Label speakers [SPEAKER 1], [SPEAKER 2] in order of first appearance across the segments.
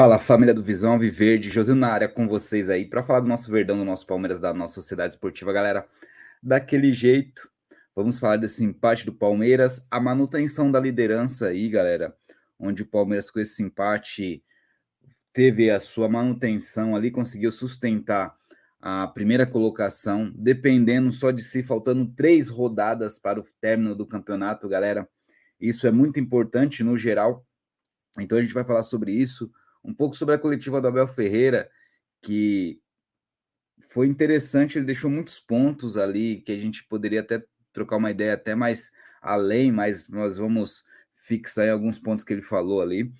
[SPEAKER 1] Fala família do Visão Viverde, José na área com vocês aí para falar do nosso Verdão, do nosso Palmeiras, da nossa sociedade esportiva, galera. Daquele jeito, vamos falar desse empate do Palmeiras, a manutenção da liderança aí, galera, onde o Palmeiras com esse empate teve a sua manutenção ali, conseguiu sustentar a primeira colocação, dependendo só de si, faltando três rodadas para o término do campeonato, galera. Isso é muito importante no geral. Então a gente vai falar sobre isso um pouco sobre a coletiva do Abel Ferreira, que foi interessante, ele deixou muitos pontos ali que a gente poderia até trocar uma ideia até mais além, mas nós vamos fixar em alguns pontos que ele falou ali.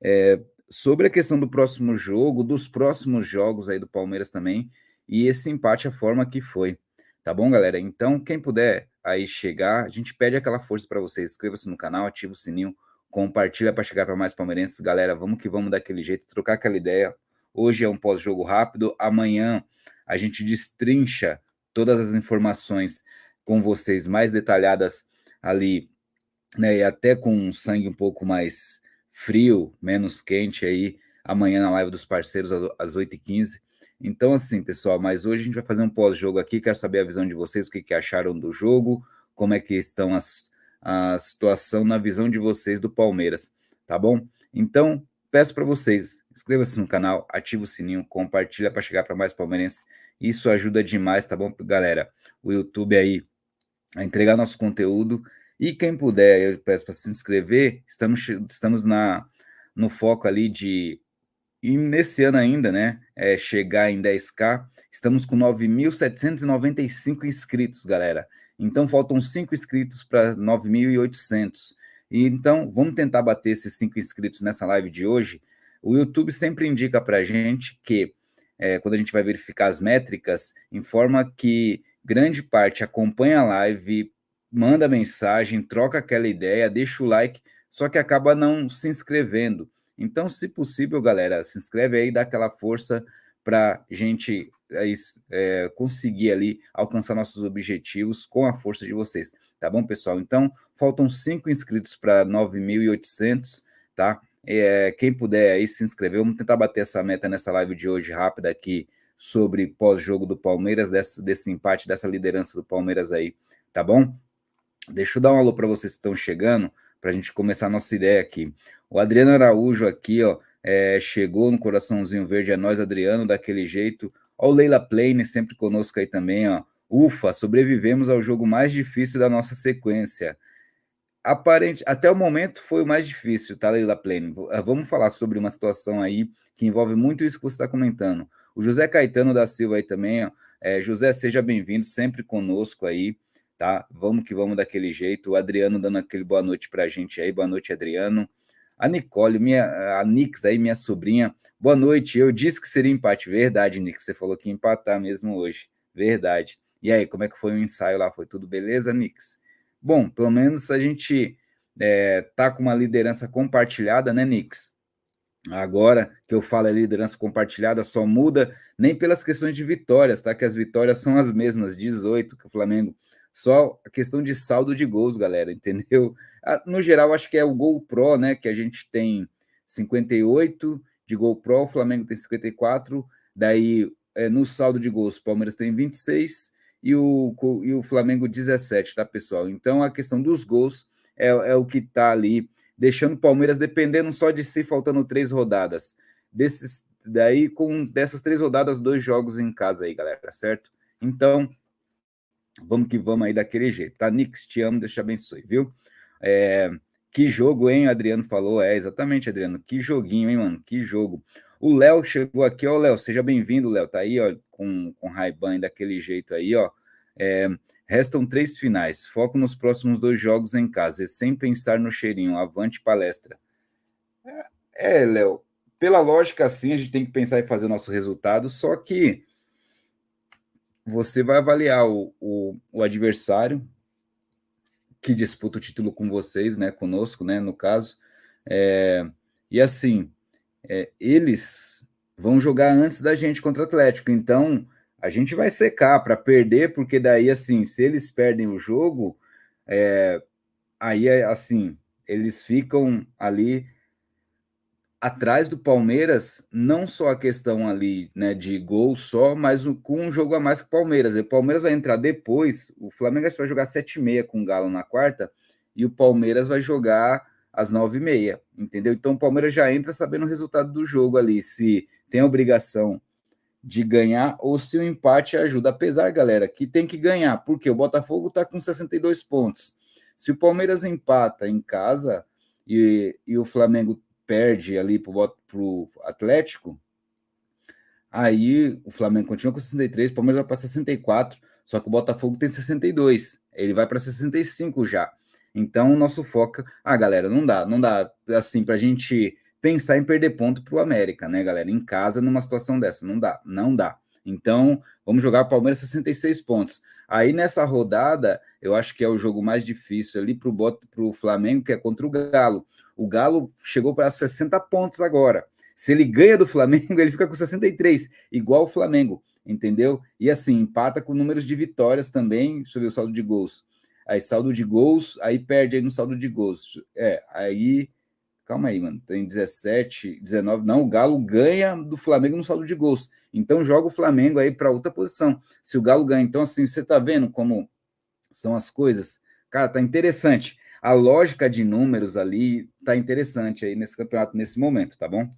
[SPEAKER 1] É, sobre a questão do próximo jogo, dos próximos jogos aí do Palmeiras também, e esse empate, a forma que foi. Tá bom, galera? Então, quem puder aí chegar, a gente pede aquela força para vocês. Inscreva-se no canal, ativa o sininho, compartilha para chegar para mais palmeirenses, galera. Vamos que vamos daquele jeito, trocar aquela ideia. Hoje é um pós-jogo rápido, amanhã a gente destrincha todas as informações com vocês mais detalhadas ali, né? E até com sangue um pouco mais frio, menos quente aí, amanhã na live dos parceiros às 8h15. Então, assim, pessoal, mas hoje a gente vai fazer um pós-jogo aqui. Quero saber a visão de vocês, o que, que acharam do jogo, como é que estão as, a situação na visão de vocês do Palmeiras, tá bom? Então, peço para vocês, inscreva-se no canal, ative o sininho, compartilha para chegar para mais palmeirenses. Isso ajuda demais, tá bom, galera? O YouTube aí a entregar nosso conteúdo e quem puder, eu peço para se inscrever. Estamos estamos na no foco ali de e nesse ano ainda, né, é chegar em 10k. Estamos com 9.795 inscritos, galera. Então faltam cinco inscritos para 9.800. E então vamos tentar bater esses cinco inscritos nessa live de hoje. O YouTube sempre indica para a gente que é, quando a gente vai verificar as métricas, informa que grande parte acompanha a live, manda mensagem, troca aquela ideia, deixa o like, só que acaba não se inscrevendo. Então, se possível, galera, se inscreve aí, dá aquela força para gente é, é, conseguir ali alcançar nossos objetivos com a força de vocês, tá bom, pessoal? Então, faltam cinco inscritos para 9.800, tá? É, quem puder aí se inscrever, vamos tentar bater essa meta nessa live de hoje rápida aqui sobre pós-jogo do Palmeiras, desse, desse empate, dessa liderança do Palmeiras aí, tá bom? Deixa eu dar um alô para vocês que estão chegando, para a gente começar a nossa ideia aqui. O Adriano Araújo aqui, ó, é, chegou no coraçãozinho verde, é nós, Adriano, daquele jeito. Ó, o Leila Plane sempre conosco aí também, ó. Ufa, sobrevivemos ao jogo mais difícil da nossa sequência. Aparente, até o momento foi o mais difícil, tá, Leila Plane? Ah, vamos falar sobre uma situação aí que envolve muito isso que você está comentando. O José Caetano da Silva aí também, ó. É, José, seja bem-vindo, sempre conosco aí, tá? Vamos que vamos daquele jeito. O Adriano dando aquele boa noite pra gente aí. Boa noite, Adriano. A Nicole, minha, a Nix aí, minha sobrinha. Boa noite. Eu disse que seria empate. Verdade, Nix. Você falou que ia empatar mesmo hoje. Verdade. E aí, como é que foi o ensaio lá? Foi tudo beleza, Nix? Bom, pelo menos a gente é, tá com uma liderança compartilhada, né, Nix? Agora que eu falo é liderança compartilhada, só muda nem pelas questões de vitórias, tá? Que as vitórias são as mesmas, 18 que o Flamengo só a questão de saldo de gols, galera, entendeu? Ah, no geral, acho que é o Gol Pro, né? Que a gente tem 58 de Gol Pro, o Flamengo tem 54, daí é, no saldo de gols, o Palmeiras tem 26 e o, e o Flamengo 17, tá, pessoal? Então a questão dos gols é, é o que tá ali deixando o Palmeiras dependendo só de si, faltando três rodadas. Desses, daí, com dessas três rodadas, dois jogos em casa aí, galera, certo? Então, vamos que vamos aí daquele jeito, tá? Nix, te amo, Deus te abençoe, viu? É, que jogo, hein? Adriano falou. É, exatamente, Adriano. Que joguinho, hein, mano? Que jogo. O Léo chegou aqui, ó, Léo. Seja bem-vindo, Léo. Tá aí, ó, com, com Raiban daquele jeito aí, ó. É, restam três finais. Foco nos próximos dois jogos em casa. E sem pensar no cheirinho. Avante palestra. É, é Léo. Pela lógica, sim, a gente tem que pensar em fazer o nosso resultado, só que você vai avaliar o, o, o adversário, que disputa o título com vocês, né, conosco, né, no caso. É, e assim, é, eles vão jogar antes da gente contra o Atlético, então a gente vai secar para perder, porque daí, assim, se eles perdem o jogo, é, aí, assim, eles ficam ali atrás do Palmeiras, não só a questão ali né, de gol só, mas com um jogo a mais que o Palmeiras. o Palmeiras vai entrar depois, o Flamengo vai jogar 7h30 com o Galo na quarta, e o Palmeiras vai jogar às 9h30, entendeu? Então o Palmeiras já entra sabendo o resultado do jogo ali, se tem a obrigação de ganhar ou se o empate ajuda. Apesar, galera, que tem que ganhar, porque o Botafogo está com 62 pontos. Se o Palmeiras empata em casa e, e o Flamengo perde ali para o Atlético, aí o Flamengo continua com 63, o Palmeiras vai para 64, só que o Botafogo tem 62, ele vai para 65 já. Então, o nosso foco. Ah, galera, não dá, não dá assim para a gente pensar em perder ponto para o América, né, galera? Em casa, numa situação dessa, não dá, não dá. Então, vamos jogar o Palmeiras 66 pontos. Aí nessa rodada, eu acho que é o jogo mais difícil ali para o Flamengo, que é contra o Galo. O Galo chegou para 60 pontos agora. Se ele ganha do Flamengo, ele fica com 63, igual o Flamengo, entendeu? E assim, empata com números de vitórias também sobre o saldo de gols. Aí, saldo de gols, aí perde aí no saldo de gols. É, aí. Calma aí, mano. Tem 17, 19. Não, o Galo ganha do Flamengo no saldo de gols. Então joga o Flamengo aí para outra posição. Se o Galo ganha. Então, assim, você tá vendo como são as coisas? Cara, tá interessante a lógica de números ali tá interessante aí nesse campeonato, nesse momento, tá bom?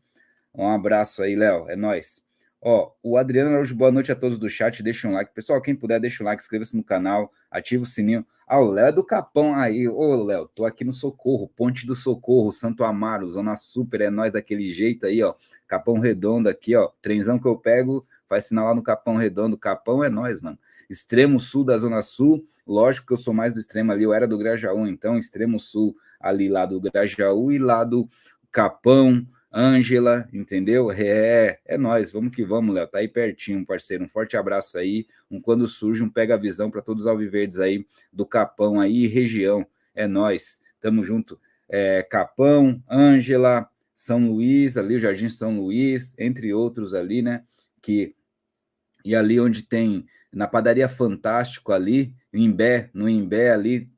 [SPEAKER 1] Um abraço aí, Léo, é nós. Ó, o Adriano Araújo, boa noite a todos do chat, deixa um like. Pessoal, quem puder, deixa um like, inscreva-se no canal, ativa o sininho. Ah, o Léo é do Capão aí. Ô, Léo, tô aqui no Socorro, Ponte do Socorro, Santo Amaro, Zona Super, é nós daquele jeito aí, ó. Capão Redondo aqui, ó. Trenzão que eu pego, faz sinal lá no Capão Redondo. Capão é nós, mano. Extremo sul da Zona Sul, Lógico que eu sou mais do extremo ali, eu era do Grajaú, então extremo sul ali lá do Grajaú e lá do Capão, Ângela, entendeu? É, é nós, vamos que vamos, Léo, tá aí pertinho, parceiro. Um forte abraço aí. Um quando surge, um pega a visão para todos os alviverdes aí do Capão aí, região. É nós, tamo junto. É, Capão, Ângela, São Luís, ali o Jardim São Luís, entre outros ali, né? Que e ali onde tem na padaria Fantástico ali, Imbé, no Imbé ali,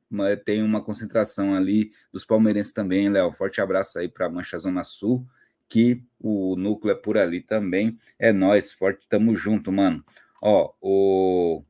[SPEAKER 1] tem uma concentração ali dos palmeirenses também, Léo. Forte abraço aí para Mancha Zona Sul, que o núcleo é por ali também. É nós, forte, tamo junto, mano. Ó, o,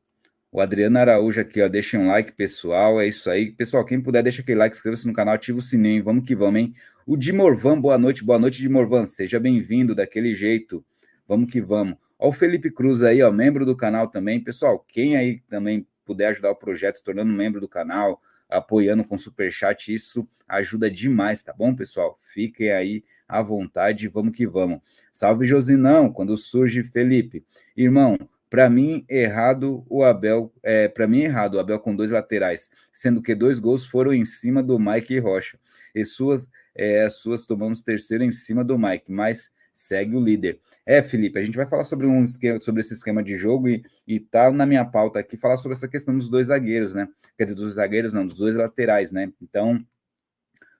[SPEAKER 1] o Adriano Araújo aqui, ó, deixa um like, pessoal. É isso aí. Pessoal, quem puder, deixa aquele like, inscreva-se no canal, ativa o sininho. Vamos que vamos, hein? O Dimorvan, boa noite, boa noite, Dimorvan. Seja bem-vindo daquele jeito. Vamos que vamos. Ó, o Felipe Cruz aí, ó, membro do canal também. Pessoal, quem aí também puder ajudar o projeto se tornando membro do canal, apoiando com super chat, isso ajuda demais, tá bom, pessoal? Fiquem aí à vontade, vamos que vamos. Salve Josinão, quando surge Felipe. Irmão, para mim errado o Abel, é, para mim errado o Abel com dois laterais, sendo que dois gols foram em cima do Mike Rocha. E suas é, suas tomamos terceiro em cima do Mike, mas segue o líder. É, Felipe, a gente vai falar sobre um esquema, sobre esse esquema de jogo e, e tá na minha pauta aqui falar sobre essa questão dos dois zagueiros, né? Quer dizer, dos zagueiros não, dos dois laterais, né? Então,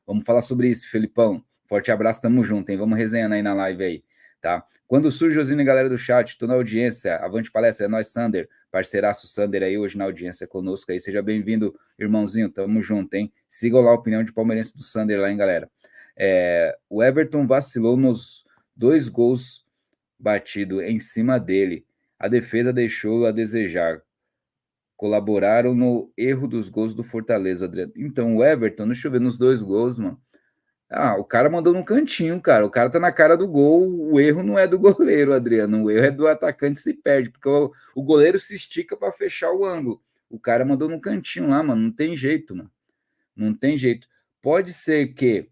[SPEAKER 1] vamos falar sobre isso, Felipão. Forte abraço, tamo junto, hein? Vamos resenhando aí na live aí, tá? Quando surge Osino e galera do chat, tô na audiência, avante palestra, é nós, Sander, parceiraço Sander aí hoje na audiência conosco aí, seja bem-vindo, irmãozinho, tamo junto, hein? Sigam lá a opinião de palmeirense do Sander lá, hein, galera? É, o Everton vacilou nos dois gols batido em cima dele. A defesa deixou a desejar. Colaboraram no erro dos gols do Fortaleza, Adriano. Então, o Everton, deixa eu ver nos dois gols, mano. Ah, o cara mandou no cantinho, cara. O cara tá na cara do gol. O erro não é do goleiro, Adriano. O erro é do atacante se perde, porque o, o goleiro se estica para fechar o ângulo. O cara mandou no cantinho lá, mano. Não tem jeito, mano. Não tem jeito. Pode ser que.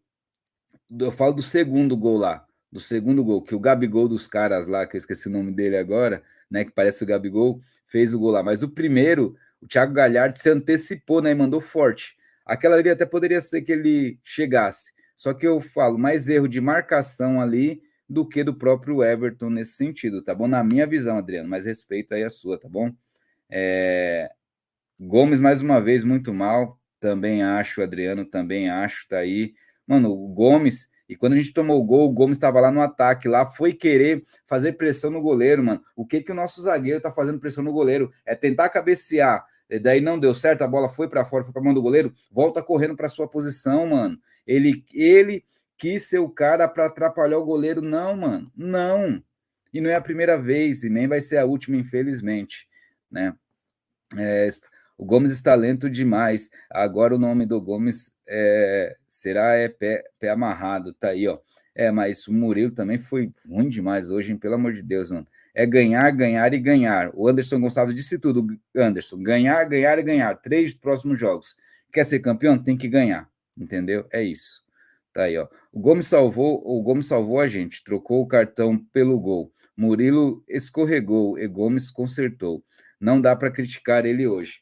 [SPEAKER 1] Eu falo do segundo gol lá. Do segundo gol, que o Gabigol dos caras lá, que eu esqueci o nome dele agora, né? Que parece o Gabigol, fez o gol lá. Mas o primeiro, o Thiago Galhardo se antecipou, né? E mandou forte. Aquela ali até poderia ser que ele chegasse. Só que eu falo mais erro de marcação ali do que do próprio Everton nesse sentido, tá bom? Na minha visão, Adriano, mas respeito aí a sua, tá bom? É... Gomes, mais uma vez, muito mal. Também acho, Adriano, também acho, tá aí. Mano, o Gomes, e quando a gente tomou o gol, o Gomes estava lá no ataque, lá foi querer fazer pressão no goleiro, mano. O que que o nosso zagueiro tá fazendo pressão no goleiro? É tentar cabecear. E daí não deu certo, a bola foi para fora, foi para mão do goleiro, volta correndo para sua posição, mano. Ele, ele quis ser o cara para atrapalhar o goleiro. Não, mano, não. E não é a primeira vez, e nem vai ser a última, infelizmente. Né? É, o Gomes está lento demais. Agora o nome do Gomes é, será é pé, pé amarrado. Tá aí, ó. É, mas o Murilo também foi ruim demais hoje, hein? pelo amor de Deus, mano. É ganhar, ganhar e ganhar. O Anderson Gonçalves disse tudo, Anderson. Ganhar, ganhar e ganhar. Três próximos jogos. Quer ser campeão? Tem que ganhar. Entendeu? É isso. Tá aí, ó. O Gomes salvou, o Gomes salvou a gente, trocou o cartão pelo gol. Murilo escorregou e Gomes consertou. Não dá para criticar ele hoje.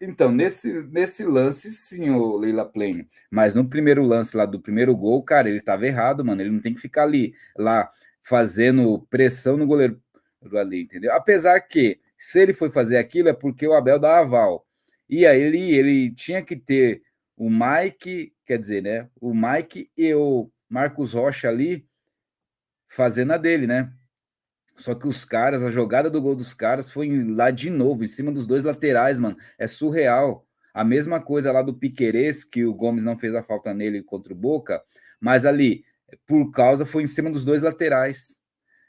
[SPEAKER 1] Então, nesse, nesse lance, sim, o Leila Plane. Mas no primeiro lance lá do primeiro gol, cara, ele tava errado, mano. Ele não tem que ficar ali, lá, fazendo pressão no goleiro ali, entendeu? Apesar que, se ele foi fazer aquilo, é porque o Abel dá aval. E aí ele, ele tinha que ter o Mike, quer dizer, né? O Mike e o Marcos Rocha ali fazendo a dele, né? Só que os caras, a jogada do gol dos caras foi lá de novo, em cima dos dois laterais, mano. É surreal. A mesma coisa lá do Piquerez, que o Gomes não fez a falta nele contra o Boca, mas ali, por causa, foi em cima dos dois laterais.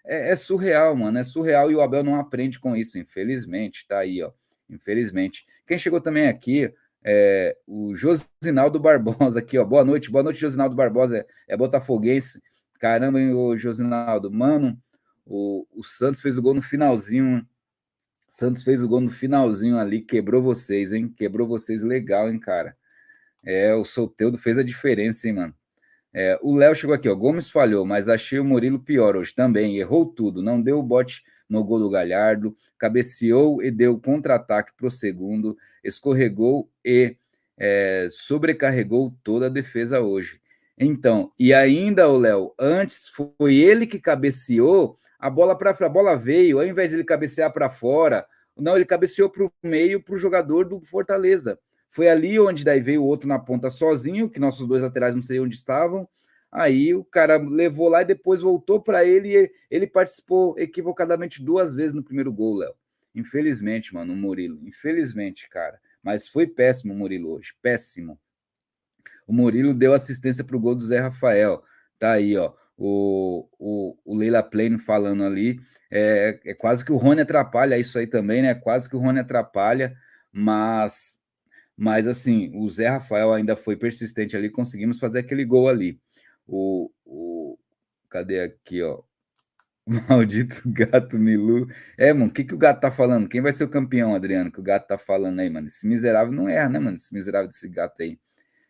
[SPEAKER 1] É, é surreal, mano. É surreal e o Abel não aprende com isso, infelizmente. Tá aí, ó. Infelizmente. Quem chegou também aqui, é, o Josinaldo Barbosa aqui, ó. Boa noite, boa noite, Josinaldo Barbosa. É, é botafoguense. Caramba, hein, o Josinaldo. Mano, o, o Santos fez o gol no finalzinho. Santos fez o gol no finalzinho ali, quebrou vocês, hein? Quebrou vocês legal, hein, cara? É, o Solteudo fez a diferença, hein, mano? É, o Léo chegou aqui, ó. Gomes falhou, mas achei o Murilo pior hoje também. Errou tudo, não deu o bote no gol do Galhardo, cabeceou e deu contra-ataque para o segundo, escorregou e é, sobrecarregou toda a defesa hoje. Então, e ainda o Léo, antes foi ele que cabeceou, a bola para a bola veio, ao invés de ele cabecear para fora, não, ele cabeceou para o meio para o jogador do Fortaleza. Foi ali onde daí veio o outro na ponta sozinho, que nossos dois laterais não sei onde estavam, Aí o cara levou lá e depois voltou para ele e ele participou equivocadamente duas vezes no primeiro gol, Léo. Infelizmente, mano, o Murilo. Infelizmente, cara. Mas foi péssimo o Murilo hoje. Péssimo. O Murilo deu assistência para o gol do Zé Rafael. Tá aí, ó. O, o, o Leila Plane falando ali. É, é quase que o Rony atrapalha isso aí também, né? Quase que o Rony atrapalha, mas, mas assim, o Zé Rafael ainda foi persistente ali, conseguimos fazer aquele gol ali o, o cadê aqui, ó? Maldito gato Milu. É, mano, o que, que o gato tá falando? Quem vai ser o campeão, Adriano? Que o gato tá falando aí, mano? Esse miserável não erra, né, mano? Esse miserável desse gato aí.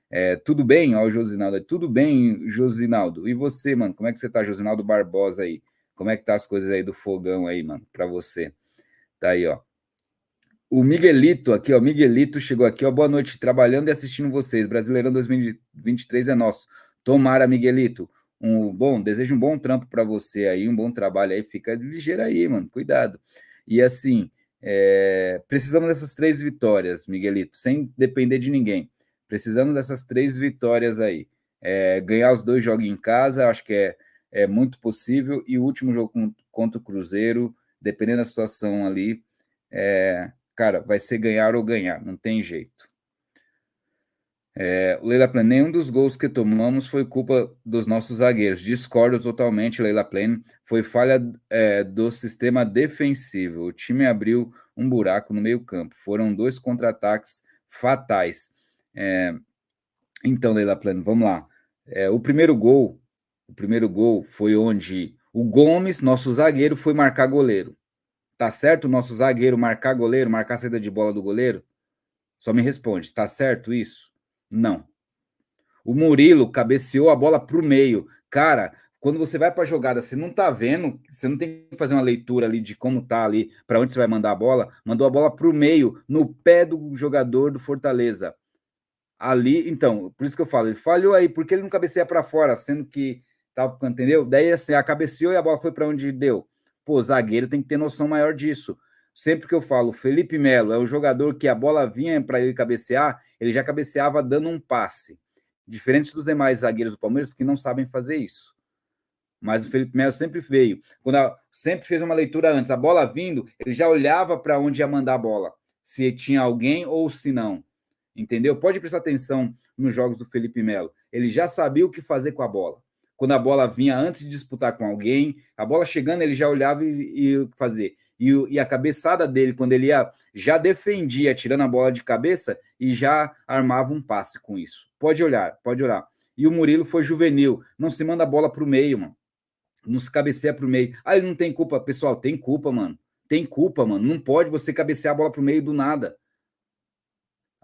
[SPEAKER 1] É, tudo bem, ó, o Josinaldo. Tudo bem, Josinaldo. E você, mano? Como é que você tá, Josinaldo Barbosa aí? Como é que tá as coisas aí do fogão aí, mano, para você? Tá aí, ó. O Miguelito aqui, ó. Miguelito chegou aqui, ó. Boa noite, trabalhando e assistindo vocês. Brasileirão 2023 é nosso. Tomara, Miguelito. Um bom, desejo um bom trampo para você aí, um bom trabalho aí. Fica ligeiro aí, mano. Cuidado. E assim, é, precisamos dessas três vitórias, Miguelito, sem depender de ninguém. Precisamos dessas três vitórias aí. É, ganhar os dois jogos em casa, acho que é, é muito possível. E o último jogo contra o Cruzeiro, dependendo da situação ali, é, cara, vai ser ganhar ou ganhar, não tem jeito. É, Leila Plane, nenhum dos gols que tomamos foi culpa dos nossos zagueiros. Discordo totalmente, Leila Plane. Foi falha é, do sistema defensivo. O time abriu um buraco no meio-campo. Foram dois contra-ataques fatais. É, então, Leila Plane, vamos lá. É, o primeiro gol, o primeiro gol foi onde o Gomes, nosso zagueiro, foi marcar goleiro. Tá certo o nosso zagueiro marcar goleiro, marcar a saída de bola do goleiro? Só me responde, tá certo isso? Não. O Murilo cabeceou a bola para o meio. Cara, quando você vai para jogada, você não tá vendo, você não tem que fazer uma leitura ali de como tá ali, para onde você vai mandar a bola. Mandou a bola para o meio, no pé do jogador do Fortaleza. Ali, então, por isso que eu falo, ele falhou aí, porque ele não cabeceia para fora, sendo que tava, entendeu? Daí assim, a cabeceou e a bola foi para onde deu. Pô, zagueiro tem que ter noção maior disso. Sempre que eu falo, Felipe Melo é um jogador que a bola vinha para ele cabecear, ele já cabeceava dando um passe. Diferente dos demais zagueiros do Palmeiras que não sabem fazer isso. Mas o Felipe Melo sempre veio. Quando a, sempre fez uma leitura antes, a bola vindo, ele já olhava para onde ia mandar a bola. Se tinha alguém ou se não. Entendeu? Pode prestar atenção nos jogos do Felipe Melo. Ele já sabia o que fazer com a bola. Quando a bola vinha antes de disputar com alguém, a bola chegando, ele já olhava e o que fazer. E, e, a cabeçada dele, quando ele ia, já defendia, tirando a bola de cabeça e já armava um passe com isso. Pode olhar, pode olhar. E o Murilo foi juvenil, não se manda a bola para o meio, mano. Não se cabeceia para o meio. Ah, ele não tem culpa. Pessoal, tem culpa, mano. Tem culpa, mano. Não pode você cabecear a bola para o meio do nada.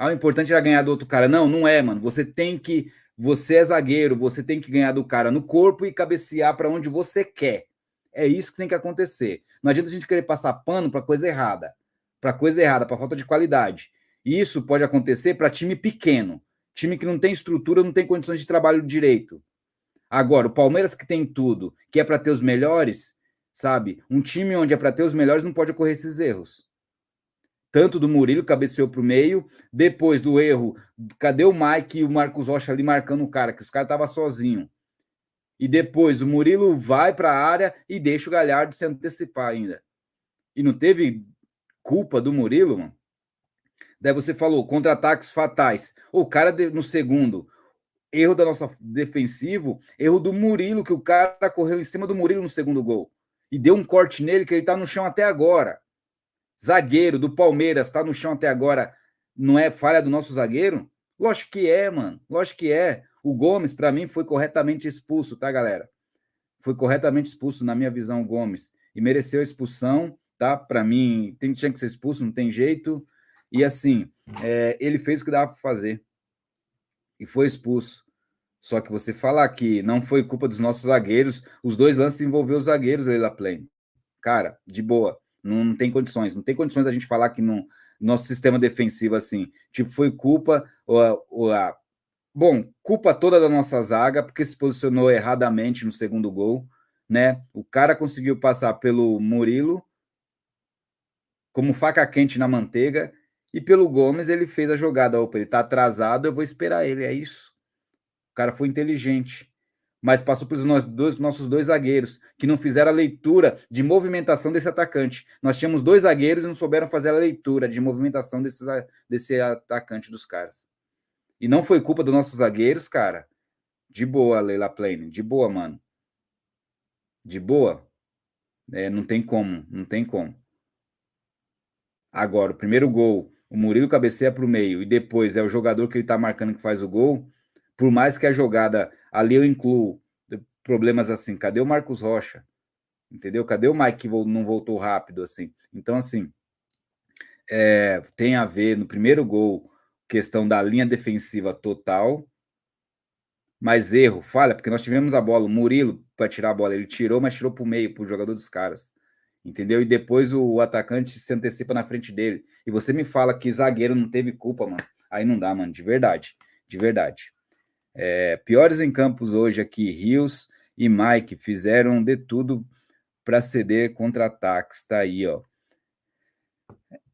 [SPEAKER 1] Ah, o importante era ganhar do outro cara. Não, não é, mano. Você tem que. Você é zagueiro, você tem que ganhar do cara no corpo e cabecear para onde você quer. É isso que tem que acontecer. Não adianta a gente querer passar pano para coisa errada, para coisa errada, para falta de qualidade. Isso pode acontecer para time pequeno, time que não tem estrutura, não tem condições de trabalho direito. Agora, o Palmeiras que tem tudo, que é para ter os melhores, sabe? Um time onde é para ter os melhores não pode ocorrer esses erros. Tanto do Murilo, cabeceou para o meio, depois do erro, cadê o Mike e o Marcos Rocha ali marcando o cara, que os caras estavam sozinho. E depois o Murilo vai para a área e deixa o Galhardo se antecipar ainda. E não teve culpa do Murilo, mano? Daí você falou contra-ataques fatais. O cara no segundo, erro da nossa defensivo, erro do Murilo, que o cara correu em cima do Murilo no segundo gol. E deu um corte nele que ele tá no chão até agora. Zagueiro do Palmeiras tá no chão até agora. Não é falha do nosso zagueiro? Lógico que é, mano. Lógico que é. O Gomes, para mim, foi corretamente expulso, tá, galera? Foi corretamente expulso, na minha visão, o Gomes. E mereceu expulsão, tá? Para mim, tem, tinha que ser expulso, não tem jeito. E assim, é, ele fez o que dava para fazer. E foi expulso. Só que você falar que não foi culpa dos nossos zagueiros, os dois lances envolveu os zagueiros, Leila Plane. Cara, de boa. Não, não tem condições. Não tem condições a gente falar que no nosso sistema defensivo assim, tipo, foi culpa ou, ou a Bom, culpa toda da nossa zaga, porque se posicionou erradamente no segundo gol, né? O cara conseguiu passar pelo Murilo como faca quente na manteiga e pelo Gomes ele fez a jogada. Opa, ele tá atrasado, eu vou esperar ele, é isso. O cara foi inteligente. Mas passou pelos nossos dois, nossos dois zagueiros, que não fizeram a leitura de movimentação desse atacante. Nós tínhamos dois zagueiros e não souberam fazer a leitura de movimentação desses, desse atacante dos caras. E não foi culpa dos nossos zagueiros, cara. De boa, Leila Plane. De boa, mano. De boa. É, não tem como, não tem como. Agora, o primeiro gol, o Murilo cabeceia para o meio e depois é o jogador que ele está marcando que faz o gol. Por mais que a jogada ali eu incluo problemas assim, cadê o Marcos Rocha? Entendeu? Cadê o Mike que não voltou rápido assim? Então, assim, é, tem a ver no primeiro gol questão da linha defensiva total, mas erro, falha, porque nós tivemos a bola, o Murilo para tirar a bola, ele tirou, mas tirou para o meio, para o jogador dos caras. Entendeu? E depois o atacante se antecipa na frente dele. E você me fala que zagueiro não teve culpa, mano. Aí não dá, mano, de verdade. De verdade. É, piores em campos hoje aqui, Rios e Mike fizeram de tudo para ceder contra-ataques. Tá aí, ó.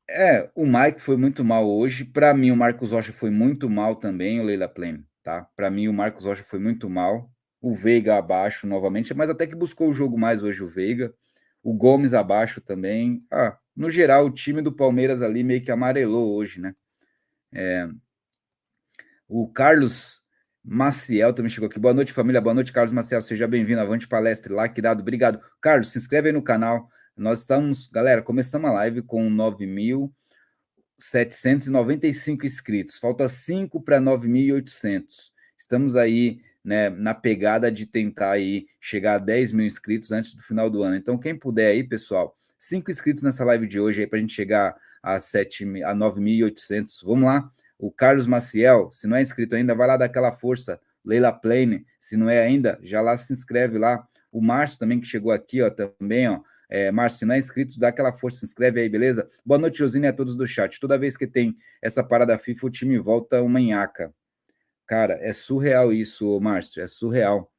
[SPEAKER 1] É, o Mike foi muito mal hoje. Para mim, o Marcos Rocha foi muito mal também, o Leila Plane, tá? Para mim, o Marcos Rocha foi muito mal. O Veiga abaixo novamente, mas até que buscou o jogo mais hoje o Veiga. O Gomes abaixo também. Ah, no geral, o time do Palmeiras ali meio que amarelou hoje, né? É, o Carlos Maciel também chegou aqui. Boa noite, família. Boa noite, Carlos Maciel. Seja bem-vindo. Avante palestra, like dado. Obrigado. Carlos, se inscreve aí no canal nós estamos, galera, começamos a live com 9.795 inscritos. Falta 5 para 9.800. Estamos aí né, na pegada de tentar aí chegar a 10 mil inscritos antes do final do ano. Então, quem puder aí, pessoal, cinco inscritos nessa live de hoje aí para a gente chegar a, 7, a 9.800. Vamos lá. O Carlos Maciel, se não é inscrito ainda, vai lá dar aquela força. Leila Plane, se não é ainda, já lá se inscreve lá. O Márcio também, que chegou aqui, ó, também, ó. É, Márcio, se não é inscrito, dá aquela força, se inscreve aí, beleza? Boa noite, Josine, a todos do chat. Toda vez que tem essa parada FIFA, o time volta uma nhaca. Cara, é surreal isso, Márcio, é surreal.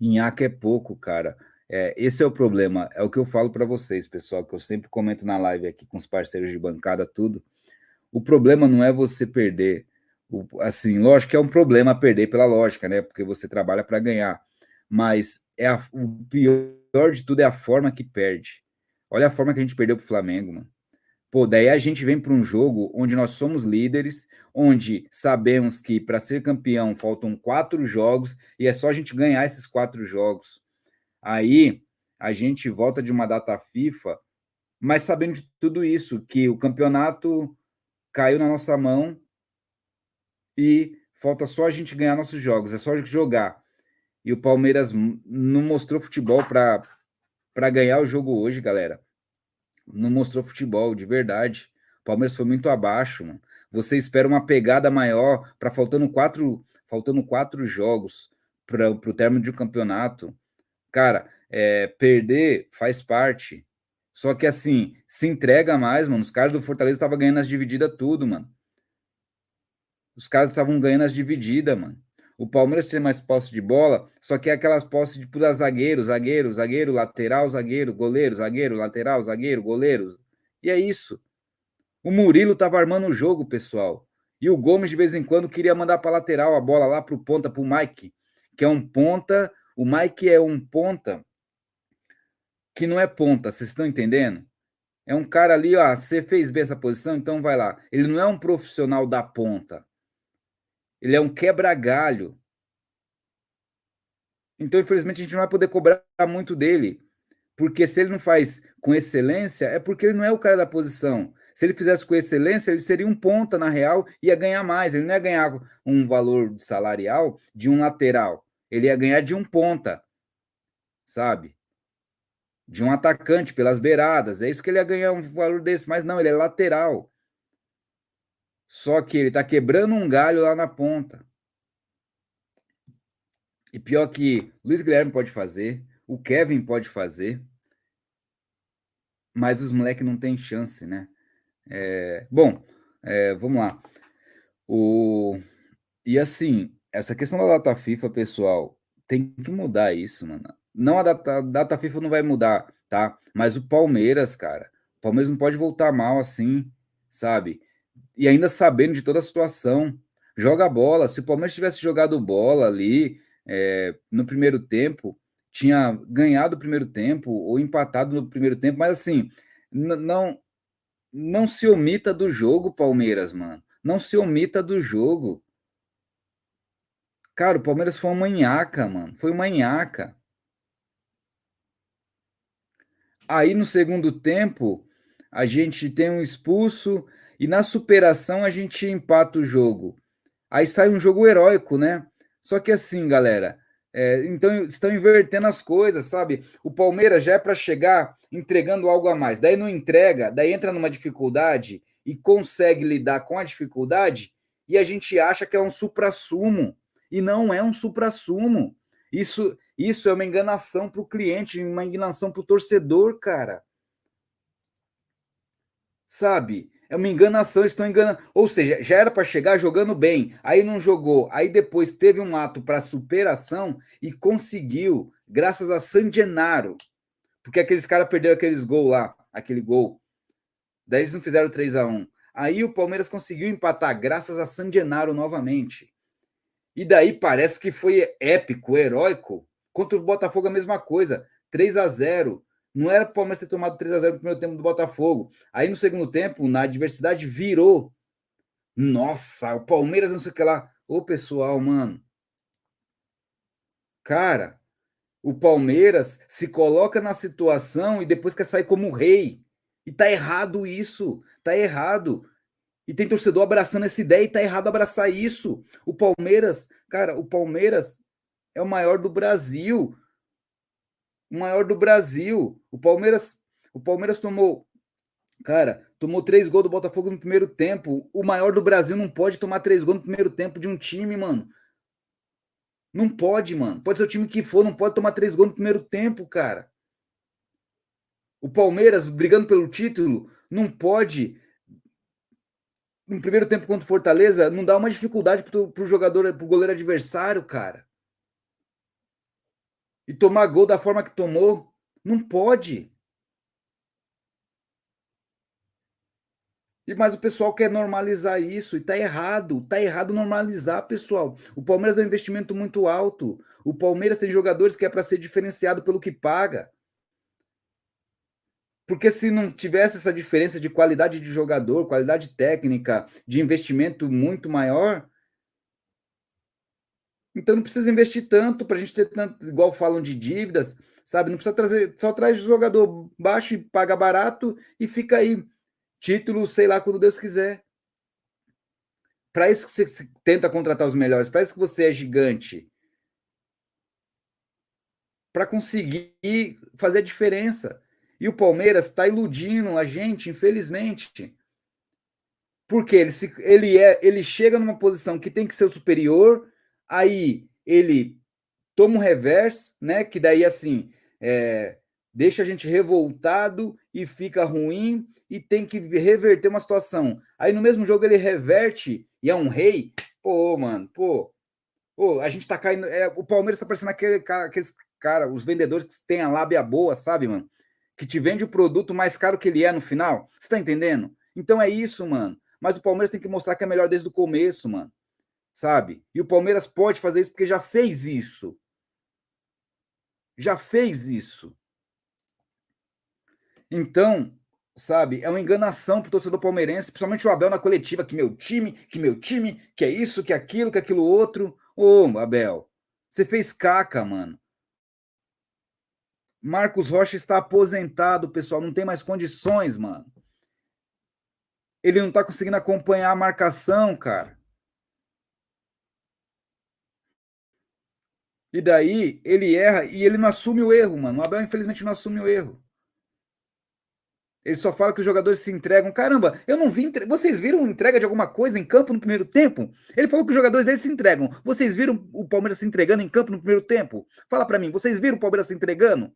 [SPEAKER 1] Nhaca é pouco, cara. É, esse é o problema, é o que eu falo para vocês, pessoal, que eu sempre comento na live aqui com os parceiros de bancada, tudo. O problema não é você perder. O, assim, lógico que é um problema perder pela lógica, né? Porque você trabalha para ganhar. Mas é a, o pior de tudo é a forma que perde. Olha a forma que a gente perdeu pro Flamengo, mano. Pô, daí a gente vem para um jogo onde nós somos líderes, onde sabemos que para ser campeão faltam quatro jogos e é só a gente ganhar esses quatro jogos. Aí a gente volta de uma data FIFA, mas sabendo de tudo isso, que o campeonato caiu na nossa mão e falta só a gente ganhar nossos jogos, é só jogar. E o Palmeiras não mostrou futebol para ganhar o jogo hoje, galera. Não mostrou futebol de verdade. O Palmeiras foi muito abaixo, mano. Você espera uma pegada maior para faltando quatro, faltando quatro jogos para o término de um campeonato. Cara, é, perder faz parte. Só que assim, se entrega mais, mano. Os caras do Fortaleza estavam ganhando as divididas tudo, mano. Os caras estavam ganhando as divididas, mano. O Palmeiras tem mais posse de bola, só que é aquelas posses tipo da zagueiro, zagueiro, zagueiro, lateral, zagueiro, goleiro, zagueiro, lateral, zagueiro, goleiro. E é isso. O Murilo tava armando o jogo, pessoal. E o Gomes, de vez em quando, queria mandar para lateral a bola lá para o ponta, para o Mike, que é um ponta. O Mike é um ponta que não é ponta, vocês estão entendendo? É um cara ali, ó, você fez bem essa posição, então vai lá. Ele não é um profissional da ponta. Ele é um quebra-galho. Então, infelizmente, a gente não vai poder cobrar muito dele. Porque se ele não faz com excelência, é porque ele não é o cara da posição. Se ele fizesse com excelência, ele seria um ponta na real e ia ganhar mais. Ele não ia ganhar um valor salarial de um lateral. Ele ia ganhar de um ponta, sabe? De um atacante pelas beiradas. É isso que ele ia ganhar um valor desse, mas não, ele é lateral. Só que ele está quebrando um galho lá na ponta. E pior que Luiz Guilherme pode fazer, o Kevin pode fazer, mas os moleques não têm chance, né? É, bom, é, vamos lá. O, e assim, essa questão da data FIFA, pessoal, tem que mudar isso, mano. Não a data, a data FIFA não vai mudar, tá? Mas o Palmeiras, cara, o Palmeiras não pode voltar mal assim, sabe? E ainda sabendo de toda a situação. Joga bola. Se o Palmeiras tivesse jogado bola ali é, no primeiro tempo, tinha ganhado o primeiro tempo ou empatado no primeiro tempo, mas assim, não não se omita do jogo, Palmeiras, mano. Não se omita do jogo. Cara, o Palmeiras foi uma manhaca, mano. Foi uma manhaca. Aí no segundo tempo, a gente tem um expulso e na superação a gente empata o jogo. Aí sai um jogo heróico, né? Só que assim, galera, é, então estão invertendo as coisas, sabe? O Palmeiras já é para chegar entregando algo a mais, daí não entrega, daí entra numa dificuldade e consegue lidar com a dificuldade e a gente acha que é um supra-sumo e não é um supra-sumo. Isso isso é uma enganação para o cliente, uma enganação para o torcedor, cara. Sabe? É uma enganação, estão enganando. Ou seja, já era para chegar jogando bem, aí não jogou, aí depois teve um ato para superação e conseguiu, graças a San Genaro. Porque aqueles caras perderam aqueles gols lá, aquele gol. Daí eles não fizeram 3 a 1 Aí o Palmeiras conseguiu empatar, graças a San Genaro novamente. E daí parece que foi épico, heróico. Contra o Botafogo, a mesma coisa. 3 a 0 Não era para o Palmeiras ter tomado 3 a 0 no primeiro tempo do Botafogo. Aí no segundo tempo, na adversidade, virou. Nossa, o Palmeiras não sei o que lá. Ô, pessoal, mano. Cara, o Palmeiras se coloca na situação e depois quer sair como rei. E tá errado isso. Tá errado. E tem torcedor abraçando essa ideia e tá errado abraçar isso. O Palmeiras, Cara, o Palmeiras é o maior do Brasil. O maior do Brasil. O Palmeiras, o Palmeiras tomou, cara, tomou três gols do Botafogo no primeiro tempo. O maior do Brasil não pode tomar três gols no primeiro tempo de um time, mano. Não pode, mano. Pode ser o time que for, não pode tomar três gols no primeiro tempo, cara. O Palmeiras brigando pelo título não pode no primeiro tempo contra o Fortaleza, não dá uma dificuldade pro, pro jogador, pro goleiro adversário, cara. E tomar gol da forma que tomou, não pode. E mas o pessoal quer normalizar isso e tá errado, tá errado normalizar, pessoal. O Palmeiras é um investimento muito alto. O Palmeiras tem jogadores que é para ser diferenciado pelo que paga. Porque se não tivesse essa diferença de qualidade de jogador, qualidade técnica, de investimento muito maior, então não precisa investir tanto para a gente ter tanto, igual falam de dívidas, sabe? Não precisa trazer, só traz jogador baixo e paga barato e fica aí. Título, sei lá, quando Deus quiser. Para isso que você tenta contratar os melhores, para isso que você é gigante. Para conseguir fazer a diferença. E o Palmeiras está iludindo a gente, infelizmente. Porque ele, se, ele, é, ele chega numa posição que tem que ser superior, aí ele toma um reverse, né? Que daí assim é, deixa a gente revoltado e fica ruim e tem que reverter uma situação. Aí no mesmo jogo ele reverte e é um rei. Pô, mano, pô. Pô, a gente tá caindo. É, o Palmeiras tá parecendo aquele, aqueles cara, os vendedores que têm a lábia boa, sabe, mano? que te vende o produto mais caro que ele é no final. Você tá entendendo? Então é isso, mano. Mas o Palmeiras tem que mostrar que é melhor desde o começo, mano. Sabe? E o Palmeiras pode fazer isso porque já fez isso. Já fez isso. Então, sabe, é uma enganação pro torcedor palmeirense, principalmente o Abel na coletiva, que meu time, que meu time, que é isso, que é aquilo, que é aquilo outro. Ô, Abel, você fez caca, mano. Marcos Rocha está aposentado, pessoal. Não tem mais condições, mano. Ele não tá conseguindo acompanhar a marcação, cara. E daí ele erra e ele não assume o erro, mano. O Abel, infelizmente, não assume o erro. Ele só fala que os jogadores se entregam. Caramba, eu não vi. Entre... Vocês viram entrega de alguma coisa em campo no primeiro tempo? Ele falou que os jogadores dele se entregam. Vocês viram o Palmeiras se entregando em campo no primeiro tempo? Fala para mim, vocês viram o Palmeiras se entregando?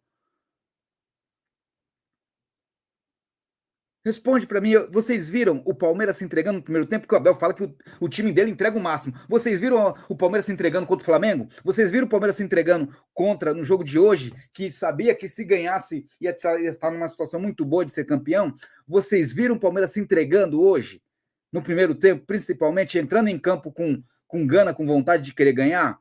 [SPEAKER 1] Responde para mim, vocês viram o Palmeiras se entregando no primeiro tempo? Porque o Abel fala que o, o, time dele entrega o máximo. Vocês viram o Palmeiras se entregando contra o Flamengo? Vocês viram o Palmeiras se entregando contra no jogo de hoje, que sabia que se ganhasse ia, ia estar numa situação muito boa de ser campeão? Vocês viram o Palmeiras se entregando hoje, no primeiro tempo, principalmente entrando em campo com, com gana, com vontade de querer ganhar?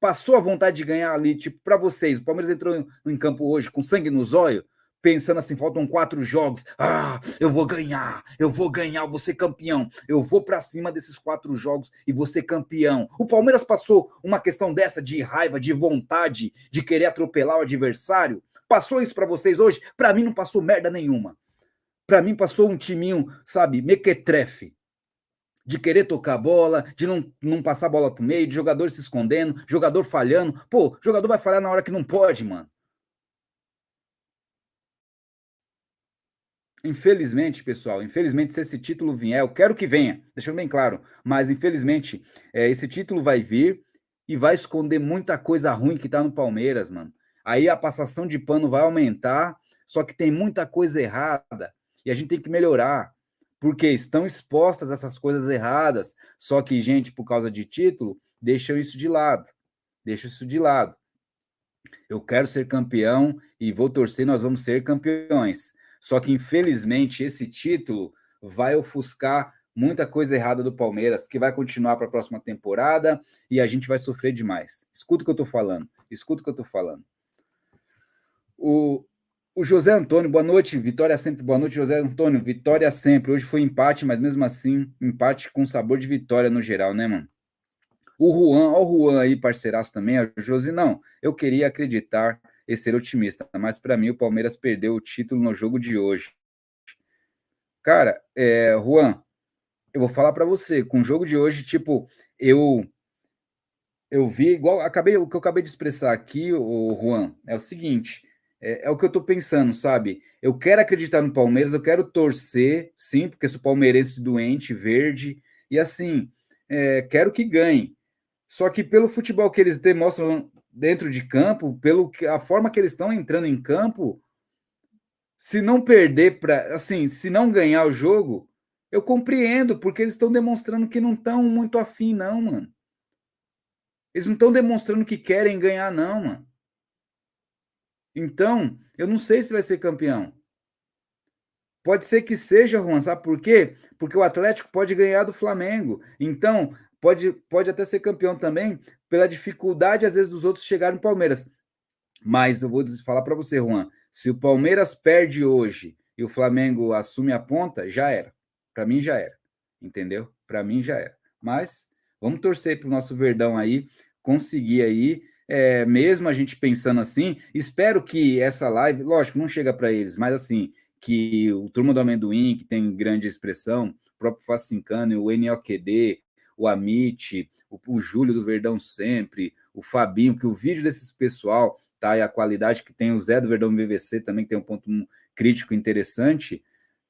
[SPEAKER 1] Passou a vontade de ganhar ali, tipo, para vocês, o Palmeiras entrou em, em campo hoje com sangue nos olhos? Pensando assim, faltam quatro jogos. Ah, eu vou ganhar, eu vou ganhar, eu vou ser campeão. Eu vou para cima desses quatro jogos e vou ser campeão. O Palmeiras passou uma questão dessa de raiva, de vontade, de querer atropelar o adversário. Passou isso para vocês hoje? Para mim não passou merda nenhuma. Para mim passou um timinho, sabe, mequetrefe. De querer tocar a bola, de não, não passar a bola pro meio, de jogador se escondendo, jogador falhando. Pô, jogador vai falhar na hora que não pode, mano. Infelizmente, pessoal, infelizmente, se esse título vier, eu quero que venha, deixando bem claro, mas infelizmente, é, esse título vai vir e vai esconder muita coisa ruim que tá no Palmeiras, mano. Aí a passação de pano vai aumentar, só que tem muita coisa errada e a gente tem que melhorar, porque estão expostas essas coisas erradas, só que, gente, por causa de título, deixam isso de lado, deixam isso de lado. Eu quero ser campeão e vou torcer, nós vamos ser campeões só que, infelizmente, esse título vai ofuscar muita coisa errada do Palmeiras, que vai continuar para a próxima temporada e a gente vai sofrer demais. Escuta o que eu estou falando. Escuta o que eu estou falando. O, o José Antônio, boa noite. Vitória sempre. Boa noite, José Antônio. Vitória sempre. Hoje foi empate, mas mesmo assim, empate com sabor de vitória no geral, né, mano? O Juan, ó o Juan aí, parceiraço também. A Josi, não. Eu queria acreditar e ser otimista, mas para mim o Palmeiras perdeu o título no jogo de hoje. Cara, é, Juan, eu vou falar para você, com o jogo de hoje, tipo, eu eu vi, igual acabei, o que eu acabei de expressar aqui, o Juan, é o seguinte: é, é o que eu estou pensando, sabe? Eu quero acreditar no Palmeiras, eu quero torcer, sim, porque sou palmeirense doente, verde, e assim, é, quero que ganhe. Só que pelo futebol que eles demonstram dentro de campo, pelo que a forma que eles estão entrando em campo, se não perder para, assim, se não ganhar o jogo, eu compreendo, porque eles estão demonstrando que não estão muito afim, não, mano. Eles não estão demonstrando que querem ganhar, não, mano. Então, eu não sei se vai ser campeão. Pode ser que seja, Juan, sabe por quê? Porque o Atlético pode ganhar do Flamengo. Então, pode, pode até ser campeão também pela dificuldade, às vezes, dos outros chegarem no Palmeiras. Mas eu vou falar para você, Juan, se o Palmeiras perde hoje e o Flamengo assume a ponta, já era. Para mim já era. Entendeu? Para mim já era. Mas vamos torcer para o nosso Verdão aí conseguir aí é, mesmo a gente pensando assim, espero que essa live, lógico, não chega para eles, mas assim, que o Turma do Amendoim, que tem grande expressão, o próprio Facincano, o NOQD, o Amit, o, o Júlio do Verdão Sempre, o Fabinho, que o vídeo desses pessoal, tá? E a qualidade que tem o Zé do Verdão BVC também, que tem um ponto crítico interessante.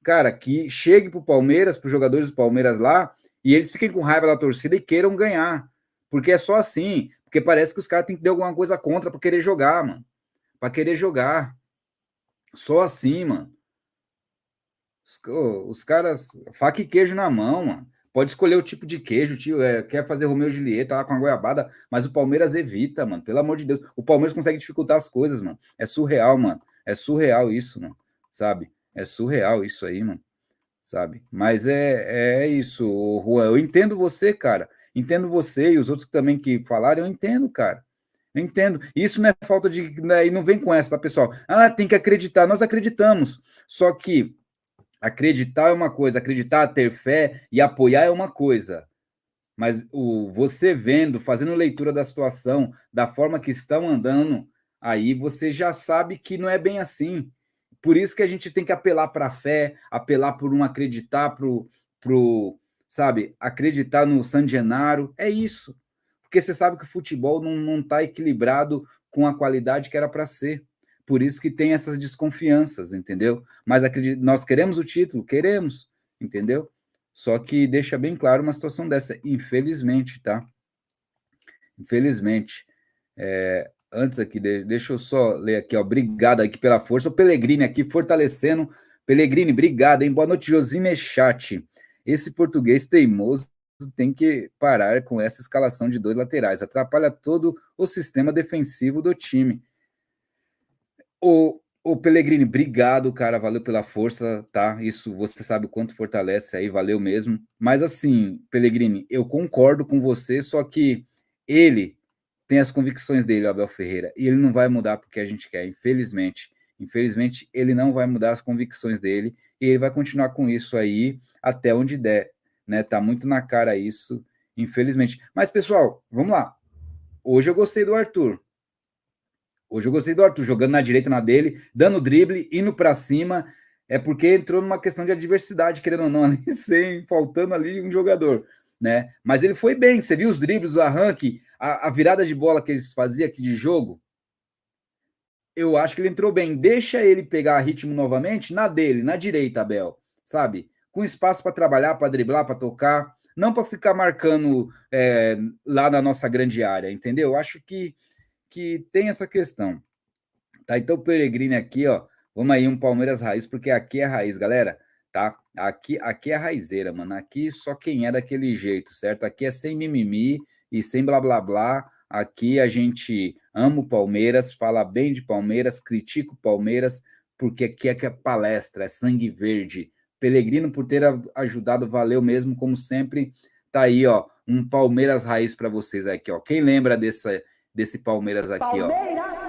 [SPEAKER 1] Cara, que chegue para o Palmeiras, para os jogadores do Palmeiras lá, e eles fiquem com raiva da torcida e queiram ganhar. Porque é só assim. Porque parece que os caras têm que ter alguma coisa contra para querer jogar, mano. Para querer jogar. Só assim, mano. Os, os, caras, faca e queijo na mão, mano. Pode escolher o tipo de queijo, tio. É, quer fazer Romeu e Julieta lá com a goiabada, mas o Palmeiras evita, mano. Pelo amor de Deus. O Palmeiras consegue dificultar as coisas, mano. É surreal, mano. É surreal isso, mano. Sabe? É surreal isso aí, mano. Sabe? Mas é, é isso, Juan. Eu entendo você, cara. Entendo você e os outros também que falaram, eu entendo, cara. Eu entendo. Isso não é falta de. Né, e não vem com essa, tá, pessoal? Ah, tem que acreditar. Nós acreditamos. Só que acreditar é uma coisa, acreditar, ter fé e apoiar é uma coisa. Mas o você vendo, fazendo leitura da situação, da forma que estão andando, aí você já sabe que não é bem assim. Por isso que a gente tem que apelar para a fé, apelar por um acreditar, para pro, sabe, acreditar no San Genaro, é isso. Porque você sabe que o futebol não está equilibrado com a qualidade que era para ser. Por isso que tem essas desconfianças, entendeu? Mas nós queremos o título, queremos, entendeu? Só que deixa bem claro uma situação dessa, infelizmente, tá? Infelizmente. É, antes aqui, deixa eu só ler aqui, ó. Obrigado aqui pela força. O Pelegrini aqui fortalecendo. Pelegrini, obrigado, hein? Boa noite, Josime Chat. Esse português teimoso tem que parar com essa escalação de dois laterais, atrapalha todo o sistema defensivo do time. O, o Pellegrini, obrigado, cara, valeu pela força, tá? Isso você sabe o quanto fortalece aí, valeu mesmo. Mas assim, Pellegrini, eu concordo com você, só que ele tem as convicções dele, Abel Ferreira, e ele não vai mudar porque a gente quer, infelizmente. Infelizmente, ele não vai mudar as convicções dele e ele vai continuar com isso aí até onde der, né? Tá muito na cara isso, infelizmente. Mas pessoal, vamos lá. Hoje eu gostei do Arthur. Hoje eu gostei do Arthur jogando na direita na dele, dando drible, indo para cima. É porque entrou numa questão de adversidade, querendo ou não, ali, sem faltando ali um jogador, né? Mas ele foi bem. Você viu os dribles, o arranque, a, a virada de bola que eles faziam aqui de jogo? eu acho que ele entrou bem. Deixa ele pegar ritmo novamente na dele, na direita, Abel, sabe? Com espaço para trabalhar, para driblar, para tocar, não para ficar marcando é, lá na nossa grande área, entendeu? Eu acho que, que tem essa questão. Tá, então Peregrine aqui, ó. Vamos aí, um Palmeiras raiz, porque aqui é raiz, galera. Tá? Aqui, aqui é raizeira, mano. Aqui só quem é daquele jeito, certo? Aqui é sem mimimi e sem blá blá blá. Aqui a gente ama o Palmeiras, fala bem de Palmeiras, critica o Palmeiras, porque aqui é que é palestra, é sangue verde. Pelegrino por ter ajudado, valeu mesmo, como sempre. Tá aí, ó, um Palmeiras raiz para vocês aqui, ó. Quem lembra desse, desse Palmeiras aqui, Palmeiras. ó?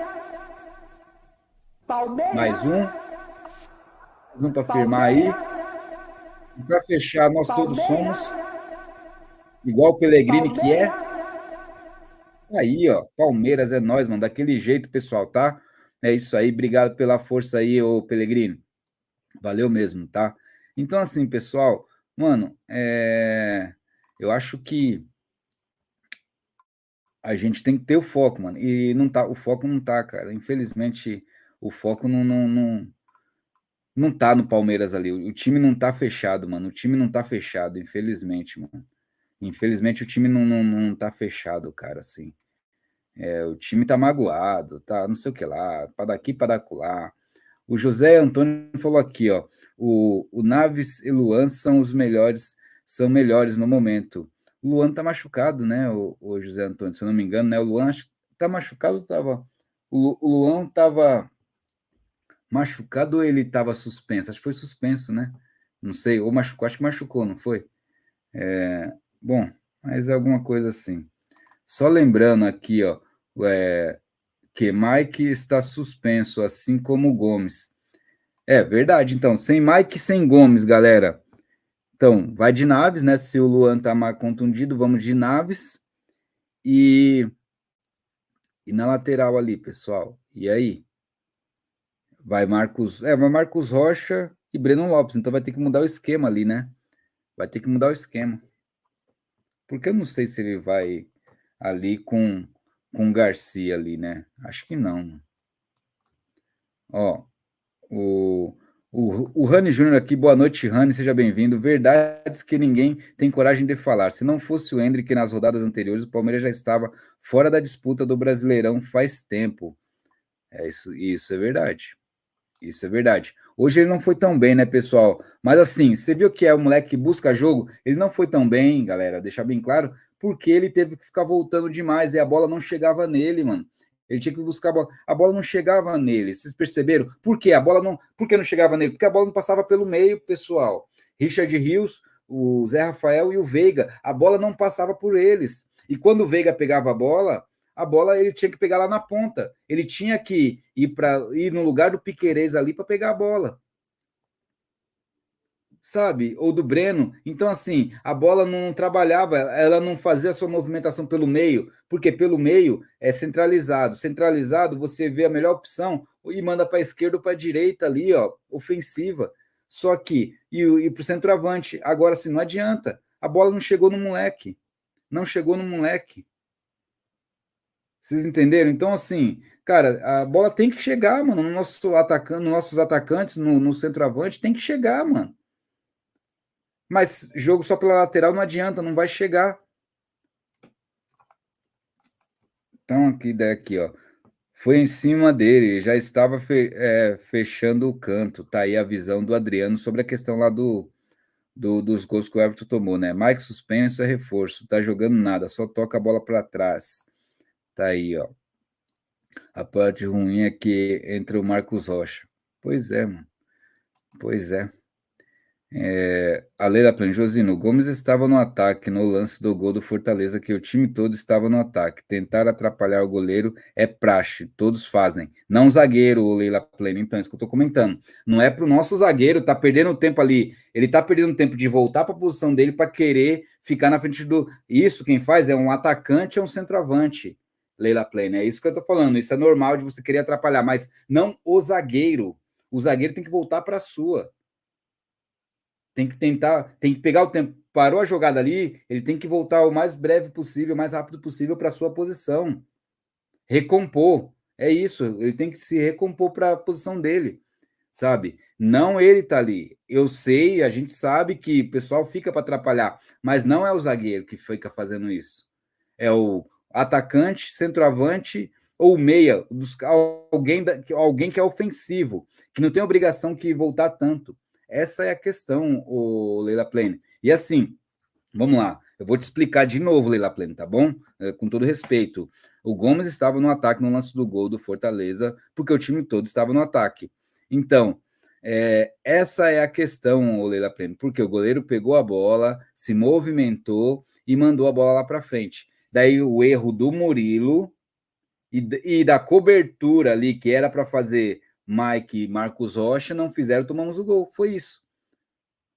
[SPEAKER 1] Palmeiras. Mais um. Um para firmar aí. E para fechar, nós Palmeiras. todos somos igual o Pelegrino que é. Aí, ó, Palmeiras é nós, mano, daquele jeito, pessoal, tá? É isso aí, obrigado pela força aí, ô Pelegrino. Valeu mesmo, tá? Então, assim, pessoal, mano, é... eu acho que a gente tem que ter o foco, mano. E não tá, o foco não tá, cara. Infelizmente, o foco não, não, não, não tá no Palmeiras ali. O time não tá fechado, mano. O time não tá fechado, infelizmente, mano. Infelizmente, o time não, não, não tá fechado, cara, assim. É, o time tá magoado, tá não sei o que lá, para daqui, para lá. O José Antônio falou aqui, ó. O, o Naves e Luan são os melhores, são melhores no momento. O Luan tá machucado, né, o, o José Antônio, se eu não me engano, né? O Luan acho que tá machucado, tava. O, o Luan tava machucado ou ele tava suspenso? Acho que foi suspenso, né? Não sei, ou machucou, acho que machucou, não foi? É, bom, mas alguma coisa assim. Só lembrando aqui, ó, é, que Mike está suspenso, assim como Gomes. É verdade, então, sem Mike, sem Gomes, galera. Então, vai de Naves, né? Se o Luan tá mais contundido, vamos de Naves. E, e na lateral ali, pessoal. E aí? Vai Marcos, é, vai Marcos Rocha e Breno Lopes. Então vai ter que mudar o esquema ali, né? Vai ter que mudar o esquema. Porque eu não sei se ele vai ali com com Garcia ali, né? Acho que não. Ó, o o, o Rani Júnior aqui, boa noite, Rani, seja bem-vindo. Verdades que ninguém tem coragem de falar. Se não fosse o Hendrick nas rodadas anteriores, o Palmeiras já estava fora da disputa do Brasileirão faz tempo. É isso, isso é verdade. Isso é verdade. Hoje ele não foi tão bem, né, pessoal? Mas assim, você viu que é o moleque que busca jogo? Ele não foi tão bem, galera, deixar bem claro, porque ele teve que ficar voltando demais e a bola não chegava nele, mano. Ele tinha que buscar a bola. A bola não chegava nele. Vocês perceberam? Por quê? A bola não. Por que não chegava nele? Porque a bola não passava pelo meio, pessoal. Richard Rios, o Zé Rafael e o Veiga. A bola não passava por eles. E quando o Veiga pegava a bola, a bola ele tinha que pegar lá na ponta. Ele tinha que ir para ir no lugar do Piquerez ali para pegar a bola sabe? Ou do Breno. Então, assim, a bola não trabalhava, ela não fazia a sua movimentação pelo meio, porque pelo meio é centralizado. Centralizado, você vê a melhor opção e manda para a esquerda ou para a direita ali, ó, ofensiva. Só que, e, e para o centroavante. Agora, assim, não adianta. A bola não chegou no moleque. Não chegou no moleque. Vocês entenderam? Então, assim, cara, a bola tem que chegar, mano, no nosso atacante, nos nossos atacantes, no, no centroavante, tem que chegar, mano. Mas jogo só pela lateral não adianta, não vai chegar. Então, aqui daqui, ó. Foi em cima dele, já estava fe, é, fechando o canto. Tá aí a visão do Adriano sobre a questão lá do, do dos gols que o Everton tomou, né? Mike suspenso é reforço, tá jogando nada, só toca a bola para trás. Tá aí, ó. A parte ruim é que entra o Marcos Rocha. Pois é, mano. Pois é. É, a Leila Planjosino, Gomes estava no ataque no lance do gol do Fortaleza, que o time todo estava no ataque. Tentar atrapalhar o goleiro é praxe, todos fazem. Não zagueiro, Leila Pleno. Então, é isso que eu estou comentando. Não é para o nosso zagueiro tá perdendo tempo ali. Ele tá perdendo tempo de voltar para a posição dele para querer ficar na frente do. Isso quem faz é um atacante, é um centroavante. Leila Pleno. É isso que eu estou falando. Isso é normal de você querer atrapalhar, mas não o zagueiro. O zagueiro tem que voltar para a sua. Tem que tentar, tem que pegar o tempo. Parou a jogada ali, ele tem que voltar o mais breve possível, o mais rápido possível para sua posição. Recompor. É isso, ele tem que se recompor para a posição dele, sabe? Não ele tá ali. Eu sei, a gente sabe que o pessoal fica para atrapalhar, mas não é o zagueiro que fica fazendo isso. É o atacante, centroavante ou meia, dos, alguém, alguém que é ofensivo, que não tem obrigação que voltar tanto. Essa é a questão, o Leila Plane. E assim, vamos lá, eu vou te explicar de novo, Leila Plane, tá bom? É, com todo respeito. O Gomes estava no ataque no lance do gol do Fortaleza, porque o time todo estava no ataque. Então, é, essa é a questão, Leila Plane, porque o goleiro pegou a bola, se movimentou e mandou a bola lá para frente. Daí o erro do Murilo e, e da cobertura ali, que era para fazer Mike e Marcos Rocha não fizeram, tomamos o gol. Foi isso.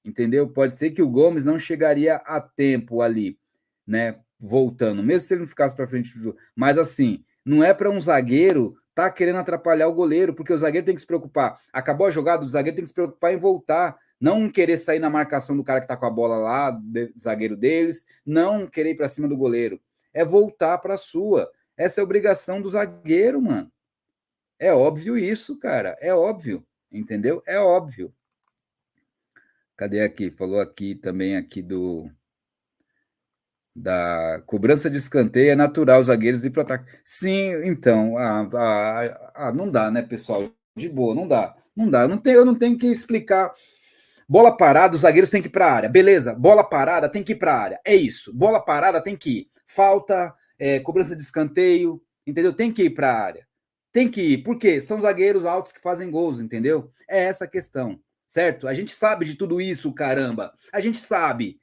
[SPEAKER 1] Entendeu? Pode ser que o Gomes não chegaria a tempo ali, né? Voltando, mesmo se ele não ficasse para frente do. Mas assim, não é para um zagueiro tá querendo atrapalhar o goleiro, porque o zagueiro tem que se preocupar. Acabou a jogada, o zagueiro tem que se preocupar em voltar. Não querer sair na marcação do cara que tá com a bola lá, de, zagueiro deles, não querer ir para cima do goleiro. é voltar para sua. Essa é a obrigação do zagueiro, mano. É óbvio isso, cara. É óbvio. Entendeu? É óbvio. Cadê aqui? Falou aqui também aqui do da cobrança de escanteio é natural os zagueiros ir para ataque. Sim, então, ah, ah, ah, não dá, né, pessoal? De boa, não dá. Não dá. Eu não tenho, eu não tenho que explicar. Bola parada, os zagueiros têm que ir para a área. Beleza, bola parada tem que ir para a área. É isso. Bola parada tem que ir. Falta, é, cobrança de escanteio, entendeu? Tem que ir para a área. Tem que ir. Por quê? São zagueiros altos que fazem gols, entendeu? É essa a questão certo? A gente sabe de tudo isso, caramba. A gente sabe.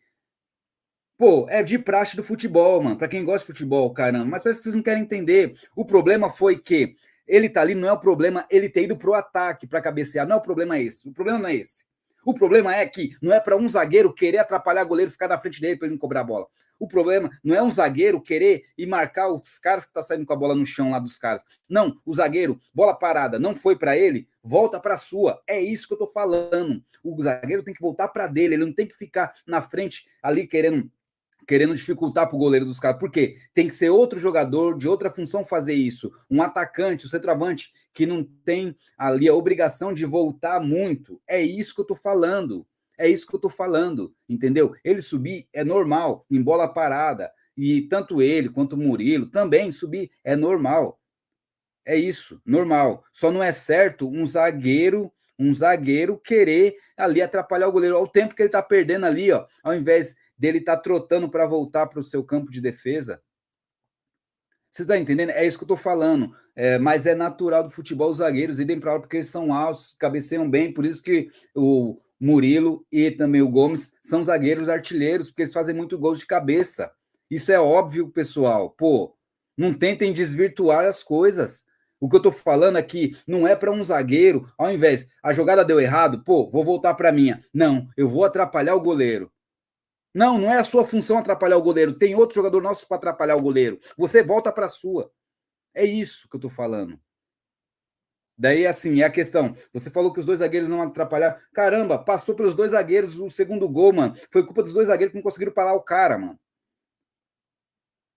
[SPEAKER 1] Pô, é de praxe do futebol, mano. Para quem gosta de futebol, caramba. Mas parece que vocês não querem entender. O problema foi que ele tá ali, não é o problema ele ter ido pro ataque para cabecear. Não é o problema esse. O problema não é esse. O problema é que não é para um zagueiro querer atrapalhar o goleiro ficar na frente dele para ele não cobrar a bola. O problema não é um zagueiro querer e marcar os caras que estão tá saindo com a bola no chão lá dos caras. Não, o zagueiro, bola parada, não foi para ele, volta para sua. É isso que eu tô falando. O zagueiro tem que voltar para dele, ele não tem que ficar na frente ali querendo querendo dificultar para o goleiro dos caras. Por quê? Tem que ser outro jogador de outra função fazer isso. Um atacante, um centroavante, que não tem ali a obrigação de voltar muito. É isso que eu tô falando. É isso que eu tô falando, entendeu? Ele subir é normal, em bola parada. E tanto ele quanto o Murilo também subir é normal. É isso, normal. Só não é certo um zagueiro, um zagueiro querer ali atrapalhar o goleiro. Olha o tempo que ele tá perdendo ali, ó. Ao invés dele estar tá trotando para voltar para o seu campo de defesa. Você está entendendo? É isso que eu estou falando. É, mas é natural do futebol os zagueiros irem para lá porque eles são altos, cabeceiam bem. Por isso que o, Murilo e também o Gomes são zagueiros artilheiros, porque eles fazem muito gols de cabeça. Isso é óbvio, pessoal. Pô, não tentem desvirtuar as coisas. O que eu tô falando aqui não é para um zagueiro, ao invés, a jogada deu errado, pô, vou voltar para minha. Não, eu vou atrapalhar o goleiro. Não, não é a sua função atrapalhar o goleiro. Tem outro jogador nosso para atrapalhar o goleiro. Você volta para sua. É isso que eu tô falando. Daí, assim, é a questão. Você falou que os dois zagueiros não atrapalharam. Caramba, passou pelos dois zagueiros o segundo gol, mano. Foi culpa dos dois zagueiros que não conseguiram parar o cara, mano.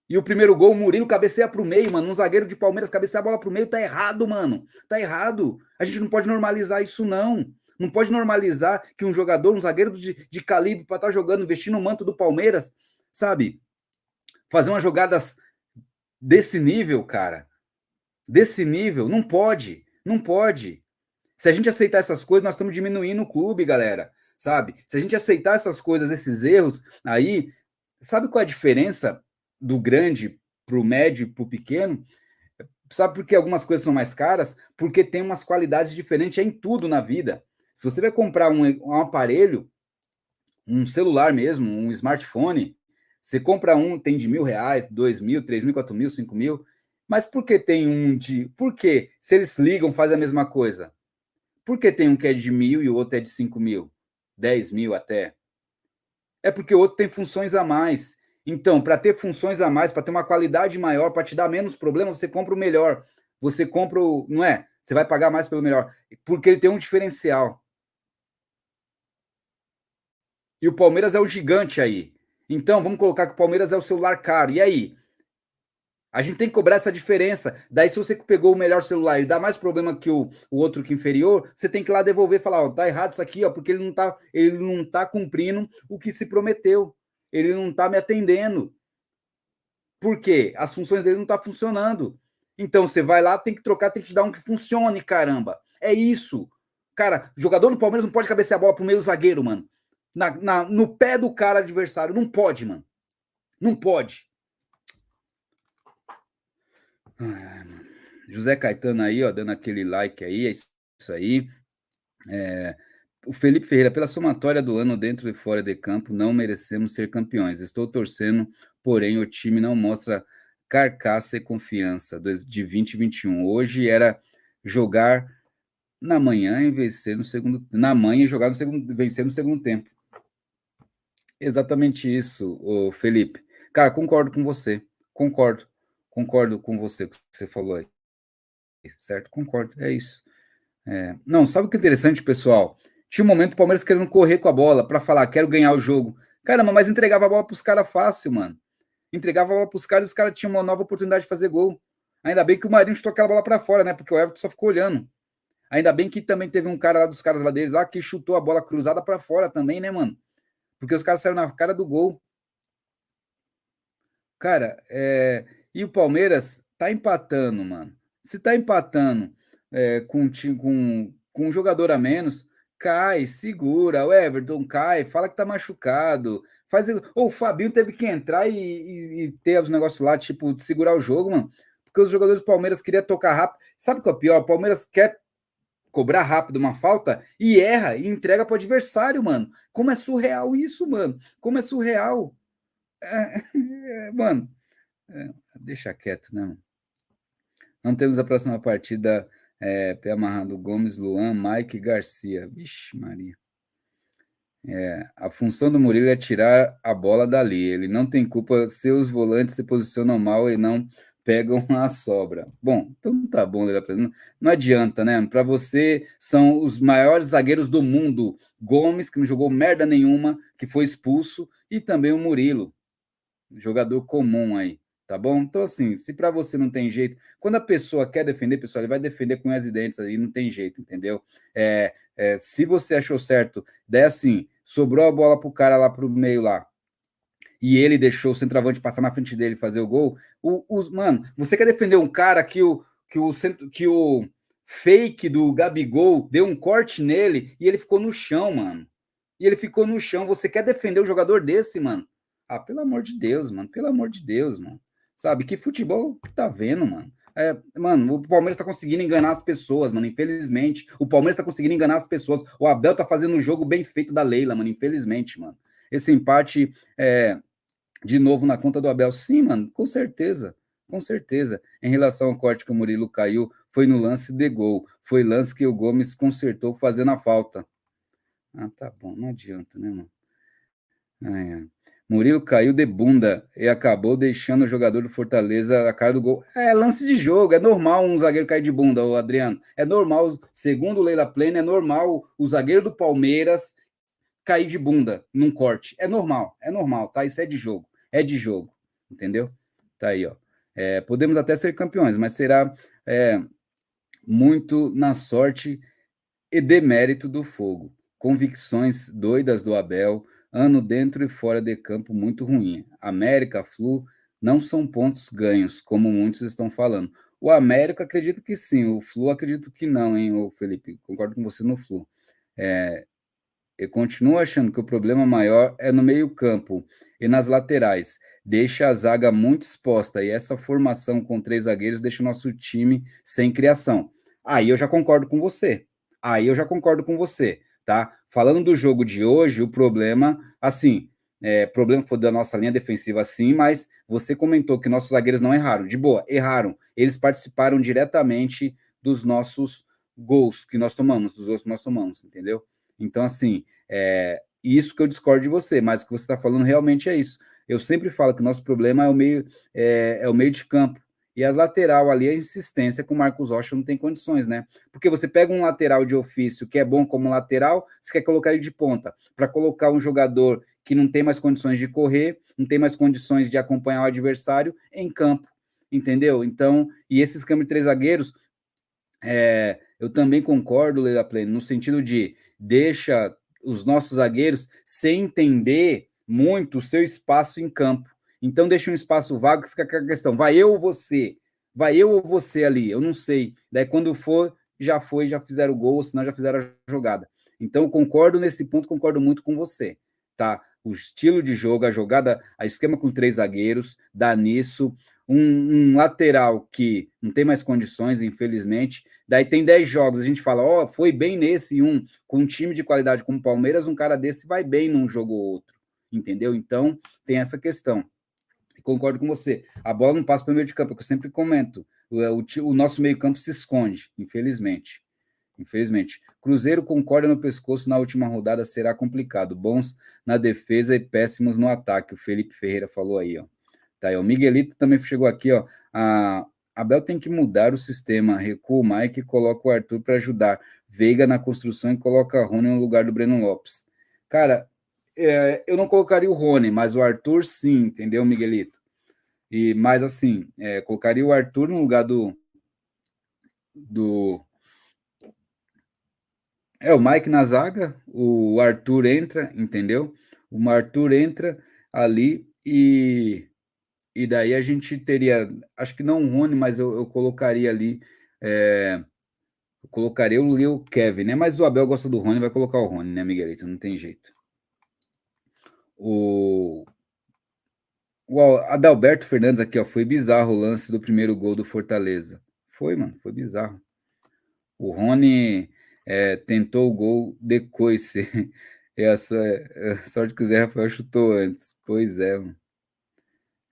[SPEAKER 1] E o primeiro gol, o Murilo cabeceia pro meio, mano. Um zagueiro de Palmeiras cabeceia a bola pro meio, tá errado, mano. Tá errado. A gente não pode normalizar isso, não. Não pode normalizar que um jogador, um zagueiro de, de calibre para estar tá jogando, vestindo o manto do Palmeiras, sabe? Fazer umas jogadas desse nível, cara. Desse nível, não pode. Não pode. Se a gente aceitar essas coisas, nós estamos diminuindo o clube, galera. Sabe? Se a gente aceitar essas coisas, esses erros, aí, sabe qual é a diferença do grande para o médio e para o pequeno? Sabe por que algumas coisas são mais caras? Porque tem umas qualidades diferentes em tudo na vida. Se você vai comprar um, um aparelho, um celular mesmo, um smartphone, você compra um, tem de mil reais, dois mil, três mil, quatro mil, cinco mil. Mas por que tem um de. Por que? Se eles ligam, faz a mesma coisa. Por que tem um que é de mil e o outro é de cinco mil? Dez mil até? É porque o outro tem funções a mais. Então, para ter funções a mais, para ter uma qualidade maior, para te dar menos problema, você compra o melhor. Você compra o. Não é? Você vai pagar mais pelo melhor. Porque ele tem um diferencial. E o Palmeiras é o gigante aí. Então, vamos colocar que o Palmeiras é o celular caro. E aí? A gente tem que cobrar essa diferença. Daí, se você pegou o melhor celular e dá mais problema que o, o outro que inferior, você tem que ir lá devolver e falar, ó, tá errado isso aqui, ó, porque ele não tá, ele não tá cumprindo o que se prometeu. Ele não tá me atendendo. Por quê? As funções dele não tá funcionando. Então, você vai lá, tem que trocar, tem que te dar um que funcione, caramba. É isso. Cara, jogador do Palmeiras não pode cabecear a bola pro meio zagueiro, mano. Na, na, no pé do cara adversário. Não pode, mano. Não pode. José Caetano aí, ó, dando aquele like aí, é isso aí. É, o Felipe Ferreira, pela somatória do ano dentro e fora de campo, não merecemos ser campeões. Estou torcendo, porém o time não mostra carcaça e confiança de 2021. Hoje era jogar na manhã e vencer no segundo na manhã e jogar no segundo vencer no segundo tempo. Exatamente isso, Felipe. Cara, concordo com você. Concordo. Concordo com você que você falou aí. Certo? Concordo, é isso. É, não, sabe o que é interessante, pessoal? Tinha um momento o Palmeiras querendo correr com a bola para falar, quero ganhar o jogo. Caramba, mas entregava a bola para os caras fácil, mano. Entregava a bola para os caras e os caras tinham uma nova oportunidade de fazer gol. Ainda bem que o Marinho chutou aquela bola para fora, né? Porque o Everton só ficou olhando. Ainda bem que também teve um cara lá dos caras lá deles lá que chutou a bola cruzada para fora também, né, mano? Porque os caras saíram na cara do gol. Cara, é... e o Palmeiras tá empatando, mano. Se tá empatando é, com, com, com um jogador a menos, cai, segura. O Everton cai, fala que tá machucado. Faz... Ou o Fabinho teve que entrar e, e, e ter os negócios lá, tipo, de segurar o jogo, mano. Porque os jogadores do Palmeiras queriam tocar rápido. Sabe o que é pior? O Palmeiras quer cobrar rápido uma falta e erra e entrega para o adversário, mano. Como é surreal isso, mano. Como é surreal. É, é, mano, é, deixa quieto, né? Não temos a próxima partida é, pé amarrado Gomes, Luan, Mike Garcia. Vixe, Maria. É, a função do Murilo é tirar a bola dali. Ele não tem culpa se os volantes se posicionam mal e não pegam a sobra. Bom, então tá bom, não, não adianta, né? Para você, são os maiores zagueiros do mundo. Gomes, que não jogou merda nenhuma, que foi expulso, e também o Murilo, jogador comum aí, tá bom? Então, assim, se para você não tem jeito, quando a pessoa quer defender, pessoal, ele vai defender com as dentes aí, não tem jeito, entendeu? É, é, se você achou certo, daí assim, sobrou a bola pro cara lá pro meio lá, e ele deixou o centroavante passar na frente dele fazer o gol. O, o, mano, você quer defender um cara que o, que o, que o fake do Gabigol deu um corte nele e ele ficou no chão, mano. E ele ficou no chão. Você quer defender um jogador desse, mano? Ah, pelo amor de Deus, mano. Pelo amor de Deus, mano. Sabe, que futebol tá vendo, mano? É, mano, o Palmeiras tá conseguindo enganar as pessoas, mano. Infelizmente. O Palmeiras tá conseguindo enganar as pessoas. O Abel tá fazendo um jogo bem feito da Leila, mano. Infelizmente, mano. Esse empate é, de novo na conta do Abel. Sim, mano, com certeza. Com certeza. Em relação ao corte que o Murilo caiu, foi no lance de gol. Foi lance que o Gomes consertou fazendo a falta. Ah, tá bom. Não adianta, né, mano? Ah, é. Murilo caiu de bunda e acabou deixando o jogador do Fortaleza a cara do gol. É lance de jogo, é normal um zagueiro cair de bunda, o Adriano. É normal, segundo o Leila Plena, é normal o zagueiro do Palmeiras cair de bunda num corte. É normal, é normal, tá? Isso é de jogo, é de jogo, entendeu? Tá aí, ó. É, podemos até ser campeões, mas será é, muito na sorte e demérito do fogo. Convicções doidas do Abel, ano dentro e fora de campo muito ruim. América, Flu, não são pontos ganhos, como muitos estão falando. O América acredito que sim, o Flu acredito que não, hein, o Felipe? Concordo com você no Flu. É, eu continuo achando que o problema maior é no meio-campo e nas laterais. Deixa a zaga muito exposta e essa formação com três zagueiros deixa o nosso time sem criação. Aí eu já concordo com você. Aí eu já concordo com você, tá? Falando do jogo de hoje, o problema, assim, é, problema foi da nossa linha defensiva, sim, mas você comentou que nossos zagueiros não erraram. De boa, erraram. Eles participaram diretamente dos nossos gols que nós tomamos, dos gols que nós tomamos, entendeu? Então, assim, é isso que eu discordo de você, mas o que você está falando realmente é isso. Eu sempre falo que o nosso problema é o meio, é, é o meio de campo. E as lateral ali, a insistência com o Marcos Rocha não tem condições, né? Porque você pega um lateral de ofício que é bom como lateral, você quer colocar ele de ponta. Para colocar um jogador que não tem mais condições de correr, não tem mais condições de acompanhar o adversário em campo, entendeu? Então, e esses câmbios de três zagueiros, é, eu também concordo, Leila Pleno, no sentido de deixa os nossos zagueiros sem entender muito o seu espaço em campo. Então deixa um espaço vago que fica com a questão, vai eu ou você? Vai eu ou você ali? Eu não sei. Daí quando for, já foi, já fizeram o gol, ou senão já fizeram a jogada. Então concordo nesse ponto, concordo muito com você, tá? O estilo de jogo, a jogada, a esquema com três zagueiros, dá nisso. Um, um lateral que não tem mais condições, infelizmente, Daí tem 10 jogos, a gente fala, ó, oh, foi bem nesse um, com um time de qualidade como o Palmeiras, um cara desse vai bem num jogo ou outro, entendeu? Então, tem essa questão. Concordo com você. A bola não passa para o meio de campo, é que eu sempre comento. O, o, o nosso meio-campo se esconde, infelizmente. Infelizmente. Cruzeiro concorda no pescoço na última rodada será complicado. Bons na defesa e péssimos no ataque. O Felipe Ferreira falou aí, ó. Tá aí, o Miguelito também chegou aqui, ó. A, Abel tem que mudar o sistema, recua o Mike e coloca o Arthur para ajudar. Veiga na construção e coloca Rony no lugar do Breno Lopes. Cara, é, eu não colocaria o Rony, mas o Arthur sim, entendeu, Miguelito? E mais assim, é, colocaria o Arthur no lugar do do é o Mike na zaga, o Arthur entra, entendeu? O Arthur entra ali e e daí a gente teria, acho que não o Rony, mas eu, eu colocaria ali, é, eu colocaria o Leo Kevin, né? Mas o Abel gosta do Rony, vai colocar o Rony, né, Miguelito? Não tem jeito. O, o Adalberto Fernandes aqui, ó, foi bizarro o lance do primeiro gol do Fortaleza. Foi, mano, foi bizarro. O Rony é, tentou o gol de coice. É, sorte que o Zé Rafael chutou antes. Pois é, mano.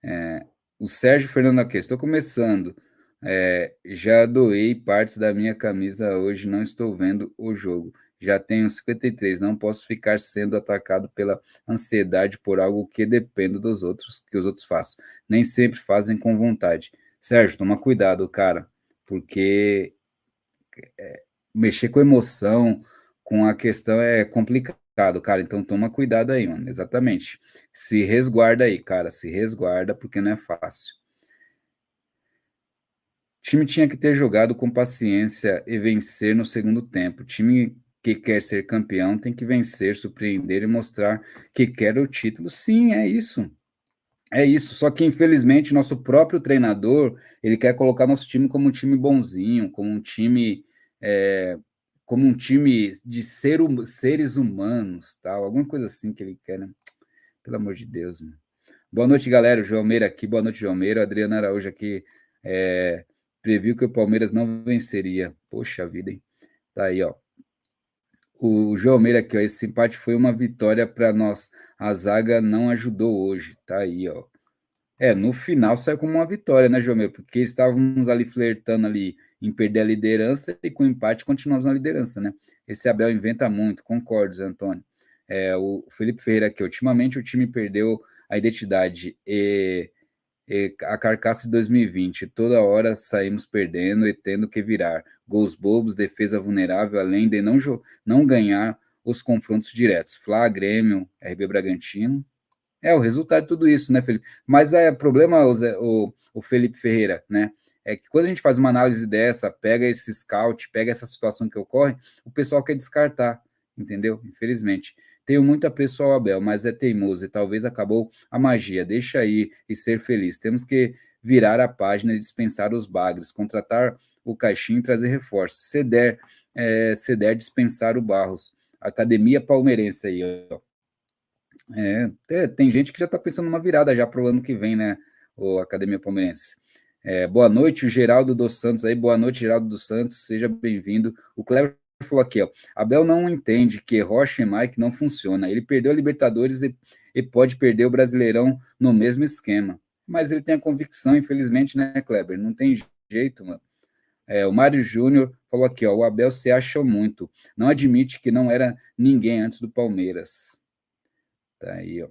[SPEAKER 1] É, o Sérgio Fernando aqui, estou começando. É, já doei partes da minha camisa hoje, não estou vendo o jogo. Já tenho 53, não posso ficar sendo atacado pela ansiedade por algo que depende dos outros, que os outros façam. Nem sempre fazem com vontade. Sérgio, toma cuidado, cara, porque é, mexer com emoção, com a questão é complicado cara. Então toma cuidado aí, mano. Exatamente. Se resguarda aí, cara. Se resguarda, porque não é fácil. O time tinha que ter jogado com paciência e vencer no segundo tempo. O time que quer ser campeão tem que vencer, surpreender e mostrar que quer o título. Sim, é isso. É isso. Só que infelizmente nosso próprio treinador ele quer colocar nosso time como um time bonzinho, como um time é, como um time de ser, seres humanos, tal, alguma coisa assim que ele quer, né? Pelo amor de Deus, mano. Boa noite, galera. O João Meira aqui, boa noite, João Meira. Adriana Araújo aqui é, previu que o Palmeiras não venceria. Poxa vida, hein? Tá aí, ó. O João Meira aqui, ó. Esse empate foi uma vitória para nós. A zaga não ajudou hoje. Tá aí, ó. É, no final saiu como uma vitória, né, João Meira? Porque estávamos ali flertando ali em perder a liderança e com o empate continuamos na liderança, né? Esse Abel inventa muito, concordo, Zé Antônio. É, o Felipe Ferreira aqui, ultimamente o time perdeu a identidade e, a carcaça de 2020. Toda hora saímos perdendo e tendo que virar. Gols bobos, defesa vulnerável, além de não, não ganhar os confrontos diretos. Flá, Grêmio, RB Bragantino. É o resultado de tudo isso, né, Felipe? Mas é problema, o, o Felipe Ferreira, né? é que quando a gente faz uma análise dessa, pega esse scout, pega essa situação que ocorre, o pessoal quer descartar, entendeu? Infelizmente. Tenho muito ao Abel, mas é teimoso e talvez acabou a magia. Deixa aí e ser feliz. Temos que virar a página e dispensar os bagres, contratar o caixinho e trazer reforços. Se der, é, se der dispensar o Barros. Academia Palmeirense aí, ó. É, tem gente que já está pensando numa virada já para o ano que vem, né? O Academia Palmeirense. É, boa noite, o Geraldo dos Santos aí. Boa noite, Geraldo dos Santos. Seja bem-vindo. O Cleber falou aqui, ó. Abel não entende que Rocha e Mike não funciona. Ele perdeu a Libertadores e, e pode perder o Brasileirão no mesmo esquema. Mas ele tem a convicção, infelizmente, né, Kleber? Não tem jeito, mano. É, o Mário Júnior falou aqui, ó. O Abel se acha muito. Não admite que não era ninguém antes do Palmeiras. Tá aí, ó.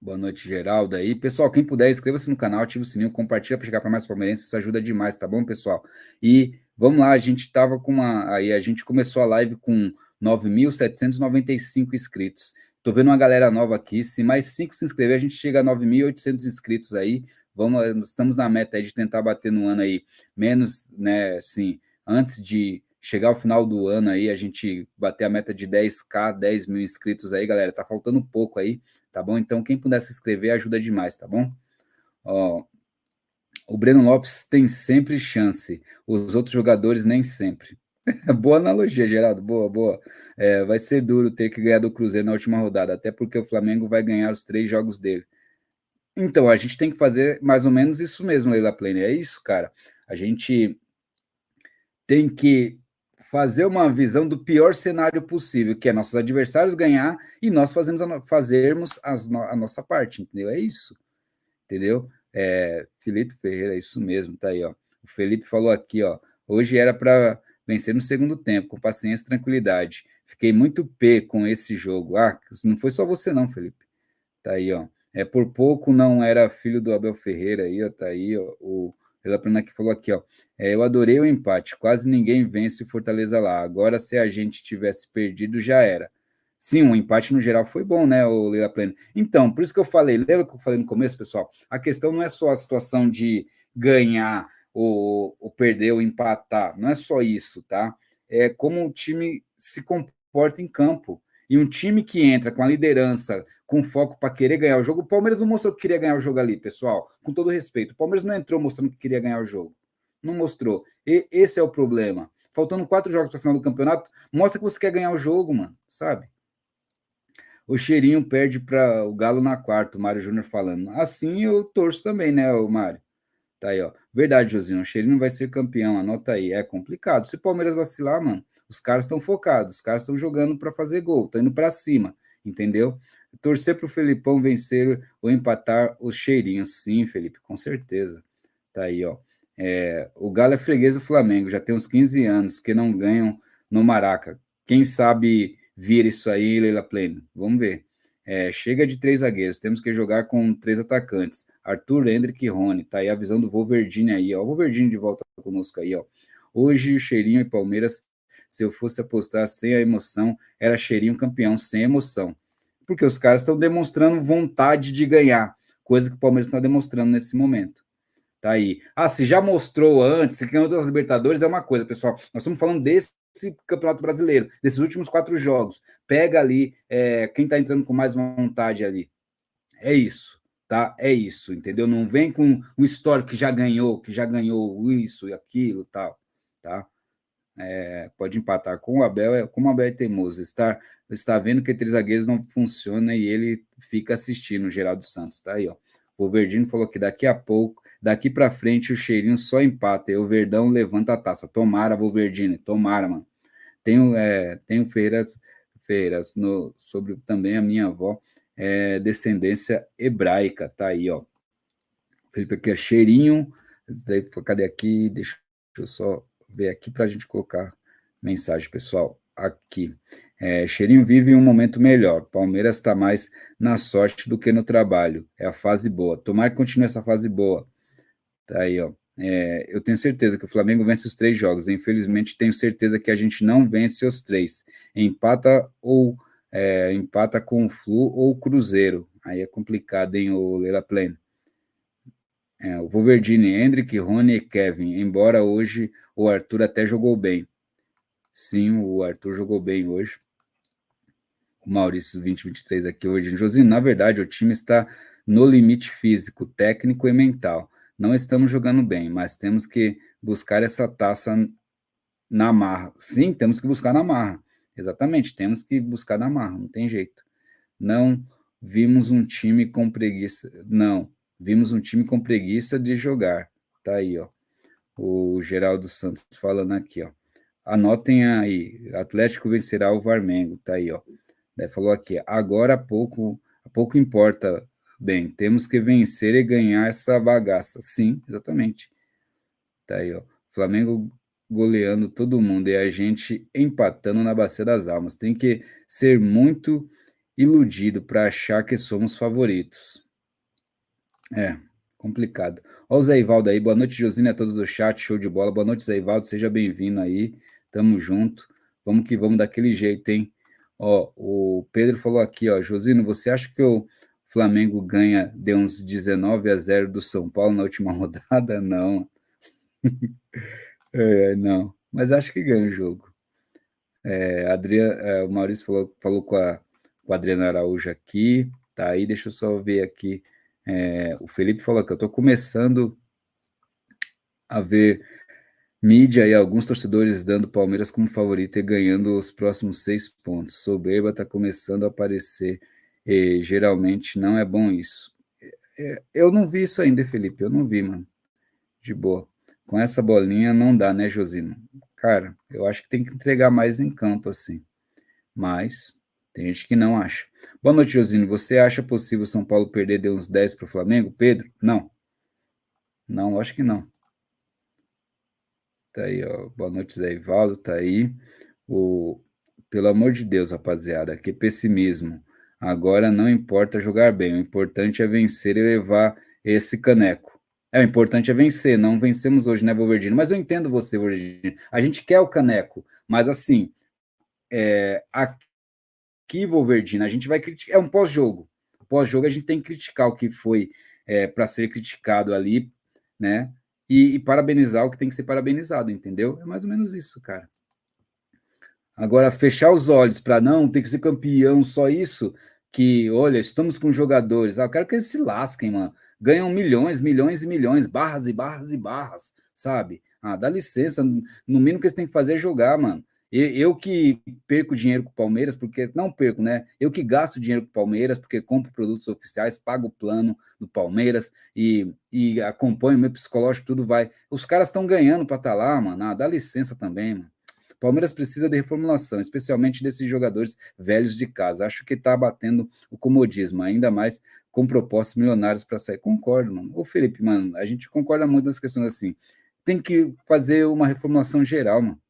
[SPEAKER 1] Boa noite, Geraldo aí. Pessoal, quem puder, inscreva-se no canal, ative o sininho, compartilha para chegar para mais palmeirenses, isso ajuda demais, tá bom, pessoal? E vamos lá, a gente estava com uma. Aí a gente começou a live com 9.795 inscritos. Tô vendo uma galera nova aqui. Se mais cinco se inscrever, a gente chega a 9.800 inscritos aí. Vamos, estamos na meta de tentar bater no ano aí menos, né? Assim, antes de chegar ao final do ano aí, a gente bater a meta de 10k, 10 mil inscritos aí, galera. Tá faltando pouco aí, tá bom? Então, quem puder se inscrever ajuda demais, tá bom? Ó, o Breno Lopes tem sempre chance, os outros jogadores nem sempre. boa analogia, Geraldo, boa, boa. É, vai ser duro ter que ganhar do Cruzeiro na última rodada, até porque o Flamengo vai ganhar os três jogos dele. Então, a gente tem que fazer mais ou menos isso mesmo, Leila Plane. É isso, cara. A gente tem que fazer uma visão do pior cenário possível, que é nossos adversários ganhar e nós fazemos a, fazermos as, a nossa parte, entendeu? É isso, entendeu? É, Felipe Ferreira, é isso mesmo, tá aí, ó. O Felipe falou aqui, ó. Hoje era para vencer no segundo tempo, com paciência e tranquilidade. Fiquei muito P com esse jogo. Ah, não foi só você, não, Felipe. Tá aí, ó. É por pouco não era filho do Abel Ferreira aí, ó. Tá aí, ó. O pela Plana que falou aqui, ó. É, eu adorei o empate. Quase ninguém vence o Fortaleza lá. Agora, se a gente tivesse perdido, já era. Sim, um empate no geral foi bom, né, o Leila Pleno? Então, por isso que eu falei, lembra que eu falei no começo, pessoal? A questão não é só a situação de ganhar ou, ou perder ou empatar, não é só isso, tá? É como o time se comporta em campo. E um time que entra com a liderança, com foco para querer ganhar o jogo, o Palmeiras não mostrou que queria ganhar o jogo ali, pessoal. Com todo respeito, o Palmeiras não entrou mostrando que queria ganhar o jogo. Não mostrou. E esse é o problema. Faltando quatro jogos para o final do campeonato, mostra que você quer ganhar o jogo, mano, sabe? O cheirinho perde para o Galo na quarta, o Mário Júnior falando. Assim eu torço também, né, o Mário? Tá aí, ó. Verdade, Josinho. O cheirinho vai ser campeão, anota aí. É complicado. Se o Palmeiras vacilar, mano, os caras estão focados, os caras estão jogando para fazer gol, estão indo para cima, entendeu? Torcer para o Felipão vencer ou empatar os cheirinhos. Sim, Felipe, com certeza. Tá aí, ó. É, o Galo é freguês do Flamengo, já tem uns 15 anos que não ganham no Maraca. Quem sabe vir isso aí, Leila Pleno? Vamos ver. É, chega de três zagueiros, temos que jogar com três atacantes. Arthur, Hendrick e Rony. Tá aí a visão do Wolverdine aí, ó. O Wolverdine de volta conosco aí, ó. Hoje o Cheirinho e Palmeiras, se eu fosse apostar sem a emoção, era Cheirinho campeão sem emoção. Porque os caras estão demonstrando vontade de ganhar, coisa que o Palmeiras está demonstrando nesse momento. Tá aí. Ah, se já mostrou antes, se ganhou das Libertadores, é uma coisa, pessoal. Nós estamos falando desse Campeonato Brasileiro, desses últimos quatro jogos. Pega ali é, quem está entrando com mais vontade ali. É isso, tá? É isso, entendeu? Não vem com um histórico que já ganhou, que já ganhou isso e aquilo tal, tá? É, pode empatar com o Abel, é, como o Abel é teimoso, está, está vendo que três zagueiros não funciona e ele fica assistindo o Geraldo Santos, tá aí, ó. O Verdino falou que daqui a pouco, daqui para frente, o cheirinho só empata e o Verdão levanta a taça. Tomara, Wolverdine, tomara, mano. Tenho, é, tenho feiras, feiras no, sobre também a minha avó, é, descendência hebraica, tá aí, ó. Felipe aqui é cheirinho. Cadê aqui? Deixa eu só ver aqui para a gente colocar mensagem, pessoal. Aqui. É, Cheirinho vive um momento melhor. Palmeiras está mais na sorte do que no trabalho. É a fase boa. Tomara que continue essa fase boa. Tá aí, ó. É, eu tenho certeza que o Flamengo vence os três jogos. Infelizmente, tenho certeza que a gente não vence os três. Empata ou é, empata com o Flu ou o Cruzeiro. Aí é complicado, hein, o Leila. É, o Wolverdine, Hendrick, Rony e Kevin. Embora hoje o Arthur até jogou bem. Sim, o Arthur jogou bem hoje. O Maurício 2023 aqui hoje. Josinho, na verdade, o time está no limite físico, técnico e mental. Não estamos jogando bem, mas temos que buscar essa taça na marra. Sim, temos que buscar na marra. Exatamente, temos que buscar na marra, não tem jeito. Não vimos um time com preguiça. Não, vimos um time com preguiça de jogar. Tá aí, ó. O Geraldo Santos falando aqui, ó. Anotem aí, Atlético vencerá o Varmengo, tá aí, ó. Daí falou aqui, agora pouco, pouco importa, bem, temos que vencer e ganhar essa bagaça. Sim, exatamente. Tá aí, ó. Flamengo goleando todo mundo e a gente empatando na Bacia das Almas. Tem que ser muito iludido para achar que somos favoritos. É, complicado. Ó o Zé Ivaldo aí, boa noite, Josina, a todos do chat, show de bola. Boa noite, Zé Ivaldo, seja bem-vindo aí. Tamo junto. Vamos que vamos daquele jeito, hein? Ó, o Pedro falou aqui, ó, Josino, você acha que o Flamengo ganha de uns 19 a 0 do São Paulo na última rodada? Não. é, não. Mas acho que ganha o jogo. É, é, o Maurício falou, falou com, a, com a Adriana Araújo aqui. Tá aí, deixa eu só ver aqui. É, o Felipe falou que eu estou começando a ver Mídia e alguns torcedores dando Palmeiras como favorito e ganhando os próximos seis pontos. Soberba está começando a aparecer e geralmente não é bom isso. É, eu não vi isso ainda, Felipe. Eu não vi, mano. De boa. Com essa bolinha não dá, né, Josino? Cara, eu acho que tem que entregar mais em campo, assim. Mas tem gente que não acha. Boa noite, Josino. Você acha possível São Paulo perder de uns 10 para o Flamengo? Pedro? Não. Não, acho que não. Tá aí, ó. Boa noite, Zé Ivaldo, tá aí. O... Pelo amor de Deus, rapaziada, que pessimismo. Agora não importa jogar bem, o importante é vencer e levar esse caneco. É, o importante é vencer, não vencemos hoje, né, Wolverdino? Mas eu entendo você, Wolverdino. A gente quer o caneco, mas assim, é, a, que Wolverdina, a gente vai criticar, é um pós-jogo. Pós-jogo a gente tem que criticar o que foi é, para ser criticado ali, né? E, e, parabenizar o que tem que ser parabenizado, entendeu? É mais ou menos isso, cara. Agora, fechar os olhos para não ter que ser campeão, só isso, que, olha, estamos com jogadores. Ah, eu quero que eles se lasquem, mano. Ganham milhões, milhões e milhões, barras e barras e barras, sabe? Ah, dá licença. No mínimo que eles têm que fazer é jogar, mano. Eu que perco dinheiro com o Palmeiras, porque não perco, né? Eu que gasto dinheiro com o Palmeiras, porque compro produtos oficiais, pago o plano do Palmeiras e, e acompanho meu psicológico, tudo vai. Os caras estão ganhando para estar tá lá, mano. Ah, dá licença também, mano. Palmeiras precisa de reformulação, especialmente desses jogadores velhos de casa. Acho que está batendo o comodismo, ainda mais com propostas milionárias para sair. Concordo, mano. Ô, Felipe, mano, a gente concorda muito nas questões assim. Tem que fazer uma reformulação geral, mano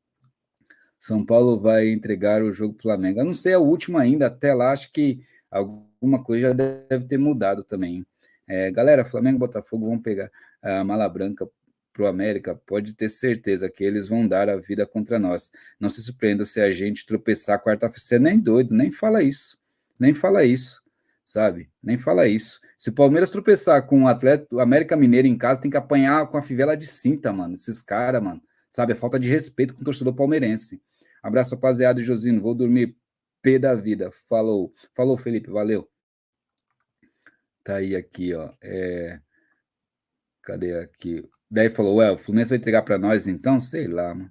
[SPEAKER 1] são Paulo vai entregar o jogo para o Flamengo. Eu não sei a última ainda, até lá acho que alguma coisa já deve ter mudado também. É, galera, Flamengo e Botafogo vão pegar a mala branca para o América, pode ter certeza que eles vão dar a vida contra nós. Não se surpreenda se a gente tropeçar quarta-feira. Você é nem doido, nem fala isso. Nem fala isso, sabe? Nem fala isso. Se o Palmeiras tropeçar com o atleta, o América Mineiro em casa, tem que apanhar com a fivela de cinta, mano. Esses caras, mano. Sabe? A falta de respeito com o torcedor palmeirense. Abraço, rapaziada. Josino, vou dormir P da vida. Falou. Falou, Felipe. Valeu. Tá aí aqui, ó. É... Cadê aqui? Daí falou, ué, o Fluminense vai entregar para nós então? Sei lá, mano.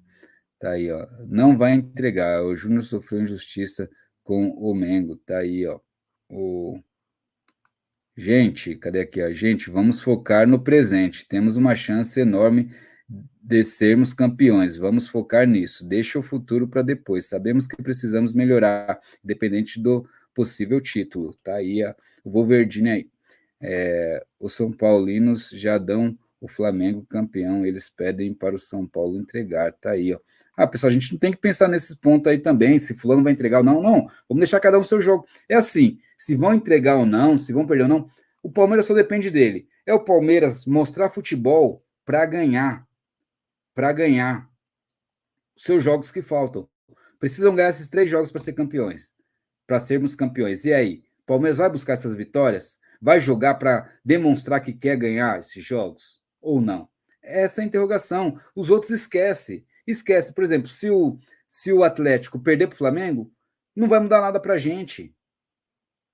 [SPEAKER 1] Tá aí, ó. Não vai entregar. O Júnior sofreu injustiça com o Mengo. Tá aí, ó. O... Gente, cadê aqui? A gente, vamos focar no presente. Temos uma chance enorme de sermos campeões. Vamos focar nisso. Deixa o futuro para depois. Sabemos que precisamos melhorar, independente do possível título. Tá aí a, o Wolverdine aí. É, os São Paulinos já dão o Flamengo campeão. Eles pedem para o São Paulo entregar. Tá aí, ó. Ah, pessoal, a gente não tem que pensar nesses pontos aí também, se fulano vai entregar ou não. Não, vamos deixar cada um seu jogo. É assim, se vão entregar ou não, se vão perder ou não, o Palmeiras só depende dele. É o Palmeiras mostrar futebol para ganhar para ganhar os seus jogos que faltam. Precisam ganhar esses três jogos para ser campeões, para sermos campeões. E aí, Palmeiras vai buscar essas vitórias? Vai jogar para demonstrar que quer ganhar esses jogos ou não? Essa é a interrogação. Os outros esquece. Esquece, por exemplo, se o, se o Atlético perder para o Flamengo, não vai mudar nada para a gente.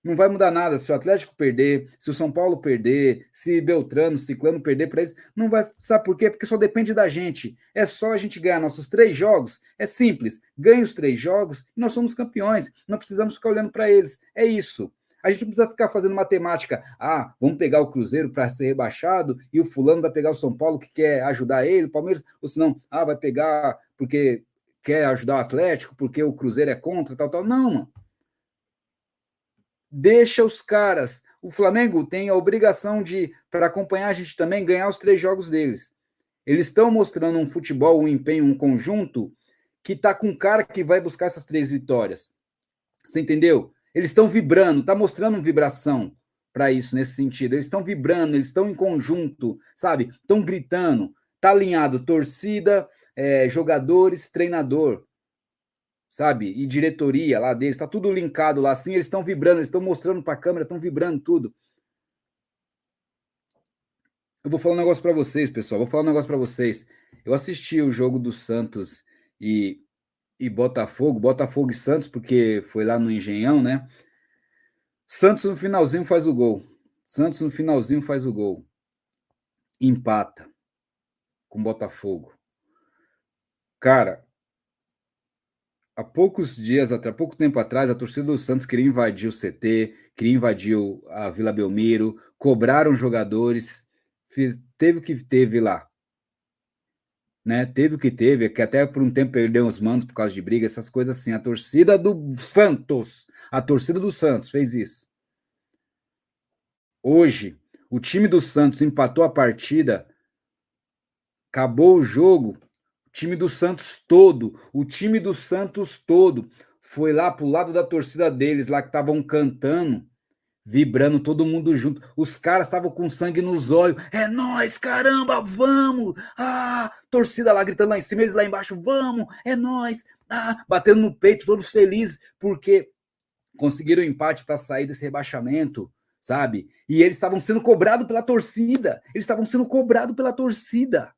[SPEAKER 1] Não vai mudar nada se o Atlético perder, se o São Paulo perder, se Beltrano, Ciclano perder para eles. Não vai. Sabe por quê? Porque só depende da gente. É só a gente ganhar nossos três jogos. É simples. Ganha os três jogos e nós somos campeões. Não precisamos ficar olhando para eles. É isso. A gente não precisa ficar fazendo matemática. Ah, vamos pegar o Cruzeiro para ser rebaixado e o fulano vai pegar o São Paulo que quer ajudar ele, o Palmeiras, ou senão, ah, vai pegar porque quer ajudar o Atlético, porque o Cruzeiro é contra, tal, tal. Não, mano. Deixa os caras. O Flamengo tem a obrigação de, para acompanhar a gente também, ganhar os três jogos deles. Eles estão mostrando um futebol, um empenho, um conjunto que tá com cara que vai buscar essas três vitórias. Você entendeu? Eles estão vibrando, tá mostrando vibração para isso nesse sentido. Eles estão vibrando, eles estão em conjunto, sabe? Estão gritando. Tá alinhado torcida, é, jogadores, treinador sabe? E diretoria lá deles, está tudo linkado lá assim, eles estão vibrando, eles estão mostrando para a câmera, estão vibrando tudo. Eu vou falar um negócio para vocês, pessoal. Vou falar um negócio para vocês. Eu assisti o jogo do Santos e, e Botafogo, Botafogo e Santos, porque foi lá no Engenhão, né? Santos no finalzinho faz o gol. Santos no finalzinho faz o gol. Empata com Botafogo. Cara, há poucos dias, até pouco tempo atrás, a torcida do Santos queria invadir o CT, queria invadir a Vila Belmiro, cobraram jogadores, fez, teve o que teve lá. Né? Teve o que teve, que até por um tempo perdeu os manos por causa de briga, essas coisas assim. A torcida do Santos, a torcida do Santos fez isso. Hoje, o time do Santos empatou a partida, acabou o jogo, time do Santos todo, o time do Santos todo foi lá pro lado da torcida deles, lá que estavam cantando, vibrando todo mundo junto. Os caras estavam com sangue nos olhos. É nós, caramba, vamos! Ah, torcida lá gritando lá em cima, eles lá embaixo, vamos, é nós. Ah, batendo no peito, todos felizes, porque conseguiram empate para sair desse rebaixamento, sabe? E eles estavam sendo cobrados pela torcida. Eles estavam sendo cobrados pela torcida.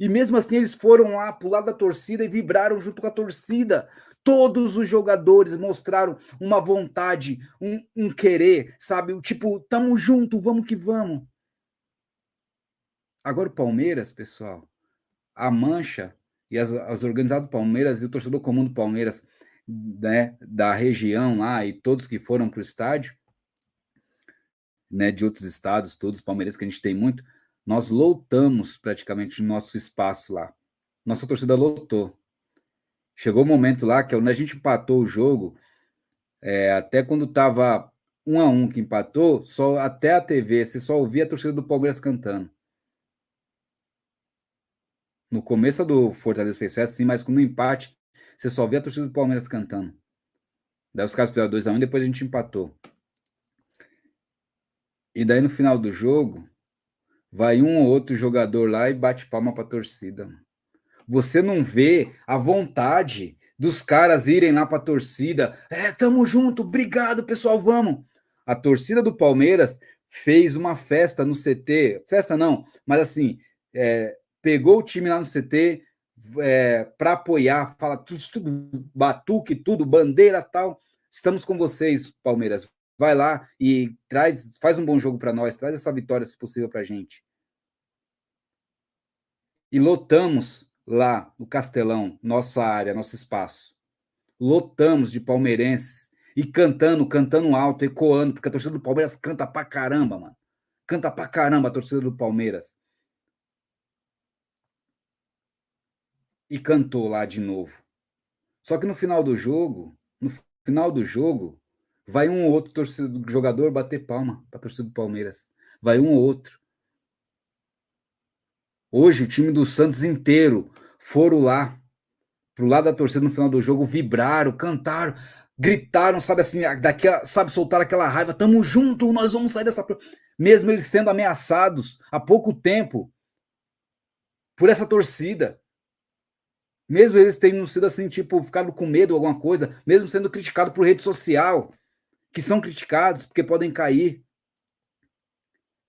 [SPEAKER 1] E mesmo assim eles foram lá pro lado da torcida e vibraram junto com a torcida. Todos os jogadores mostraram uma vontade, um, um querer, sabe? O tipo, tamo junto, vamos que vamos. Agora o Palmeiras, pessoal, a Mancha e as, as organizadas do Palmeiras e o torcedor comum do Palmeiras, né, da região lá e todos que foram para o estádio, né, de outros estados, todos palmeirenses que a gente tem muito, nós lotamos praticamente o nosso espaço lá. Nossa torcida lotou. Chegou o um momento lá que a gente empatou o jogo, é, até quando estava um a um que empatou, só até a TV, você só ouvia a torcida do Palmeiras cantando. No começo do Fortaleza fez festa, sim, mas no empate, você só via a torcida do Palmeiras cantando. Daí os caras fizeram 2x1 um, e depois a gente empatou. E daí no final do jogo, vai um ou outro jogador lá e bate palma pra torcida. Você não vê a vontade dos caras irem lá pra torcida. É, tamo junto, obrigado, pessoal, vamos. A torcida do Palmeiras fez uma festa no CT. Festa não, mas assim, é, pegou o time lá no CT é, para apoiar, fala tudo, tudo, batuque, tudo, bandeira tal. Estamos com vocês, Palmeiras. Vai lá e traz, faz um bom jogo para nós, traz essa vitória, se possível, para a gente. E lotamos lá no Castelão, nossa área, nosso espaço. Lotamos de palmeirenses e cantando, cantando alto, ecoando, porque a torcida do Palmeiras canta pra caramba, mano. Canta pra caramba a torcida do Palmeiras. e cantou lá de novo. Só que no final do jogo, no final do jogo, vai um ou outro torcedor, jogador bater palma para a torcida do Palmeiras. Vai um ou outro. Hoje o time do Santos inteiro foram lá pro lado da torcida no final do jogo, vibraram, cantaram, gritaram, sabe assim, daquela, sabe soltar aquela raiva, tamo junto, nós vamos sair dessa mesmo eles sendo ameaçados há pouco tempo por essa torcida. Mesmo eles tendo sido assim, tipo, ficado com medo de alguma coisa, mesmo sendo criticado por rede social, que são criticados porque podem cair.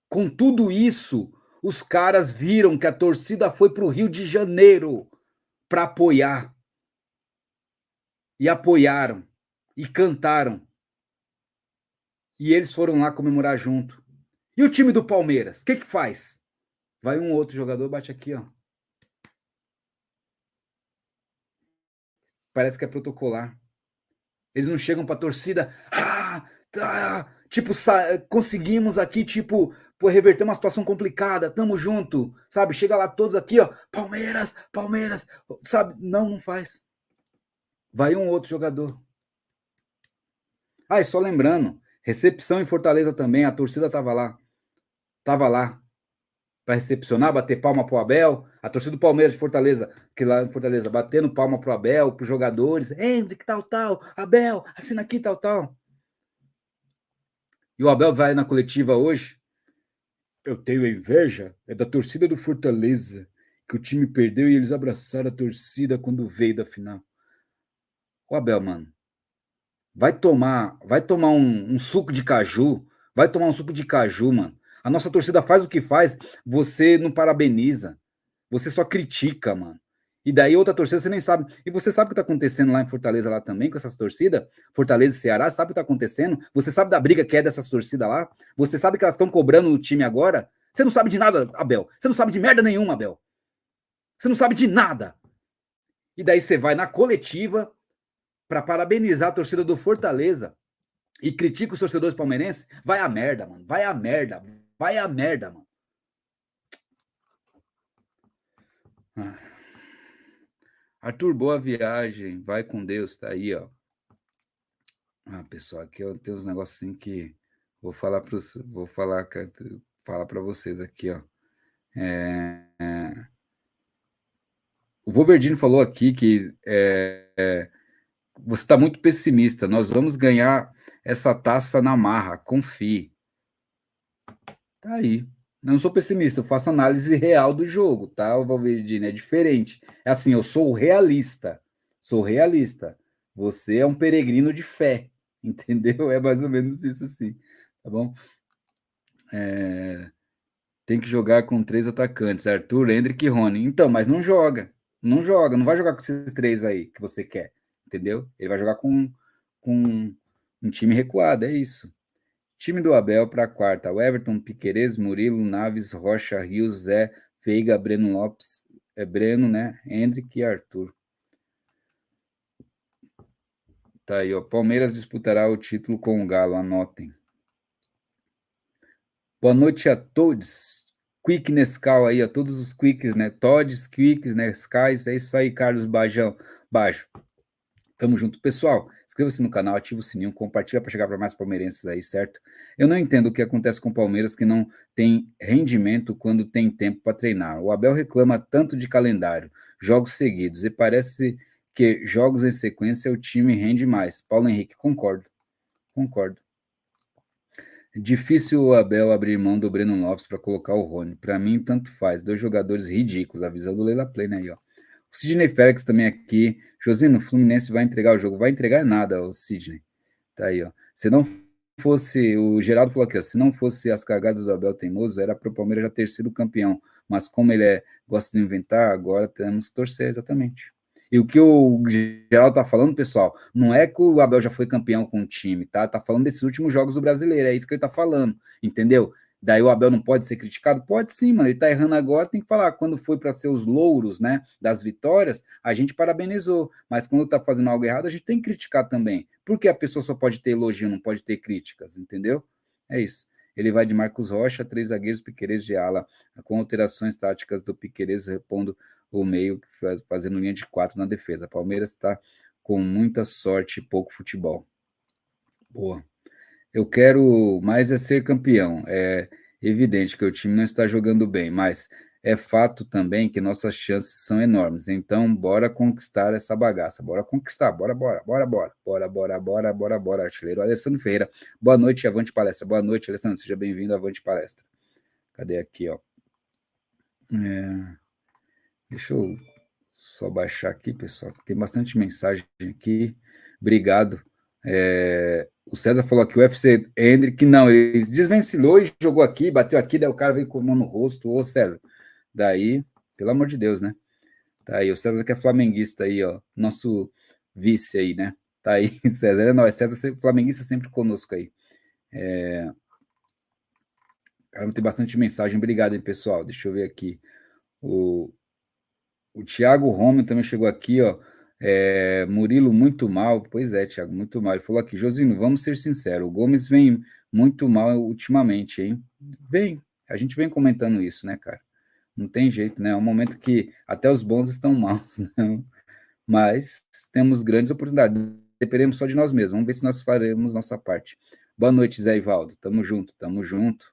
[SPEAKER 1] Com tudo isso, os caras viram que a torcida foi para o Rio de Janeiro para apoiar. E apoiaram. E cantaram. E eles foram lá comemorar junto. E o time do Palmeiras? O que, que faz? Vai um outro jogador, bate aqui, ó. parece que é protocolar. Eles não chegam para a torcida, ah, tá, tipo, conseguimos aqui, tipo, pô, reverter uma situação complicada, tamo junto, sabe? Chega lá todos aqui, ó, Palmeiras, Palmeiras, sabe? Não, não faz. Vai um outro jogador. Ah, e só lembrando, recepção em Fortaleza também, a torcida tava lá. Tava lá para recepcionar, bater palma pro Abel, a torcida do Palmeiras de Fortaleza, que lá em Fortaleza, batendo palma pro Abel, pros jogadores, Hendrick, tal, tal, Abel, assina aqui, tal, tal. E o Abel vai na coletiva hoje. Eu tenho inveja, é da torcida do Fortaleza, que o time perdeu e eles abraçaram a torcida quando veio da final. O Abel, mano, vai tomar, vai tomar um, um suco de caju, vai tomar um suco de caju, mano a nossa torcida faz o que faz, você não parabeniza. Você só critica, mano. E daí outra torcida você nem sabe. E você sabe o que tá acontecendo lá em Fortaleza lá também com essas torcidas? Fortaleza e Ceará, sabe o que tá acontecendo? Você sabe da briga que é dessas torcidas lá? Você sabe que elas estão cobrando no time agora? Você não sabe de nada, Abel. Você não sabe de merda nenhuma, Abel. Você não sabe de nada. E daí você vai na coletiva para parabenizar a torcida do Fortaleza e critica os torcedores palmeirenses. Vai a merda, mano. Vai a merda. Vai a merda, mano. Ah. Arthur, boa viagem. Vai com Deus, tá aí, ó. Ah, pessoal, aqui eu tenho uns negócios assim que vou falar para vou falar falar para vocês aqui, ó. É, é... O Wolverdino falou aqui que é, é, você está muito pessimista. Nós vamos ganhar essa taça na marra. Confie. Tá aí. Não sou pessimista, eu faço análise real do jogo, tá, o Valverdine? É diferente. É assim, eu sou realista. Sou realista. Você é um peregrino de fé, entendeu? É mais ou menos isso assim, tá bom? É, tem que jogar com três atacantes, Arthur, Hendrick e Rony. Então, mas não joga, não joga, não vai jogar com esses três aí que você quer, entendeu? Ele vai jogar com, com um time recuado, é isso. Time do Abel para a quarta, Everton, Piquerez, Murilo, Naves, Rocha, Rios, Zé, Veiga, Breno Lopes, é Breno, né? Hendrick e Arthur. Tá aí, ó. Palmeiras disputará o título com o Galo, anotem. Boa noite a todos. Quick Nescau aí, a todos os quicks, né? Tods, quicks, Nescais, é isso aí, Carlos Bajão. Baixo. Tamo junto, pessoal. Inscreva-se no canal, ativa o sininho, compartilha para chegar para mais palmeirenses aí, certo? Eu não entendo o que acontece com o Palmeiras que não tem rendimento quando tem tempo para treinar. O Abel reclama tanto de calendário, jogos seguidos, e parece que jogos em sequência o time rende mais. Paulo Henrique, concordo. Concordo. Difícil o Abel abrir mão do Breno Lopes para colocar o Rony. Para mim, tanto faz. Dois jogadores ridículos. A visão do Leila Play, né? Aí, ó. Sidney Félix também aqui. Josino, Fluminense vai entregar o jogo. Vai entregar nada, o Sidney. Tá aí, ó. Se não fosse. O Geraldo falou aqui, ó. Se não fosse as cagadas do Abel Teimoso, era para o Palmeiras já ter sido campeão. Mas como ele é, gosta de inventar, agora temos que torcer, exatamente. E o que o Geraldo tá falando, pessoal, não é que o Abel já foi campeão com o time, tá? Tá falando desses últimos jogos do brasileiro, é isso que ele tá falando, entendeu? Daí o Abel não pode ser criticado? Pode sim, mano. Ele tá errando agora, tem que falar. Quando foi para ser os louros, né, das vitórias, a gente parabenizou. Mas quando tá fazendo algo errado, a gente tem que criticar também. Porque a pessoa só pode ter elogio, não pode ter críticas, entendeu? É isso. Ele vai de Marcos Rocha, três zagueiros, Piqueires de ala, com alterações táticas do Piqueires, repondo o meio, fazendo linha de quatro na defesa. Palmeiras está com muita sorte e pouco futebol. Boa. Eu quero mais é ser campeão. É evidente que o time não está jogando bem, mas é fato também que nossas chances são enormes. Então, bora conquistar essa bagaça. Bora conquistar. Bora, bora, bora, bora. Bora, bora, bora, bora, bora, artilheiro. Alessandro Ferreira. Boa noite, Avante Palestra. Boa noite, Alessandro. Seja bem-vindo Avante Palestra. Cadê aqui, ó? É... Deixa eu só baixar aqui, pessoal. Tem bastante mensagem aqui. Obrigado. É, o César falou aqui, o UFC Hendrick, não, ele desvencilhou e jogou aqui, bateu aqui, daí o cara veio com a mão no rosto. Ô, César, daí, pelo amor de Deus, né? Tá aí, o César que é flamenguista aí, ó, nosso vice aí, né? Tá aí, César, é nóis, César flamenguista sempre conosco aí. É... Cara, tem bastante mensagem, obrigado, hein, pessoal. Deixa eu ver aqui. O, o Thiago Rome também chegou aqui, ó. É, Murilo muito mal. Pois é, Thiago, muito mal. Ele falou aqui, Josino, vamos ser sinceros, o Gomes vem muito mal ultimamente, hein? Vem, a gente vem comentando isso, né, cara? Não tem jeito, né? É um momento que até os bons estão maus, né? Mas temos grandes oportunidades. Dependemos só de nós mesmos. Vamos ver se nós faremos nossa parte. Boa noite, Zé Ivaldo. Tamo junto, tamo junto.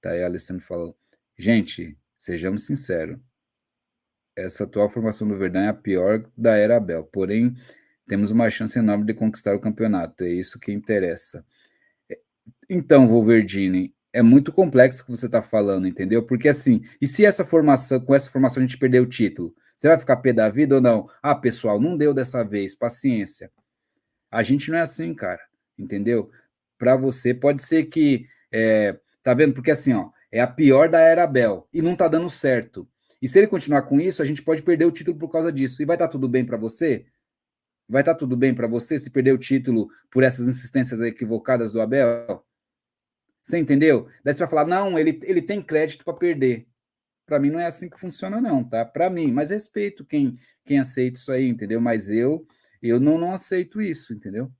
[SPEAKER 1] Tá aí, Alessandro falou. Gente, sejamos sinceros essa atual formação do Verdão é a pior da era Abel, porém temos uma chance enorme de conquistar o campeonato, é isso que interessa. Então, Wolverdine, é muito complexo o que você está falando, entendeu? Porque assim, e se essa formação, com essa formação a gente perder o título, você vai ficar pé da vida ou não? Ah, pessoal, não deu dessa vez, paciência. A gente não é assim, cara, entendeu? Para você pode ser que, é, tá vendo? Porque assim, ó, é a pior da era Abel e não tá dando certo. E se ele continuar com isso, a gente pode perder o título por causa disso. E vai estar tá tudo bem para você? Vai estar tá tudo bem para você se perder o título por essas insistências equivocadas do Abel? Você entendeu? Daí você vai falar: não, ele, ele tem crédito para perder. Para mim não é assim que funciona, não, tá? Para mim, mas respeito quem, quem aceita isso aí, entendeu? Mas eu eu não, não aceito isso, entendeu?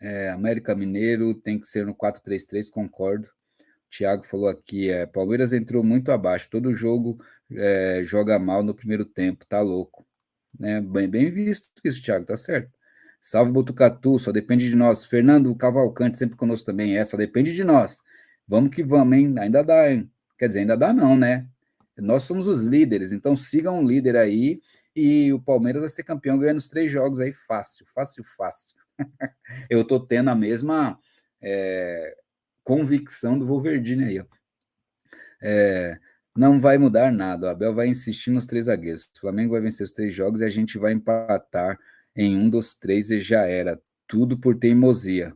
[SPEAKER 1] É, América Mineiro tem que ser no 4-3-3, concordo. Thiago falou aqui, é, Palmeiras entrou muito abaixo, todo jogo é, joga mal no primeiro tempo, tá louco. Né? Bem, bem visto isso, Thiago, tá certo. Salve Botucatu, só depende de nós. Fernando Cavalcante, sempre conosco também, é, só depende de nós. Vamos que vamos, hein? Ainda dá, hein? Quer dizer, ainda dá não, né? Nós somos os líderes, então sigam o líder aí e o Palmeiras vai ser campeão ganhando os três jogos aí fácil, fácil, fácil. Eu tô tendo a mesma é, convicção do Wolverine aí, ó. É, não vai mudar nada. O Abel vai insistir nos três zagueiros. O Flamengo vai vencer os três jogos e a gente vai empatar em um dos três e já era. Tudo por teimosia.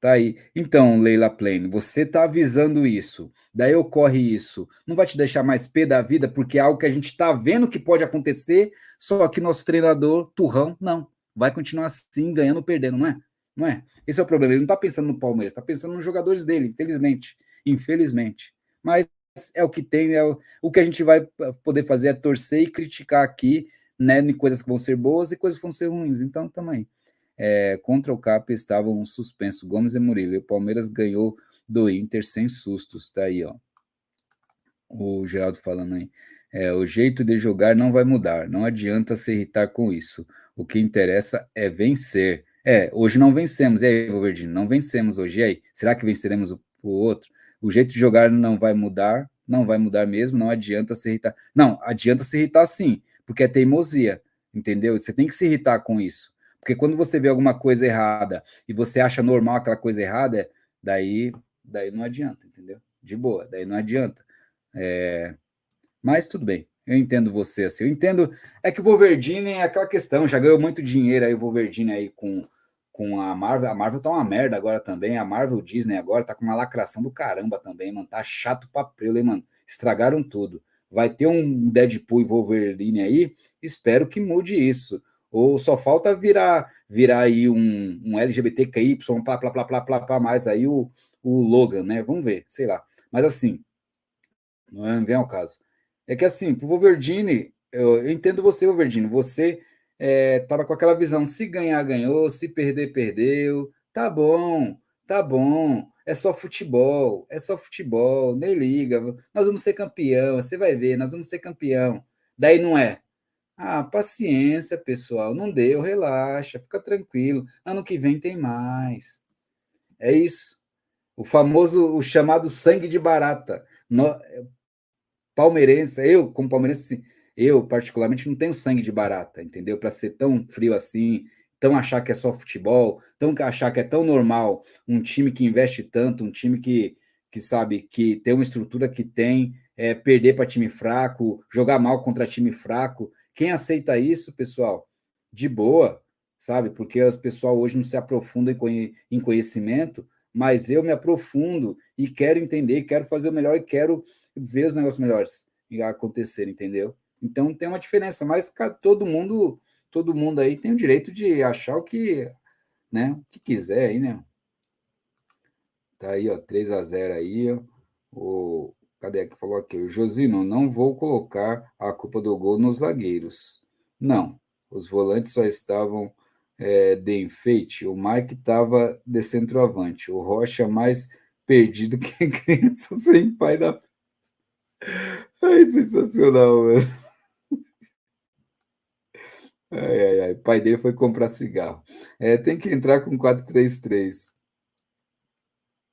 [SPEAKER 1] Tá aí. Então, Leila Plane, você tá avisando isso. Daí ocorre isso. Não vai te deixar mais pé da vida, porque é algo que a gente tá vendo que pode acontecer, só que nosso treinador, Turrão, não. Vai continuar assim, ganhando ou perdendo, não é? Não é? Esse é o problema. Ele não tá pensando no Palmeiras, tá pensando nos jogadores dele, infelizmente. Infelizmente. Mas é o que tem, é o, o que a gente vai poder fazer é torcer e criticar aqui, né, em coisas que vão ser boas e coisas que vão ser ruins. Então, também. É, contra o Cap estavam suspensos Gomes e Murilo. E o Palmeiras ganhou do Inter sem sustos. Tá aí, ó. O Geraldo falando aí. É, o jeito de jogar não vai mudar. Não adianta se irritar com isso. O que interessa é vencer. É, hoje não vencemos. E aí, Wolverine? Não vencemos hoje. E aí? Será que venceremos o, o outro? O jeito de jogar não vai mudar. Não vai mudar mesmo. Não adianta se irritar. Não, adianta se irritar sim, porque é teimosia. Entendeu? Você tem que se irritar com isso. Porque quando você vê alguma coisa errada e você acha normal aquela coisa errada, daí, daí não adianta, entendeu? De boa, daí não adianta. É... Mas tudo bem, eu entendo você assim. Eu entendo. É que o Wolverine é aquela questão, já ganhou muito dinheiro aí o Wolverine aí com, com a Marvel. A Marvel tá uma merda agora também. A Marvel Disney agora tá com uma lacração do caramba também, mano. Tá chato pra prelo, hein, mano? Estragaram tudo. Vai ter um Deadpool e Wolverine aí. Espero que mude isso. Ou só falta virar virar aí um, um LGBTQI, plá, plá, plá, plá, plá, plá, mais aí o, o Logan, né? Vamos ver, sei lá. Mas assim, não é, vem ao caso. É que assim, pro Wolverine, eu, eu entendo você, Wolverine, você é, tava com aquela visão, se ganhar, ganhou, se perder, perdeu, tá bom, tá bom, é só futebol, é só futebol, nem liga, nós vamos ser campeão, você vai ver, nós vamos ser campeão. Daí não é, ah, paciência, pessoal. Não deu, relaxa, fica tranquilo. Ano que vem tem mais. É isso. O famoso, o chamado sangue de barata. No, palmeirense, eu, como palmeirense, eu particularmente não tenho sangue de barata, entendeu? Para ser tão frio assim, tão achar que é só futebol, tão achar que é tão normal um time que investe tanto, um time que, que sabe que tem uma estrutura que tem, é, perder para time fraco, jogar mal contra time fraco. Quem aceita isso, pessoal, de boa, sabe? Porque o pessoal hoje não se aprofunda em conhecimento, mas eu me aprofundo e quero entender, quero fazer o melhor e quero ver os negócios melhores acontecer, entendeu? Então tem uma diferença, mas todo mundo, todo mundo aí tem o direito de achar o que, né, o que quiser aí, né? Tá aí, ó, 3 a 0 aí. O Cadê que falou aqui? O Josino, não vou colocar a culpa do gol nos zagueiros. Não, os volantes só estavam é, de enfeite. O Mike estava de centroavante. O Rocha mais perdido que criança sem pai da. Ai, sensacional, mano. Ai, ai, ai. O pai dele foi comprar cigarro. É, tem que entrar com 433.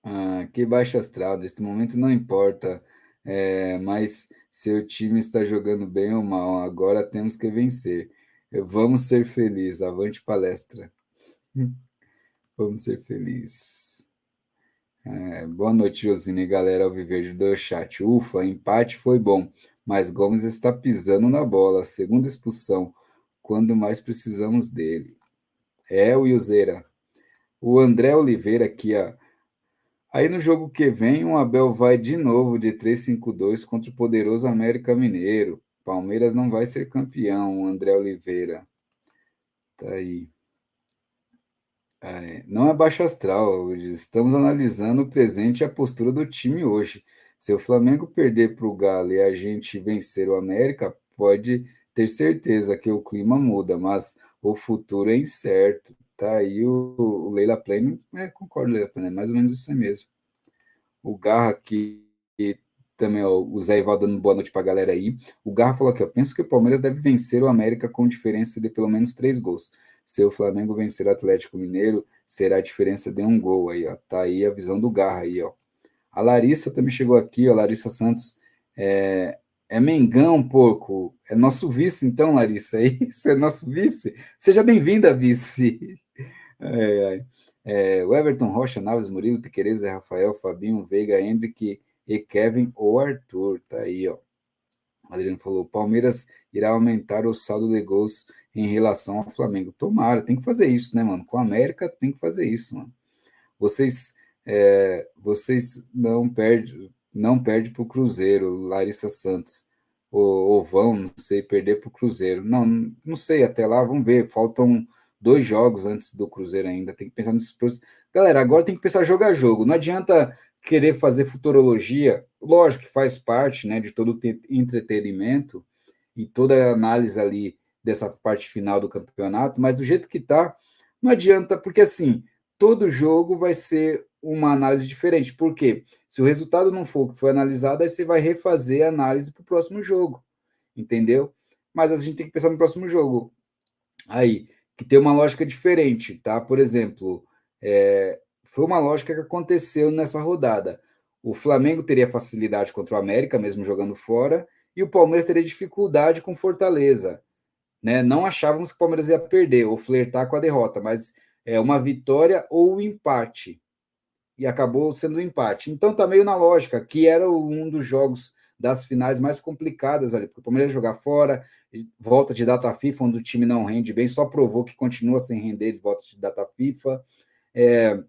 [SPEAKER 1] Ah, que baixo astral. Neste momento não importa é, mas seu time está jogando bem ou mal, agora temos que vencer. Vamos ser felizes. Avante palestra. Vamos ser felizes. É, boa noite, Josine, galera, ao viver do chat. Ufa, empate foi bom, mas Gomes está pisando na bola. Segunda expulsão, quando mais precisamos dele. É o Yuzeira. O André Oliveira aqui, ó. Aí no jogo que vem, o Abel vai de novo de 3-5-2 contra o poderoso América Mineiro. Palmeiras não vai ser campeão, André Oliveira. Tá aí. É, não é baixo astral, estamos analisando o presente e a postura do time hoje. Se o Flamengo perder para o Galo e a gente vencer o América, pode ter certeza que o clima muda, mas o futuro é incerto. Tá aí o, o Leila Plane, é, concordo, Leila Plane, é mais ou menos isso mesmo. O Garra aqui também, ó, o Zé Ivaldo dando boa noite para a galera aí. O Garra falou aqui, ó, penso que o Palmeiras deve vencer o América com diferença de pelo menos três gols. Se o Flamengo vencer o Atlético Mineiro, será a diferença de um gol aí, ó. Tá aí a visão do Garra aí, ó. A Larissa também chegou aqui, ó, Larissa Santos, é, é Mengão, porco. É nosso vice, então, Larissa. É isso, é nosso vice. Seja bem-vinda, vice. É, é, o Everton Rocha, Naves, Murilo, Piqueires, Rafael, Fabinho, Veiga, Hendrick e Kevin ou Arthur. Tá aí, ó. Adriano falou: Palmeiras irá aumentar o saldo de gols em relação ao Flamengo. Tomara, tem que fazer isso, né, mano? Com a América tem que fazer isso, mano. Vocês, é, vocês não perdem, não perde para o Cruzeiro, Larissa Santos. Ou, vão, não sei, perder para o Cruzeiro. Não, não sei, até lá, vamos ver. Faltam dois jogos antes do Cruzeiro ainda. Tem que pensar nesses. Galera, agora tem que pensar jogar jogo. Não adianta querer fazer futurologia. Lógico que faz parte né, de todo o entretenimento e toda a análise ali dessa parte final do campeonato, mas do jeito que tá, não adianta, porque assim, todo jogo vai ser uma análise diferente. Por quê? Se o resultado não for o que foi analisado, aí você vai refazer a análise para o próximo jogo. Entendeu? Mas a gente tem que pensar no próximo jogo. Aí, que tem uma lógica diferente, tá? Por exemplo, é, foi uma lógica que aconteceu nessa rodada. O Flamengo teria facilidade contra o América, mesmo jogando fora, e o Palmeiras teria dificuldade com Fortaleza. Né? Não achávamos que o Palmeiras ia perder ou flertar com a derrota, mas é uma vitória ou um empate. E acabou sendo um empate. Então tá meio na lógica, que era um dos jogos das finais mais complicadas ali, porque o Palmeiras jogar fora, volta de data FIFA, onde o time não rende bem, só provou que continua sem render de volta de data FIFA. É,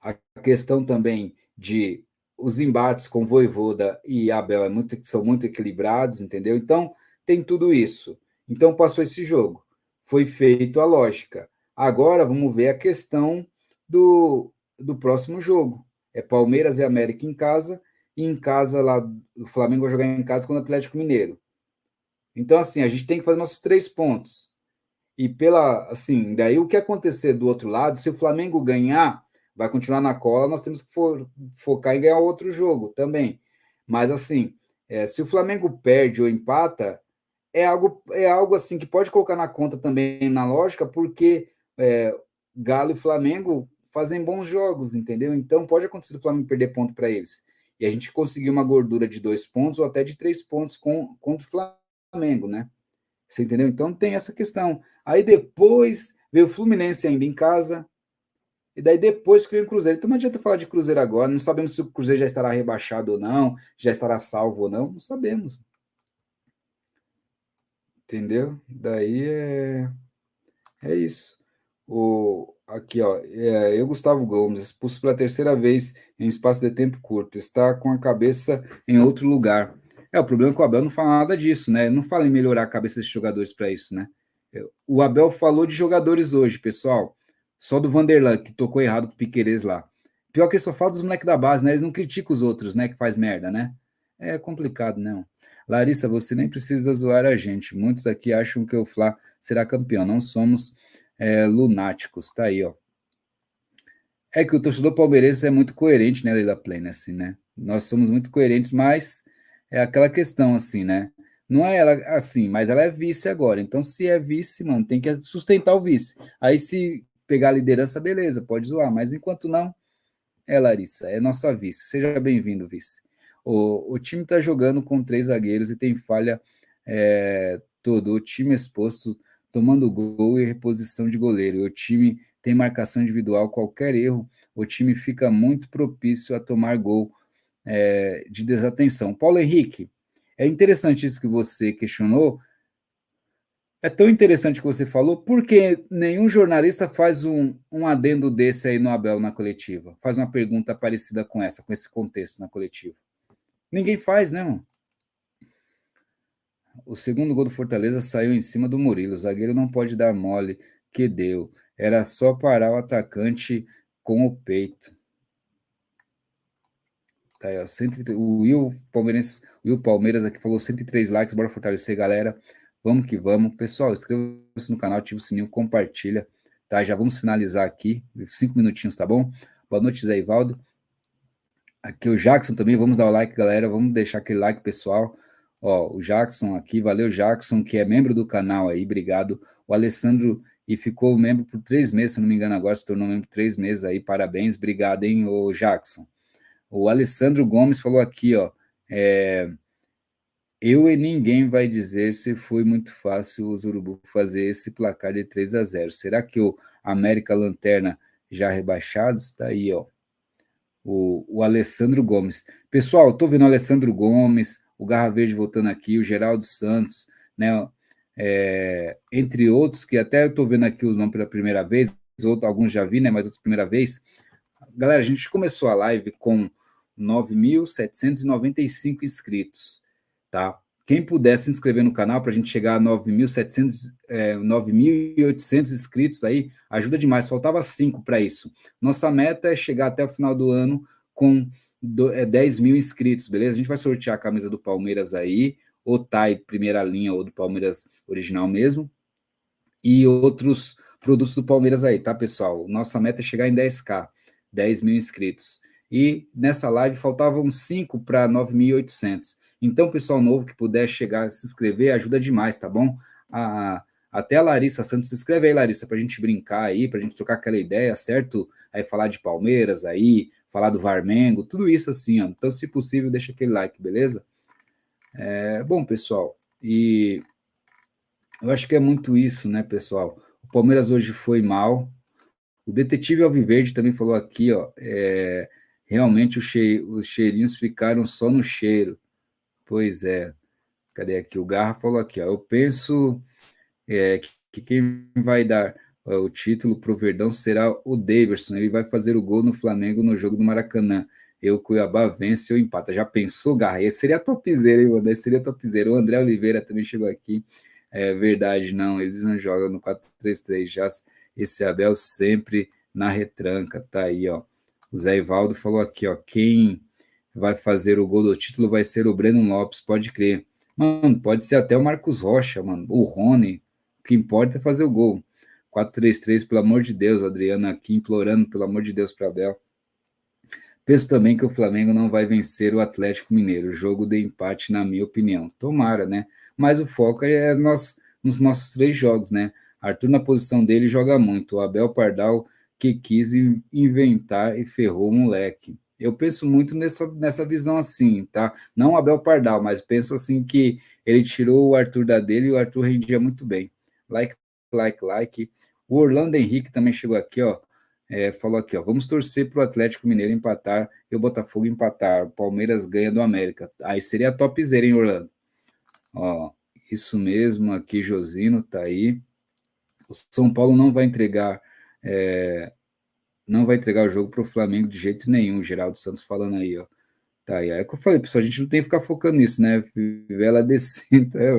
[SPEAKER 1] a questão também de os embates com Voivoda e Abel é muito, são muito equilibrados, entendeu? Então, tem tudo isso. Então, passou esse jogo. Foi feito a lógica. Agora, vamos ver a questão do, do próximo jogo. É Palmeiras e América em casa, e em casa lá, o Flamengo vai jogar em casa com o Atlético Mineiro. Então, assim, a gente tem que fazer nossos três pontos. E pela, assim, daí o que acontecer do outro lado, se o Flamengo ganhar, vai continuar na cola, nós temos que for, focar em ganhar outro jogo também. Mas assim, é, se o Flamengo perde ou empata, é algo, é algo assim que pode colocar na conta também na lógica, porque é, Galo e Flamengo fazem bons jogos, entendeu? Então pode acontecer o Flamengo perder ponto para eles. E a gente conseguir uma gordura de dois pontos ou até de três pontos com, contra o Flamengo, né? Você entendeu? Então tem essa questão. Aí depois veio o Fluminense ainda em casa, e daí depois que vem o Cruzeiro. Então não adianta falar de Cruzeiro agora, não sabemos se o Cruzeiro já estará rebaixado ou não, já estará salvo ou não, não sabemos. Entendeu? Daí é, é isso. O, aqui, ó, é, eu, Gustavo Gomes, expulso pela terceira vez em espaço de tempo curto, está com a cabeça em outro lugar. É, o problema é que o Abel não fala nada disso, né? Não fala em melhorar a cabeça dos jogadores para isso, né? O Abel falou de jogadores hoje, pessoal. Só do Vanderlan, que tocou errado pro Piqueires lá. Pior que ele só fala dos moleques da base, né? Eles não criticam os outros, né? Que faz merda, né? É complicado, não. Larissa, você nem precisa zoar a gente. Muitos aqui acham que o Fla será campeão. Não somos é, lunáticos. Tá aí, ó. É que o torcedor palmeirense é muito coerente, né, Leila Plena, assim, né? Nós somos muito coerentes, mas é aquela questão, assim, né? Não é ela assim, mas ela é vice agora. Então, se é vice, mano, tem que sustentar o vice. Aí, se pegar a liderança, beleza, pode zoar, mas enquanto não, é Larissa, é nossa vice. Seja bem-vindo, vice. O, o time está jogando com três zagueiros e tem falha é, todo. O time exposto, tomando gol e reposição de goleiro. O time tem marcação individual, qualquer erro, o time fica muito propício a tomar gol é, de desatenção. Paulo Henrique, é interessante isso que você questionou, é tão interessante que você falou, porque nenhum jornalista faz um, um adendo desse aí no Abel na coletiva. Faz uma pergunta parecida com essa, com esse contexto na coletiva. Ninguém faz, né, mano? O segundo gol do Fortaleza saiu em cima do Murilo. O zagueiro não pode dar mole. Que deu. Era só parar o atacante com o peito. Tá aí, ó, 130, o Will Palmeiras, Will Palmeiras aqui falou 103 likes. Bora fortalecer, galera. Vamos que vamos. Pessoal, inscreva-se no canal, ativa o sininho, compartilha, tá? Já vamos finalizar aqui, cinco minutinhos, tá bom? Boa noite, Zé Ivaldo. Aqui o Jackson também, vamos dar o like, galera, vamos deixar aquele like, pessoal. Ó, o Jackson aqui, valeu, Jackson, que é membro do canal aí, obrigado. O Alessandro, e ficou membro por três meses, se não me engano, agora se tornou membro por três meses aí, parabéns, obrigado, hein, o Jackson. O Alessandro Gomes falou aqui, ó, é, eu e ninguém vai dizer se foi muito fácil os Urubu fazer esse placar de 3 a 0. Será que o América Lanterna já rebaixado está aí, ó? O, o Alessandro Gomes. Pessoal, estou vendo o Alessandro Gomes, o Garra Verde voltando aqui, o Geraldo Santos, né? É, entre outros, que até eu estou vendo aqui o nome pela primeira vez, alguns já vi, né? Mas outra primeira vez. Galera, a gente começou a live com 9.795 inscritos, tá? Quem puder se inscrever no canal para a gente chegar a 9.700, é, 9.800 inscritos aí, ajuda demais. Faltava cinco para isso. Nossa meta é chegar até o final do ano com do, é, 10 mil inscritos, beleza? A gente vai sortear a camisa do Palmeiras aí, ou TAI primeira linha, ou do Palmeiras original mesmo, e outros produtos do Palmeiras aí, tá, pessoal? Nossa meta é chegar em 10k, 10 mil inscritos. E nessa live faltavam 5 para 9.800. Então, pessoal novo que puder chegar, se inscrever, ajuda demais, tá bom? A, até a Larissa Santos, se inscreve aí, Larissa, para a gente brincar aí, para a gente trocar aquela ideia, certo? Aí falar de Palmeiras aí, falar do Varmengo, tudo isso assim, ó. Então, se possível, deixa aquele like, beleza? É, bom, pessoal, e eu acho que é muito isso, né, pessoal? O Palmeiras hoje foi mal. O detetive Alviverde também falou aqui, ó, é, realmente che os cheirinhos ficaram só no cheiro. Pois é. Cadê aqui? O Garra falou aqui, ó. Eu penso é, que quem vai dar o título para o Verdão será o Daverson. Ele vai fazer o gol no Flamengo no jogo do Maracanã. Eu, Cuiabá, vence ou empata. Já pensou, Garra? Esse seria topzera, hein, mano? Esse seria topzera. O André Oliveira também chegou aqui. É verdade, não. Eles não jogam no 4-3-3. Já esse Abel sempre na retranca. Tá aí, ó. O Zé Ivaldo falou aqui, ó. Quem vai fazer o gol do título vai ser o Breno Lopes, pode crer. Mano, pode ser até o Marcos Rocha, mano, o Rony. O que importa é fazer o gol. 4-3-3, pelo amor de Deus, Adriana aqui implorando, pelo amor de Deus, para Abel. Penso também que o Flamengo não vai vencer o Atlético Mineiro. Jogo de empate, na minha opinião. Tomara, né? Mas o foco é nós, nos nossos três jogos, né? Arthur, na posição dele, joga muito. O Abel Pardal, que quis inventar e ferrou o moleque eu penso muito nessa, nessa visão assim, tá? Não Abel Pardal, mas penso assim que ele tirou o Arthur da dele e o Arthur rendia muito bem. Like, like, like. O Orlando Henrique também chegou aqui, ó. É, falou aqui, ó. Vamos torcer para o Atlético Mineiro empatar e o Botafogo empatar. O Palmeiras ganha do América. Aí seria topzera, hein, Orlando? Ó, isso mesmo, aqui, Josino, tá aí. O São Paulo não vai entregar é, não vai entregar o jogo para o Flamengo de jeito nenhum, Geraldo Santos falando aí, ó. Tá aí, é que eu falei, pessoal, a gente não tem que ficar focando nisso, né? Vela decente. É,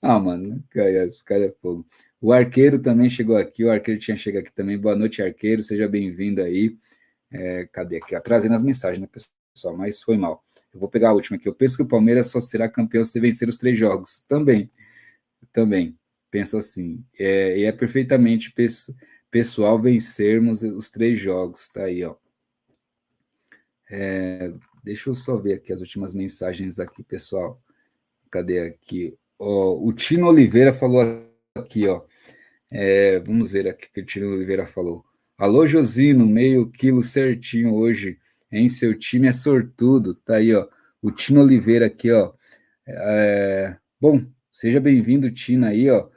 [SPEAKER 1] ah, mano, cara, os caras é fogo. O arqueiro também chegou aqui, o arqueiro tinha chegado aqui também. Boa noite, arqueiro, seja bem-vindo aí. É, cadê aqui? Trazendo as mensagens, né, pessoal? Mas foi mal. Eu vou pegar a última aqui. Eu penso que o Palmeiras só será campeão se vencer os três jogos. Também, também. Penso assim. É, e é perfeitamente. Pessoal vencermos os três jogos. Tá aí, ó. É, deixa eu só ver aqui as últimas mensagens aqui, pessoal. Cadê aqui? Ó, o Tino Oliveira falou aqui, ó. É, vamos ver aqui o que o Tino Oliveira falou. Alô, Josino, meio quilo certinho hoje, em seu time é sortudo. Tá aí, ó. O Tino Oliveira aqui, ó. É, bom, seja bem-vindo, Tino, aí, ó.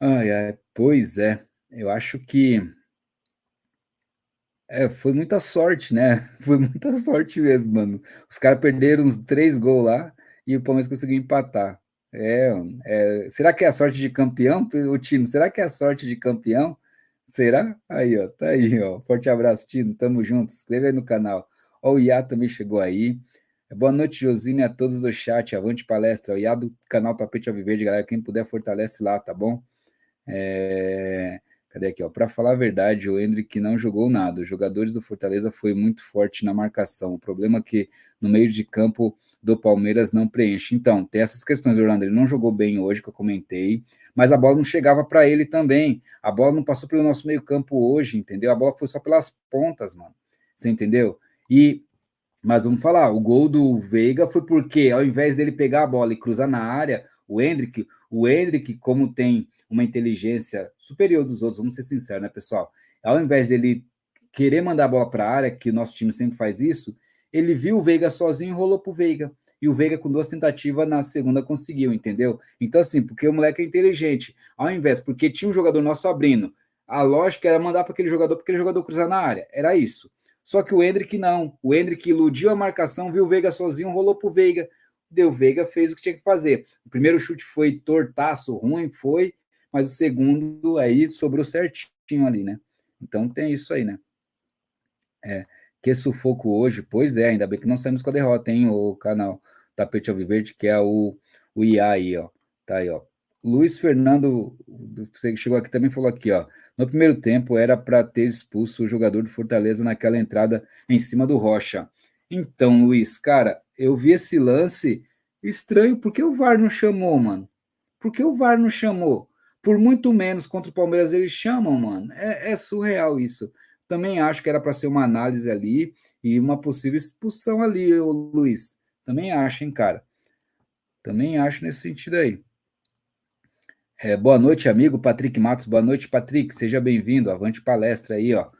[SPEAKER 1] Ai, ai, pois é eu acho que é, foi muita sorte, né? Foi muita sorte mesmo, mano. Os caras perderam uns três gols lá e o Palmeiras conseguiu empatar. É, é, será que é a sorte de campeão, o Tino? Será que é a sorte de campeão? Será? Aí, ó, tá aí, ó. Forte abraço, Tino. Tamo junto. Se inscreve aí no canal. Ó, o Iá também chegou aí. Boa noite, Josine, a todos do chat. Avante palestra. O Iá do canal Tapete Alviverde, galera. Quem puder, fortalece lá, tá bom? É... Cadê aqui, ó? Para falar a verdade, o Hendrick não jogou nada. Os jogadores do Fortaleza foi muito forte na marcação. O problema é que no meio de campo do Palmeiras não preenche. Então, tem essas questões, Orlando. Ele não jogou bem hoje, que eu comentei, mas a bola não chegava para ele também. A bola não passou pelo nosso meio-campo hoje, entendeu? A bola foi só pelas pontas, mano. Você entendeu? E mas vamos falar, o gol do Veiga foi porque ao invés dele pegar a bola e cruzar na área, o Hendrick, o Hendrick, como tem uma inteligência superior dos outros, vamos ser sinceros, né, pessoal? Ao invés dele querer mandar a bola para a área, que o nosso time sempre faz isso, ele viu o Veiga sozinho e rolou pro Veiga. E o Veiga, com duas tentativas, na segunda conseguiu, entendeu? Então, assim, porque o moleque é inteligente. Ao invés, porque tinha um jogador nosso abrindo, a lógica era mandar para aquele jogador, para aquele jogador cruzar na área. Era isso. Só que o Hendrick não. O Hendrick iludiu a marcação, viu o Veiga sozinho, rolou pro Veiga. Deu Veiga fez o que tinha que fazer. O primeiro chute foi tortaço, ruim, foi, mas o segundo aí sobrou certinho ali, né? Então tem isso aí, né? É, que sufoco hoje, pois é, ainda bem que não saímos com a derrota, hein, o canal Tapete Alviverde, que é o, o IA aí, ó. Tá aí, ó. Luiz Fernando, você chegou aqui também falou aqui, ó. No primeiro tempo era para ter expulso o jogador do Fortaleza naquela entrada em cima do Rocha. Então, Luiz, cara, eu vi esse lance estranho, porque o VAR não chamou, mano? Por que o VAR não chamou? Por muito menos contra o Palmeiras eles chamam, mano. É, é surreal isso. Também acho que era para ser uma análise ali e uma possível expulsão ali, Luiz. Também acho, hein, cara. Também acho nesse sentido aí. É, boa noite, amigo Patrick Matos. Boa noite, Patrick. Seja bem-vindo. Avante palestra aí, ó.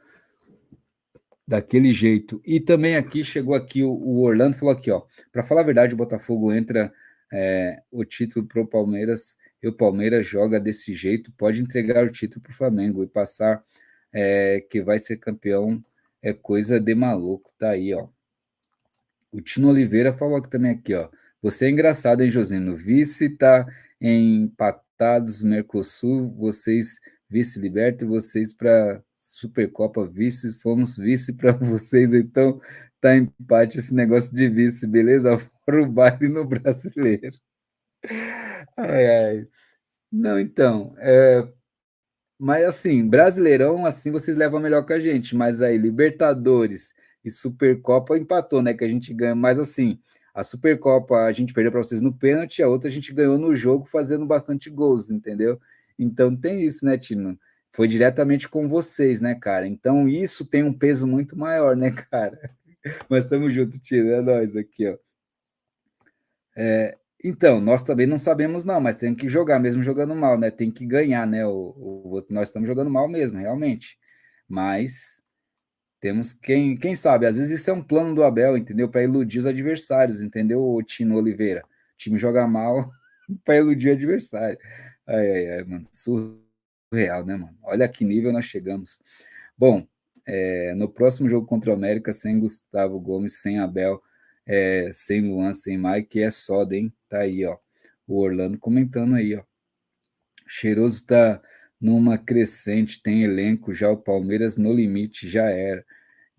[SPEAKER 1] Daquele jeito. E também aqui chegou aqui o, o Orlando falou aqui, ó. Para falar a verdade, o Botafogo entra é, o título para o Palmeiras e o Palmeiras joga desse jeito, pode entregar o título para o Flamengo e passar é, que vai ser campeão é coisa de maluco. Tá aí, ó. O Tino Oliveira falou aqui também aqui, ó. Você é engraçado, hein, Josino? Vice tá empatados Mercosul, vocês vice-liberta e vocês para Supercopa vice, fomos vice para vocês, então tá empate esse negócio de vice, beleza? Fora o baile no brasileiro. Ai, ai. Não, então, é, mas assim, Brasileirão, assim vocês levam melhor que a gente, mas aí Libertadores e Supercopa empatou, né? Que a gente ganha, mas assim, a Supercopa a gente perdeu para vocês no pênalti, a outra a gente ganhou no jogo fazendo bastante gols, entendeu? Então tem isso, né, Tino? Foi diretamente com vocês, né, cara? Então isso tem um peso muito maior, né, cara? Mas estamos juntos, Tino, é nós aqui, ó. É, então, nós também não sabemos, não, mas tem que jogar, mesmo jogando mal, né? Tem que ganhar, né? O, o, nós estamos jogando mal mesmo, realmente. Mas temos quem, quem sabe, às vezes isso é um plano do Abel, entendeu? Para iludir os adversários, entendeu, o Tino Oliveira? O time joga mal para iludir o adversário. Ai, ai, ai, mano, surreal, né, mano? Olha que nível nós chegamos. Bom, é, no próximo jogo contra o América, sem Gustavo Gomes, sem Abel, é, sem Luan, sem Mike, é soda, hein? Tá aí, ó. O Orlando comentando aí, ó. Cheiroso tá numa crescente, tem elenco, já o Palmeiras no limite já era.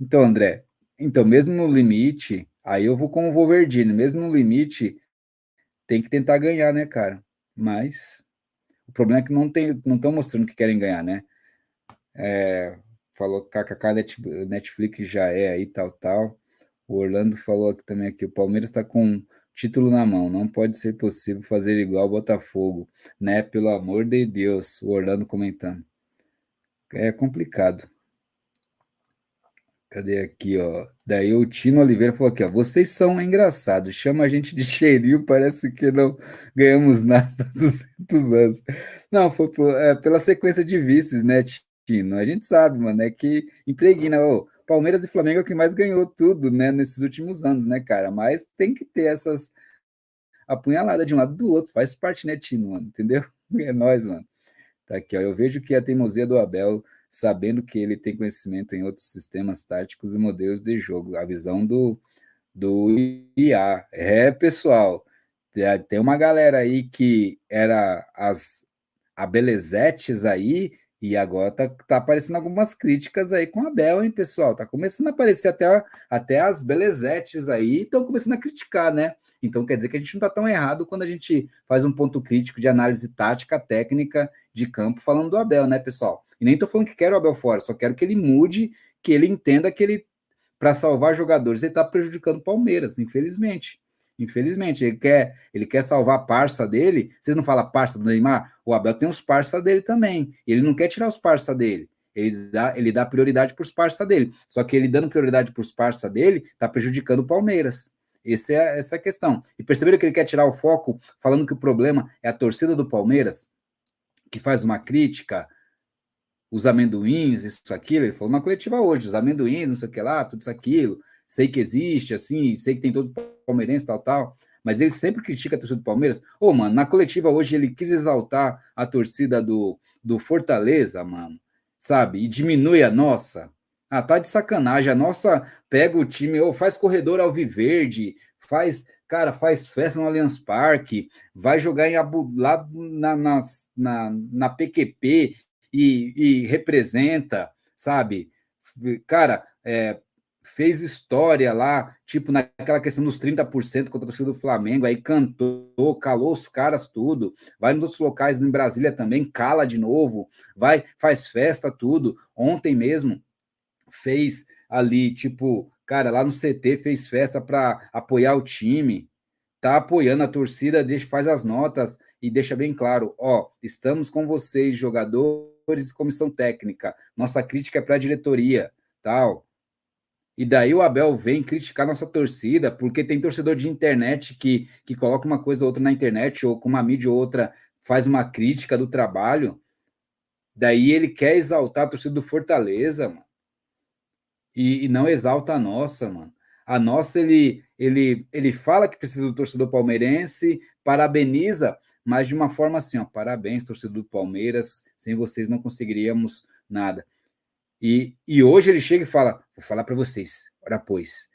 [SPEAKER 1] Então, André, então mesmo no limite, aí eu vou com o Wolverdine, mesmo no limite, tem que tentar ganhar, né, cara? Mas o problema é que não tem, não estão mostrando que querem ganhar, né? É, falou KKK Netflix já é aí, tal, tal. O Orlando falou aqui também aqui, o Palmeiras está com título na mão, não pode ser possível fazer igual ao Botafogo, né? Pelo amor de Deus, o Orlando comentando. É complicado. Cadê aqui, ó? Daí o Tino Oliveira falou aqui, ó. Vocês são engraçados, chama a gente de cheirinho, parece que não ganhamos nada há 200 anos. Não, foi por, é, pela sequência de vices, né, Tino? A gente sabe, mano, é que impregna. Ô, Palmeiras e Flamengo é o que mais ganhou tudo, né, nesses últimos anos, né, cara? Mas tem que ter essas apunhaladas de um lado do outro, faz parte, né, Tino, mano, entendeu? É nós, mano. Tá aqui, ó. Eu vejo que a teimosia do Abel, sabendo que ele tem conhecimento em outros sistemas táticos e modelos de jogo, a visão do, do IA. É, pessoal, tem uma galera aí que era as a Belezetes aí, e agora tá, tá aparecendo algumas críticas aí com a Bel, hein, pessoal? Tá começando a aparecer até, até as belezetes aí, estão começando a criticar, né? Então quer dizer que a gente não tá tão errado quando a gente faz um ponto crítico de análise tática, técnica de campo falando do Abel, né, pessoal? E nem tô falando que quero o Abel fora, só quero que ele mude, que ele entenda que ele, para salvar jogadores, ele tá prejudicando o Palmeiras, infelizmente. Infelizmente, ele quer, ele quer salvar a parça dele. Vocês não falam parça do Neymar? O Abel tem os parça dele também. Ele não quer tirar os parça dele. Ele dá, ele dá prioridade para os parça dele. Só que ele dando prioridade para os parça dele, está prejudicando o Palmeiras. Essa é, essa é a questão. E perceberam que ele quer tirar o foco, falando que o problema é a torcida do Palmeiras, que faz uma crítica, os amendoins, isso, aquilo. Ele falou uma coletiva hoje, os amendoins, não sei o que lá, tudo isso, aquilo sei que existe, assim, sei que tem todo palmeirense, tal, tal, mas ele sempre critica a torcida do Palmeiras. Ô, oh, mano, na coletiva hoje ele quis exaltar a torcida do, do Fortaleza, mano, sabe? E diminui a nossa. Ah, tá de sacanagem. A nossa pega o time, ou faz corredor alviverde, faz cara, faz festa no Allianz Parque, vai jogar em Abu, lá na, na, na, na PQP e, e, representa, sabe? Cara, é, fez história lá, tipo naquela questão dos 30% contra a torcida do Flamengo, aí cantou, calou os caras tudo, vai nos outros locais em Brasília também, cala de novo, vai, faz festa tudo. Ontem mesmo fez ali, tipo, cara, lá no CT fez festa para apoiar o time, tá apoiando a torcida, deixa, faz as notas e deixa bem claro, ó, estamos com vocês, jogadores comissão técnica. Nossa crítica é para a diretoria, tal e daí o Abel vem criticar nossa torcida, porque tem torcedor de internet que, que coloca uma coisa ou outra na internet, ou com uma mídia ou outra faz uma crítica do trabalho. Daí ele quer exaltar a torcida do Fortaleza, mano. E, e não exalta a nossa, mano. A nossa, ele, ele, ele fala que precisa do torcedor palmeirense, parabeniza, mas de uma forma assim, ó, parabéns, torcedor do Palmeiras, sem vocês não conseguiríamos nada. E, e hoje ele chega e fala: Vou falar para vocês, ora pois.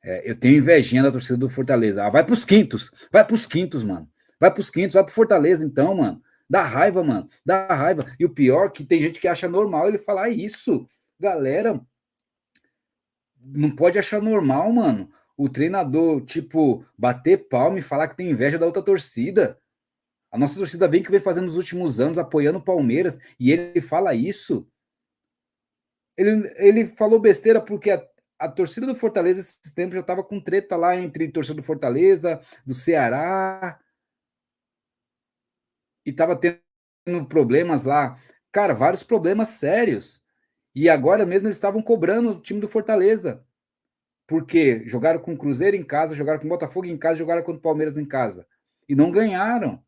[SPEAKER 1] É, eu tenho invejinha da torcida do Fortaleza. Ah, vai pros quintos, vai pros quintos, mano. Vai pros quintos, vai pro Fortaleza, então, mano. Dá raiva, mano. Dá raiva. E o pior é que tem gente que acha normal ele falar isso. Galera, não pode achar normal, mano. O treinador, tipo, bater palma e falar que tem inveja da outra torcida. A nossa torcida vem que vem fazendo nos últimos anos, apoiando o Palmeiras, e ele fala isso ele, ele falou besteira porque a, a torcida do Fortaleza esses tempos já estava com treta lá entre torcida do Fortaleza, do Ceará, e estava tendo problemas lá. Cara, vários problemas sérios. E agora mesmo eles estavam cobrando o time do Fortaleza. Porque jogaram com o Cruzeiro em casa, jogaram com o Botafogo em casa, jogaram contra o Palmeiras em casa. E não ganharam.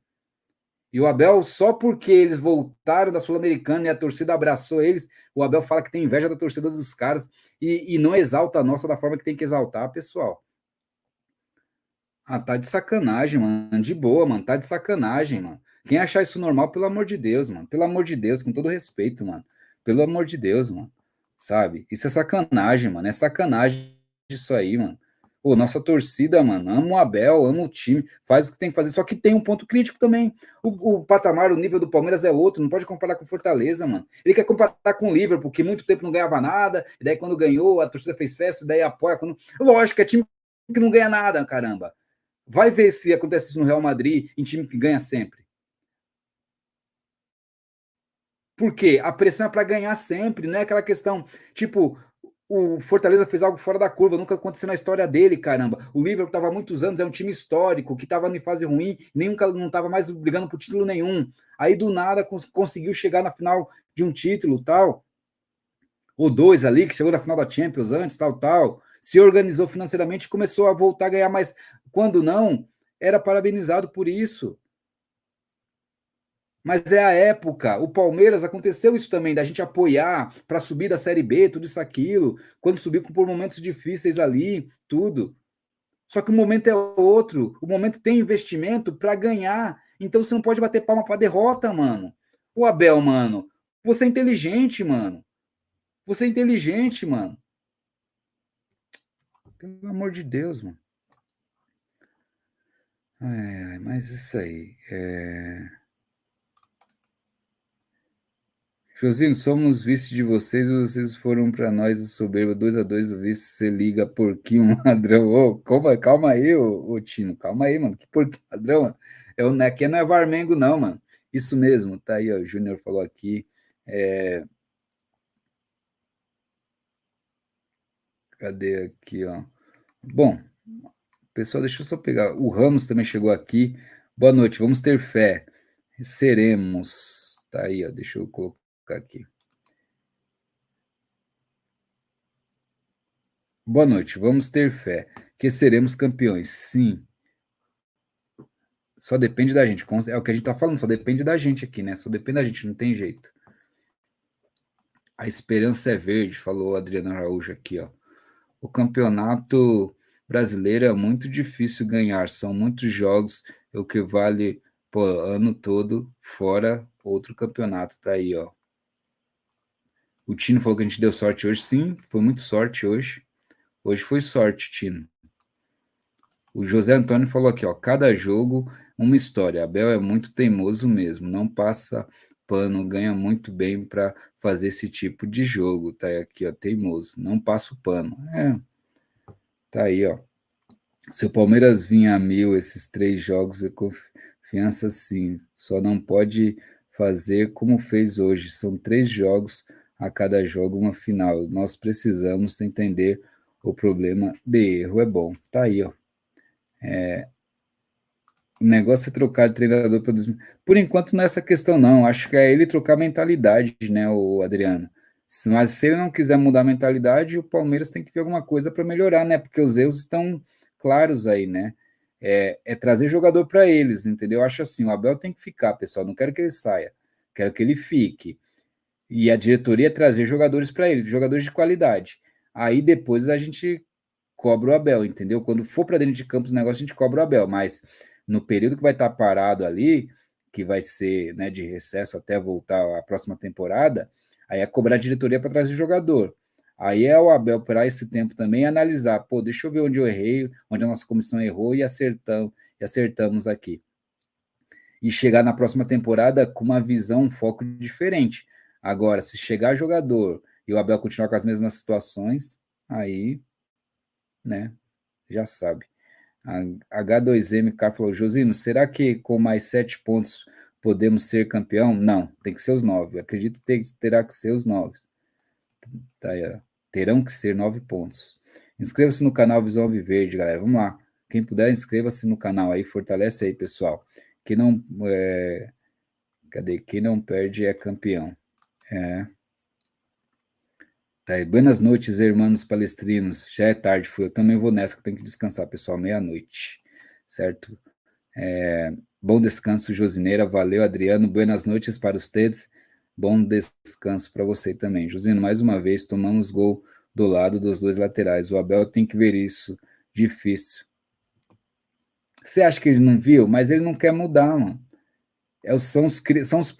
[SPEAKER 1] E o Abel, só porque eles voltaram da Sul-Americana e a torcida abraçou eles, o Abel fala que tem inveja da torcida dos caras e, e não exalta a nossa da forma que tem que exaltar, pessoal. Ah, tá de sacanagem, mano. De boa, mano. Tá de sacanagem, mano. Quem achar isso normal, pelo amor de Deus, mano. Pelo amor de Deus, com todo respeito, mano. Pelo amor de Deus, mano. Sabe? Isso é sacanagem, mano. É sacanagem isso aí, mano. Pô, nossa torcida, mano, ama o Abel, ama o time, faz o que tem que fazer, só que tem um ponto crítico também. O, o, patamar, o nível do Palmeiras é outro, não pode comparar com Fortaleza, mano. Ele quer comparar com o Liverpool, que muito tempo não ganhava nada, e daí quando ganhou, a torcida fez festa, daí apoia. Quando... Lógico, é time que não ganha nada, caramba. Vai ver se acontece isso no Real Madrid, em time que ganha sempre. Por quê? A pressão é para ganhar sempre, não é aquela questão, tipo, o Fortaleza fez algo fora da curva, nunca aconteceu na história dele, caramba. O Liverpool estava há muitos anos, é um time histórico, que estava em fase ruim, nunca não estava mais brigando por título nenhum. Aí do nada cons conseguiu chegar na final de um título, tal. Ou dois ali, que chegou na final da Champions antes, tal, tal. Se organizou financeiramente e começou a voltar a ganhar, mas quando não, era parabenizado por isso. Mas é a época. O Palmeiras aconteceu isso também, da gente apoiar para subir da Série B, tudo isso, aquilo, quando subiu por momentos difíceis ali, tudo. Só que o momento é outro. O momento tem investimento para ganhar. Então você não pode bater palma para derrota, mano. O Abel, mano, você é inteligente, mano. Você é inteligente, mano. Pelo amor de Deus, mano. É, mas isso aí. É... Josinho, somos vice de vocês, vocês foram para nós o soberbo 2 a 2 o vice, você liga porquinho ladrão. Ô, calma, calma aí, ô, ô, Tino, calma aí, mano. Que porquinho ladrão, mano. É, o, aqui não é Varmengo, não, mano. Isso mesmo, tá aí, ó. O Júnior falou aqui. É... Cadê aqui, ó? Bom, pessoal, deixa eu só pegar. O Ramos também chegou aqui. Boa noite, vamos ter fé. Seremos. Tá aí, ó. Deixa eu colocar aqui. Boa noite. Vamos ter fé que seremos campeões. Sim. Só depende da gente. É o que a gente está falando, só depende da gente aqui, né? Só depende da gente, não tem jeito. A esperança é verde, falou Adriano Araújo aqui, ó. O campeonato brasileiro é muito difícil ganhar, são muitos jogos, é o que vale pô, ano todo, fora outro campeonato, tá aí, ó. O Tino falou que a gente deu sorte hoje. Sim, foi muito sorte hoje. Hoje foi sorte, Tino. O José Antônio falou aqui, ó, cada jogo uma história. Abel é muito teimoso mesmo, não passa pano, ganha muito bem para fazer esse tipo de jogo. Tá aqui, ó, teimoso, não passa o pano. É, tá aí, ó. Se o Palmeiras vinha a mil esses três jogos, é confiança sim, só não pode fazer como fez hoje. São três jogos, a cada jogo uma final. Nós precisamos entender o problema de erro. É bom, tá aí, ó. É, o negócio é trocar de treinador para Por enquanto não é essa questão, não. Acho que é ele trocar a mentalidade, né, o Adriano. Mas se ele não quiser mudar a mentalidade, o Palmeiras tem que ver alguma coisa para melhorar, né? Porque os erros estão claros aí, né? É, é trazer jogador para eles, entendeu? Eu acho assim, o Abel tem que ficar, pessoal. Não quero que ele saia, quero que ele fique. E a diretoria trazer jogadores para ele, jogadores de qualidade. Aí depois a gente cobra o Abel, entendeu? Quando for para dentro de campos o negócio, a gente cobra o Abel, mas no período que vai estar tá parado ali, que vai ser né, de recesso até voltar a próxima temporada, aí é cobrar a diretoria para trazer jogador. Aí é o Abel para esse tempo também analisar, pô, deixa eu ver onde eu errei, onde a nossa comissão errou e acertamos, e acertamos aqui. E chegar na próxima temporada com uma visão, um foco diferente. Agora, se chegar jogador e o Abel continuar com as mesmas situações, aí, né, já sabe. H2M Car falou, Josino, será que com mais sete pontos podemos ser campeão? Não, tem que ser os nove. Acredito que terá que ser os nove. Tá terão que ser nove pontos. Inscreva-se no canal Visão Viverde, galera. Vamos lá. Quem puder, inscreva-se no canal aí, fortalece aí, pessoal. Quem não. É... Cadê? Quem não perde é campeão. É. Tá aí. Buenas noites, irmãos palestrinos. Já é tarde, fui. Eu também vou nessa, que eu tenho que descansar, pessoal, meia-noite. Certo? É, bom descanso, Josineira. Valeu, Adriano. Buenas noites para tedes. Bom descanso para você também. Josino, mais uma vez, tomamos gol do lado dos dois laterais. O Abel tem que ver isso. Difícil. Você acha que ele não viu? Mas ele não quer mudar, mano. É, são, os, são os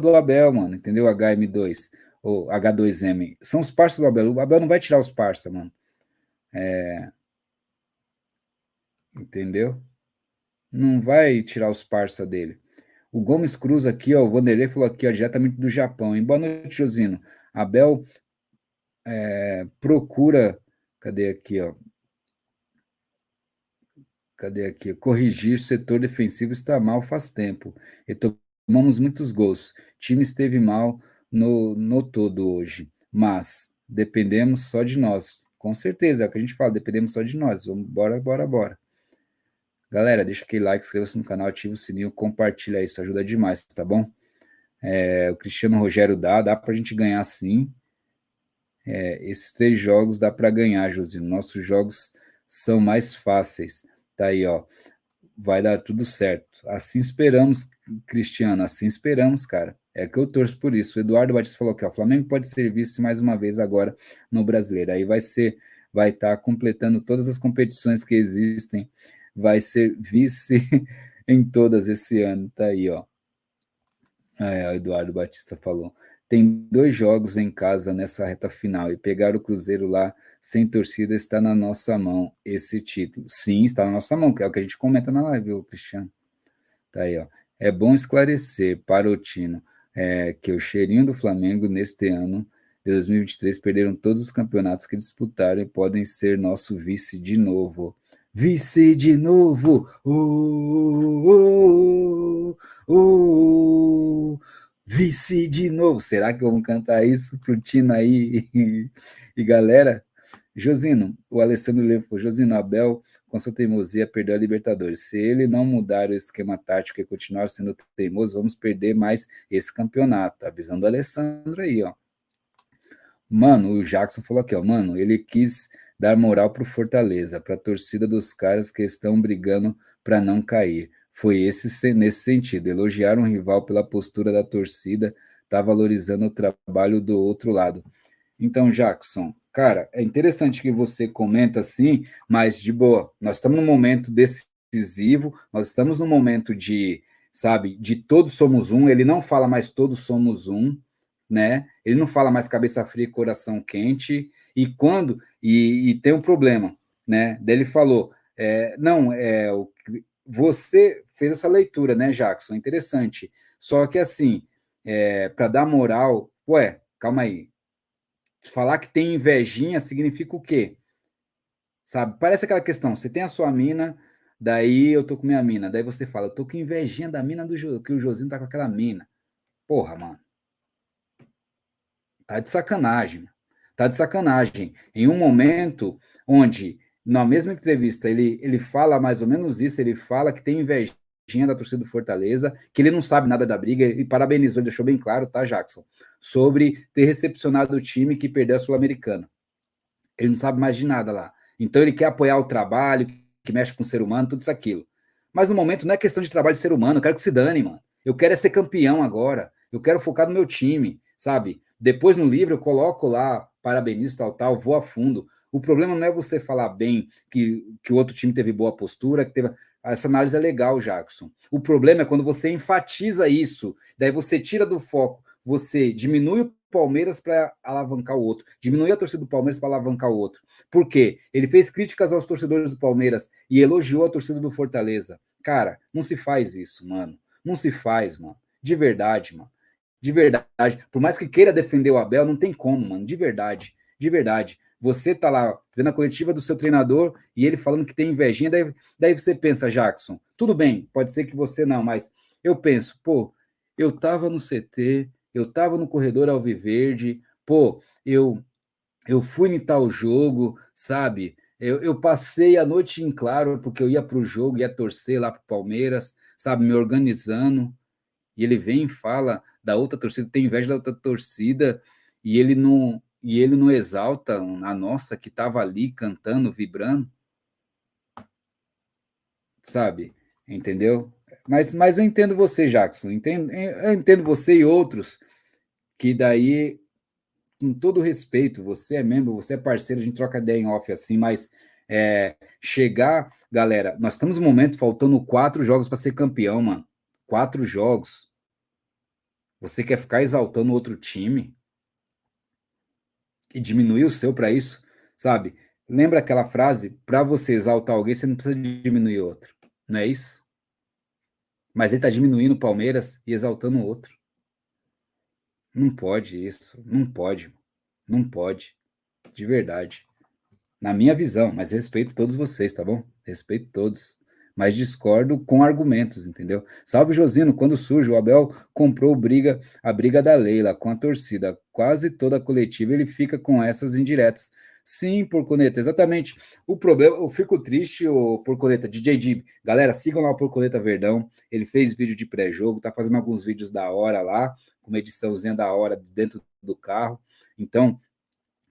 [SPEAKER 1] do Abel, mano, entendeu? HM2 ou H2M, são os parceiros do Abel. O Abel não vai tirar os parceiros, mano. É... Entendeu? Não vai tirar os parceiros dele. O Gomes Cruz aqui, ó, o Vanderlei falou aqui, ó, diretamente do Japão. Hein? Boa noite, Josino. Abel é, procura, cadê aqui, ó? Cadê aqui? Corrigir setor defensivo está mal faz tempo. E tomamos muitos gols. Time esteve mal no, no todo hoje, mas dependemos só de nós. Com certeza, é o que a gente fala, dependemos só de nós. Vamos, bora, bora, bora. Galera, deixa aquele like, inscreva-se no canal, ativa o sininho, compartilha isso, ajuda demais, tá bom? É, o Cristiano Rogério dá, dá pra gente ganhar sim. É, esses três jogos dá para ganhar, Josino. Nossos jogos são mais fáceis. Tá aí, ó. Vai dar tudo certo. Assim esperamos, Cristiano, assim esperamos, cara. É que eu torço por isso. O Eduardo Batista falou que o Flamengo pode ser vice mais uma vez agora no Brasileiro. Aí vai ser, vai estar tá completando todas as competições que existem, vai ser vice em todas esse ano. Tá aí, ó. É, o Eduardo Batista falou. Tem dois jogos em casa nessa reta final e pegar o Cruzeiro lá sem torcida está na nossa mão esse título. Sim, está na nossa mão, que é o que a gente comenta na live, viu, Cristiano. Tá aí, ó. É bom esclarecer para o Tino é, que o cheirinho do Flamengo neste ano de 2023 perderam todos os campeonatos que disputaram e podem ser nosso vice de novo. Vice de novo! Uh, uh, uh, vice de novo! Será que vamos cantar isso pro Tino aí e, e galera? Josino, o Alessandro Levo, Josino Abel, com sua teimosia, perdeu a Libertadores. Se ele não mudar o esquema tático e continuar sendo teimoso, vamos perder mais esse campeonato. Avisando o Alessandro aí, ó. Mano, o Jackson falou aqui, ó. Mano, ele quis dar moral pro Fortaleza, pra torcida dos caras que estão brigando para não cair. Foi esse nesse sentido. Elogiar um rival pela postura da torcida, tá valorizando o trabalho do outro lado. Então, Jackson, cara, é interessante que você comenta assim, mas de boa, nós estamos num momento decisivo, nós estamos num momento de, sabe, de todos somos um, ele não fala mais todos somos um, né? Ele não fala mais cabeça fria e coração quente, e quando, e, e tem um problema, né? Daí ele falou, É, não, é, você fez essa leitura, né, Jackson? Interessante. Só que assim, é, para dar moral, ué, calma aí. Falar que tem invejinha significa o quê? Sabe? Parece aquela questão: você tem a sua mina, daí eu tô com minha mina, daí você fala, eu tô com invejinha da mina do jo, que o Josinho tá com aquela mina. Porra, mano. Tá de sacanagem. Tá de sacanagem. Em um momento onde, na mesma entrevista, ele, ele fala mais ou menos isso, ele fala que tem invejinha da torcida do Fortaleza, que ele não sabe nada da briga, e parabenizou, deixou bem claro, tá, Jackson? Sobre ter recepcionado o time que perdeu a Sul-Americana. Ele não sabe mais de nada lá. Então ele quer apoiar o trabalho, que mexe com o ser humano, tudo isso aquilo. Mas no momento não é questão de trabalho de ser humano, eu quero que se dane, mano. Eu quero é ser campeão agora. Eu quero focar no meu time, sabe? Depois no livro eu coloco lá, parabenizo, tal, tal, vou a fundo. O problema não é você falar bem que, que o outro time teve boa postura, que teve. Essa análise é legal, Jackson. O problema é quando você enfatiza isso, daí você tira do foco, você diminui o Palmeiras para alavancar o outro, diminuir a torcida do Palmeiras para alavancar o outro. Por quê? Ele fez críticas aos torcedores do Palmeiras e elogiou a torcida do Fortaleza. Cara, não se faz isso, mano. Não se faz, mano. De verdade, mano. De verdade. Por mais que queira defender o Abel, não tem como, mano. De verdade. De verdade. Você tá lá vendo a coletiva do seu treinador e ele falando que tem invejinha, daí, daí você pensa, Jackson, tudo bem, pode ser que você não, mas eu penso, pô, eu tava no CT, eu estava no corredor Alviverde, pô, eu eu fui em tal jogo, sabe? Eu, eu passei a noite em claro porque eu ia para o jogo, ia torcer lá para o Palmeiras, sabe? Me organizando. E ele vem e fala da outra torcida, tem inveja da outra torcida, e ele não, e ele não exalta a nossa que estava ali cantando, vibrando. Sabe? Entendeu? Mas, mas eu entendo você, Jackson. Entendo, eu entendo você e outros que daí, com todo respeito, você é membro, você é parceiro, a gente troca ideia em off assim, mas é, chegar, galera, nós estamos no momento faltando quatro jogos para ser campeão, mano. Quatro jogos. Você quer ficar exaltando outro time e diminuir o seu para isso, sabe? Lembra aquela frase? Para você exaltar alguém, você não precisa diminuir outro. Não é isso? Mas ele está diminuindo o Palmeiras e exaltando o outro. Não pode isso. Não pode. Não pode. De verdade. Na minha visão, mas respeito todos vocês, tá bom? Respeito todos. Mas discordo com argumentos, entendeu? Salve Josino, quando surge, o Abel comprou briga, a briga da Leila com a torcida. Quase toda a coletiva ele fica com essas indiretas. Sim, Porconeta, exatamente. O problema, eu fico triste, o Porconeta, DJ Dib. Galera, sigam lá o Porconeta Verdão. Ele fez vídeo de pré-jogo, tá fazendo alguns vídeos da hora lá, com uma ediçãozinha da hora dentro do carro. Então,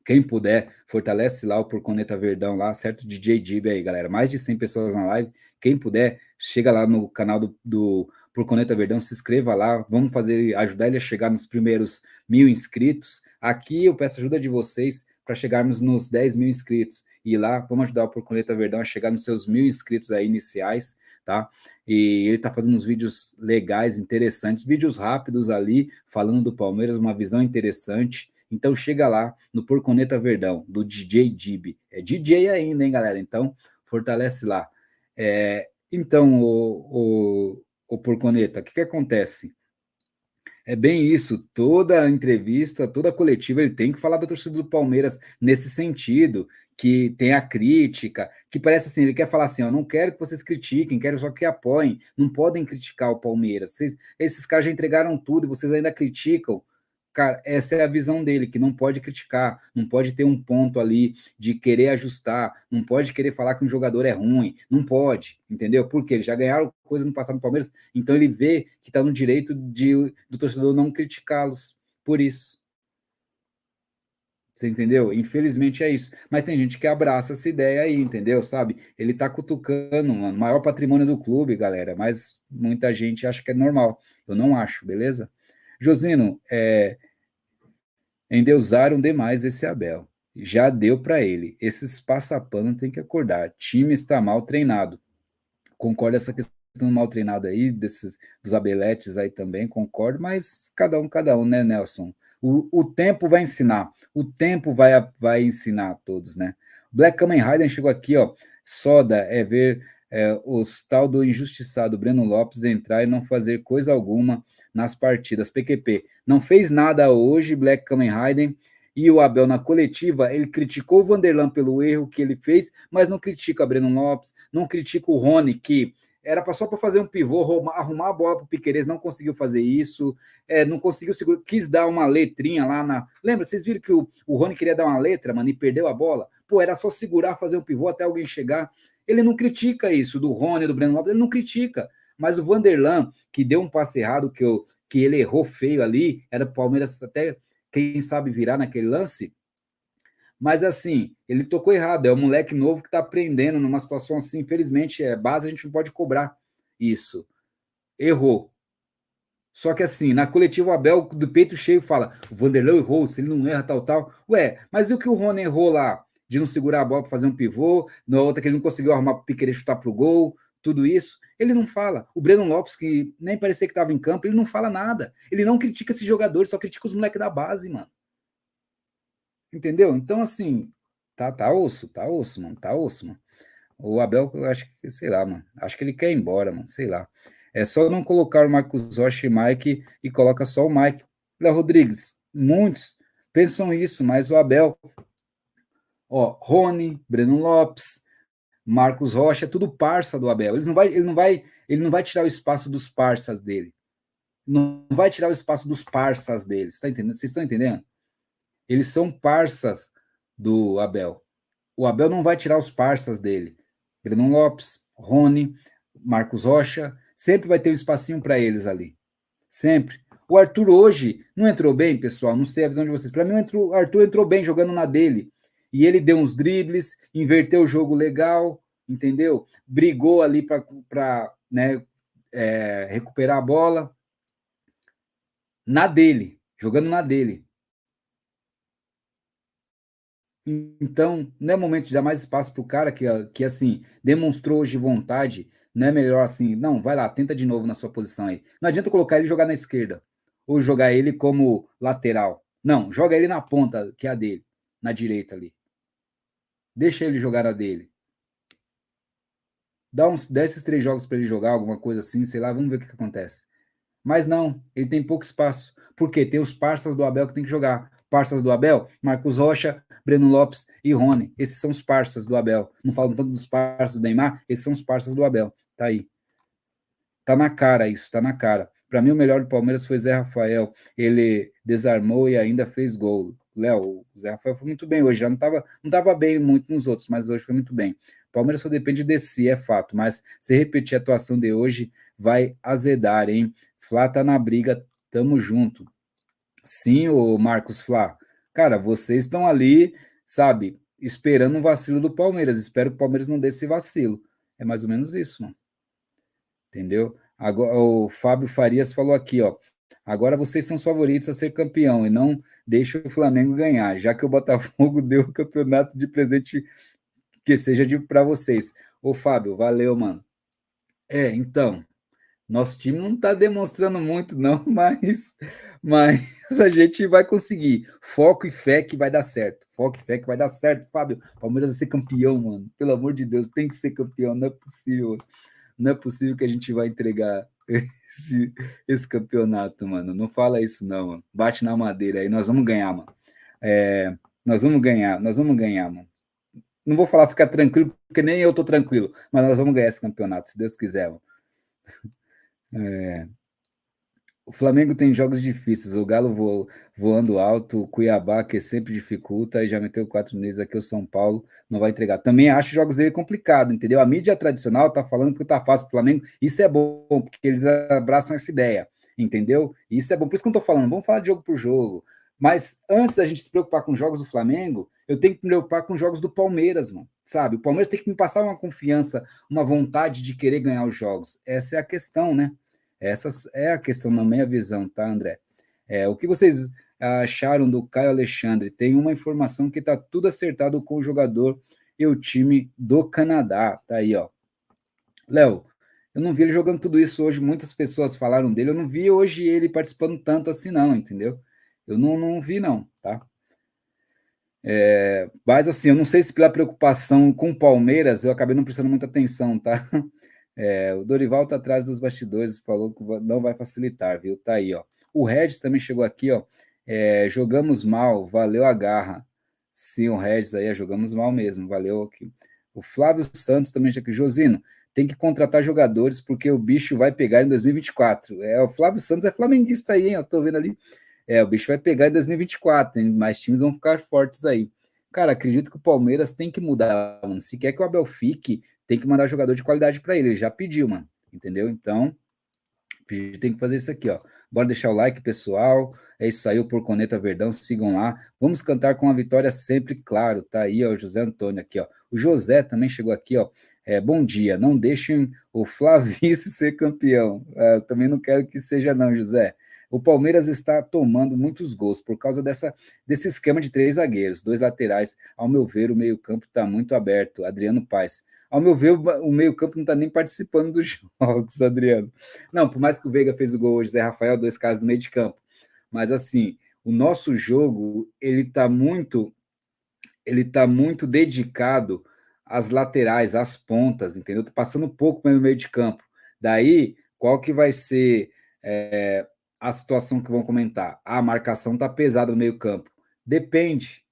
[SPEAKER 1] quem puder, fortalece lá o Porconeta Verdão lá, certo? DJ Dib aí, galera. Mais de 100 pessoas na live. Quem puder, chega lá no canal do, do Porconeta Verdão, se inscreva lá. Vamos fazer, ajudar ele a chegar nos primeiros mil inscritos. Aqui eu peço ajuda de vocês para chegarmos nos 10 mil inscritos. E lá, vamos ajudar o Porconeta Verdão a chegar nos seus mil inscritos aí iniciais, tá? E ele tá fazendo uns vídeos legais, interessantes, vídeos rápidos ali, falando do Palmeiras, uma visão interessante. Então chega lá no Porconeta Verdão, do DJ Dib. É DJ ainda, hein, galera? Então fortalece lá. É, então, o, o, o Porconeta, o que, que acontece? É bem isso. Toda entrevista, toda coletiva, ele tem que falar da torcida do Palmeiras nesse sentido, que tem a crítica, que parece assim, ele quer falar assim, eu não quero que vocês critiquem, quero só que apoiem, não podem criticar o Palmeiras. Vocês, esses caras já entregaram tudo e vocês ainda criticam. Cara, essa é a visão dele, que não pode criticar, não pode ter um ponto ali de querer ajustar, não pode querer falar que um jogador é ruim, não pode, entendeu? Porque eles já ganharam coisas no passado no Palmeiras, então ele vê que está no direito de, do torcedor não criticá-los por isso. Você entendeu? Infelizmente é isso. Mas tem gente que abraça essa ideia aí, entendeu? Sabe? Ele tá cutucando, o maior patrimônio do clube, galera, mas muita gente acha que é normal. Eu não acho, beleza? Josino, é, endeusaram demais esse Abel. Já deu para ele. Esses passapano tem que acordar. Time está mal treinado. Concordo essa questão mal treinado aí, desses dos abeletes aí também, concordo, mas cada um, cada um, né, Nelson? O, o tempo vai ensinar. O tempo vai, vai ensinar a todos, né? Black Kamen Rider chegou aqui, ó. soda é ver é, os tal do injustiçado Breno Lopes entrar e não fazer coisa alguma nas partidas. PQP não fez nada hoje, Black Kamen Rider e o Abel na coletiva, ele criticou o Vanderlan pelo erro que ele fez, mas não critica o Breno Lopes, não critica o Rony, que era só para fazer um pivô, arrumar a bola para o Piqueires, não conseguiu fazer isso, é, não conseguiu segurar, quis dar uma letrinha lá na. Lembra, vocês viram que o, o Rony queria dar uma letra, mano, e perdeu a bola? Pô, era só segurar, fazer um pivô até alguém chegar. Ele não critica isso, do Rony, do Breno Lopes, ele não critica. Mas o Vanderlan, que deu um passe errado, que, eu, que ele errou feio ali, era o Palmeiras até quem sabe virar naquele lance. Mas assim, ele tocou errado. É um moleque novo que está aprendendo numa situação assim. Infelizmente, é base, a gente não pode cobrar isso. Errou. Só que assim, na coletiva, o Abel do peito cheio fala: o Vanderlei errou, se ele não erra, tal, tal. Ué, mas e o que o Rony errou lá? De não segurar a bola para fazer um pivô, na outra que ele não conseguiu arrumar para querer chutar para o gol, tudo isso. Ele não fala. O Breno Lopes, que nem parecia que estava em campo, ele não fala nada. Ele não critica esses jogadores, só critica os moleques da base, mano. Entendeu? Então, assim, tá, tá osso, tá osso, mano, tá osso, mano. O Abel, eu acho que, sei lá, mano. Acho que ele quer ir embora, mano, sei lá. É só não colocar o Marcos Rocha e Mike e coloca só o Mike. Léo Rodrigues, muitos pensam isso, mas o Abel, ó, Rony, Breno Lopes, Marcos Rocha, é tudo parça do Abel. Ele não vai, ele não vai, ele não vai tirar o espaço dos parças dele. Não vai tirar o espaço dos parças dele. Tá entendendo? Vocês estão entendendo? Eles são parças do Abel. O Abel não vai tirar os parças dele. Breno Lopes, Rony, Marcos Rocha, sempre vai ter um espacinho para eles ali. Sempre. O Arthur hoje não entrou bem, pessoal. Não sei a visão de vocês. Para mim, o Arthur entrou bem jogando na dele e ele deu uns dribles, inverteu o jogo legal, entendeu? Brigou ali para né, é, recuperar a bola. Na dele, jogando na dele. Então, não é momento de dar mais espaço para o cara que, que, assim, demonstrou hoje vontade. Não é melhor assim, não, vai lá, tenta de novo na sua posição aí. Não adianta colocar ele jogar na esquerda ou jogar ele como lateral. Não, joga ele na ponta, que é a dele, na direita ali. Deixa ele jogar a dele. Dá uns desses três jogos para ele jogar, alguma coisa assim, sei lá, vamos ver o que, que, acontece. Mas não, ele tem pouco espaço. Por quê? Tem os parças do Abel que tem que jogar. Parças do Abel, Marcos Rocha, Breno Lopes e Rony. Esses são os parças do Abel. Não falam tanto dos parças do Neymar, esses são os parças do Abel. Tá aí. Tá na cara isso, tá na cara. Para mim, o melhor do Palmeiras foi Zé Rafael. Ele desarmou e ainda fez gol. Léo, o Zé Rafael foi muito bem hoje, já não estava não tava bem muito nos outros, mas hoje foi muito bem. Palmeiras só depende de si, é fato, mas se repetir a atuação de hoje, vai azedar, hein? Flá tá na briga, tamo junto. Sim, o Marcos Flá. Cara, vocês estão ali, sabe, esperando um vacilo do Palmeiras. Espero que o Palmeiras não dê esse vacilo. É mais ou menos isso, mano. Entendeu? Agora, o Fábio Farias falou aqui, ó. Agora vocês são os favoritos a ser campeão e não deixa o Flamengo ganhar, já que o Botafogo deu o campeonato de presente que seja para vocês. Ô, Fábio, valeu, mano. É, então, nosso time não está demonstrando muito, não, mas, mas a gente vai conseguir. Foco e fé que vai dar certo. Foco e fé que vai dar certo, Fábio. Palmeiras vai ser campeão, mano. Pelo amor de Deus, tem que ser campeão, não é possível. Não é possível que a gente vai entregar esse, esse campeonato, mano. Não fala isso, não, mano. Bate na madeira aí, nós vamos ganhar, mano. É, nós vamos ganhar, nós vamos ganhar, mano. Não vou falar ficar tranquilo, porque nem eu tô tranquilo, mas nós vamos ganhar esse campeonato, se Deus quiser, mano. É, o Flamengo tem jogos difíceis. O Galo vo, voando alto, o Cuiabá, que sempre dificulta, e já meteu quatro meses aqui. O São Paulo não vai entregar. Também acho jogos dele complicado, entendeu? A mídia tradicional tá falando que tá fácil pro Flamengo. Isso é bom, porque eles abraçam essa ideia, entendeu? Isso é bom. Por isso que eu tô falando. Vamos falar de jogo por jogo. Mas antes da gente se preocupar com os jogos do Flamengo, eu tenho que me preocupar com os jogos do Palmeiras, mano. Sabe? O Palmeiras tem que me passar uma confiança, uma vontade de querer ganhar os jogos. Essa é a questão, né? Essa é a questão na minha visão, tá, André? É, o que vocês acharam do Caio Alexandre? Tem uma informação que tá tudo acertado com o jogador e o time do Canadá. Tá aí, ó. Léo, eu não vi ele jogando tudo isso hoje. Muitas pessoas falaram dele. Eu não vi hoje ele participando tanto assim, não, entendeu? Eu não, não vi, não, tá? É, mas assim, eu não sei se pela preocupação com o Palmeiras, eu acabei não prestando muita atenção, tá? É, o Dorival tá atrás dos bastidores, falou que não vai facilitar, viu? Tá aí, ó. O Regis também chegou aqui, ó. É, jogamos mal, valeu a garra. Sim, o Regis aí, jogamos mal mesmo, valeu aqui. O Flávio Santos também já aqui. Josino, tem que contratar jogadores porque o bicho vai pegar em 2024. É, o Flávio Santos é flamenguista aí, hein? Eu tô vendo ali. É, o bicho vai pegar em 2024, hein? mais times vão ficar fortes aí. Cara, acredito que o Palmeiras tem que mudar, mano. Se quer que o Abel fique, tem que mandar jogador de qualidade para ele. Ele já pediu, mano. Entendeu? Então, tem que fazer isso aqui, ó. Bora deixar o like, pessoal. É isso aí, o Porconeta Verdão, sigam lá. Vamos cantar com a vitória sempre, claro. Tá aí, ó, o José Antônio aqui, ó. O José também chegou aqui, ó. É, bom dia, não deixem o Flavice ser campeão. É, também não quero que seja, não, José. O Palmeiras está tomando muitos gols por causa dessa, desse esquema de três zagueiros, dois laterais. Ao meu ver, o meio-campo está muito aberto. Adriano Paes. Ao meu ver, o meio-campo não está nem participando dos jogos, Adriano. Não, por mais que o Veiga fez o gol hoje, Zé Rafael, dois casos no meio de campo. Mas assim, o nosso jogo, ele está muito ele tá muito dedicado às laterais, às pontas, entendeu? Tô passando pouco pelo meio de campo. Daí, qual que vai ser é, a situação que vão comentar? a marcação está pesada no meio-campo. Depende.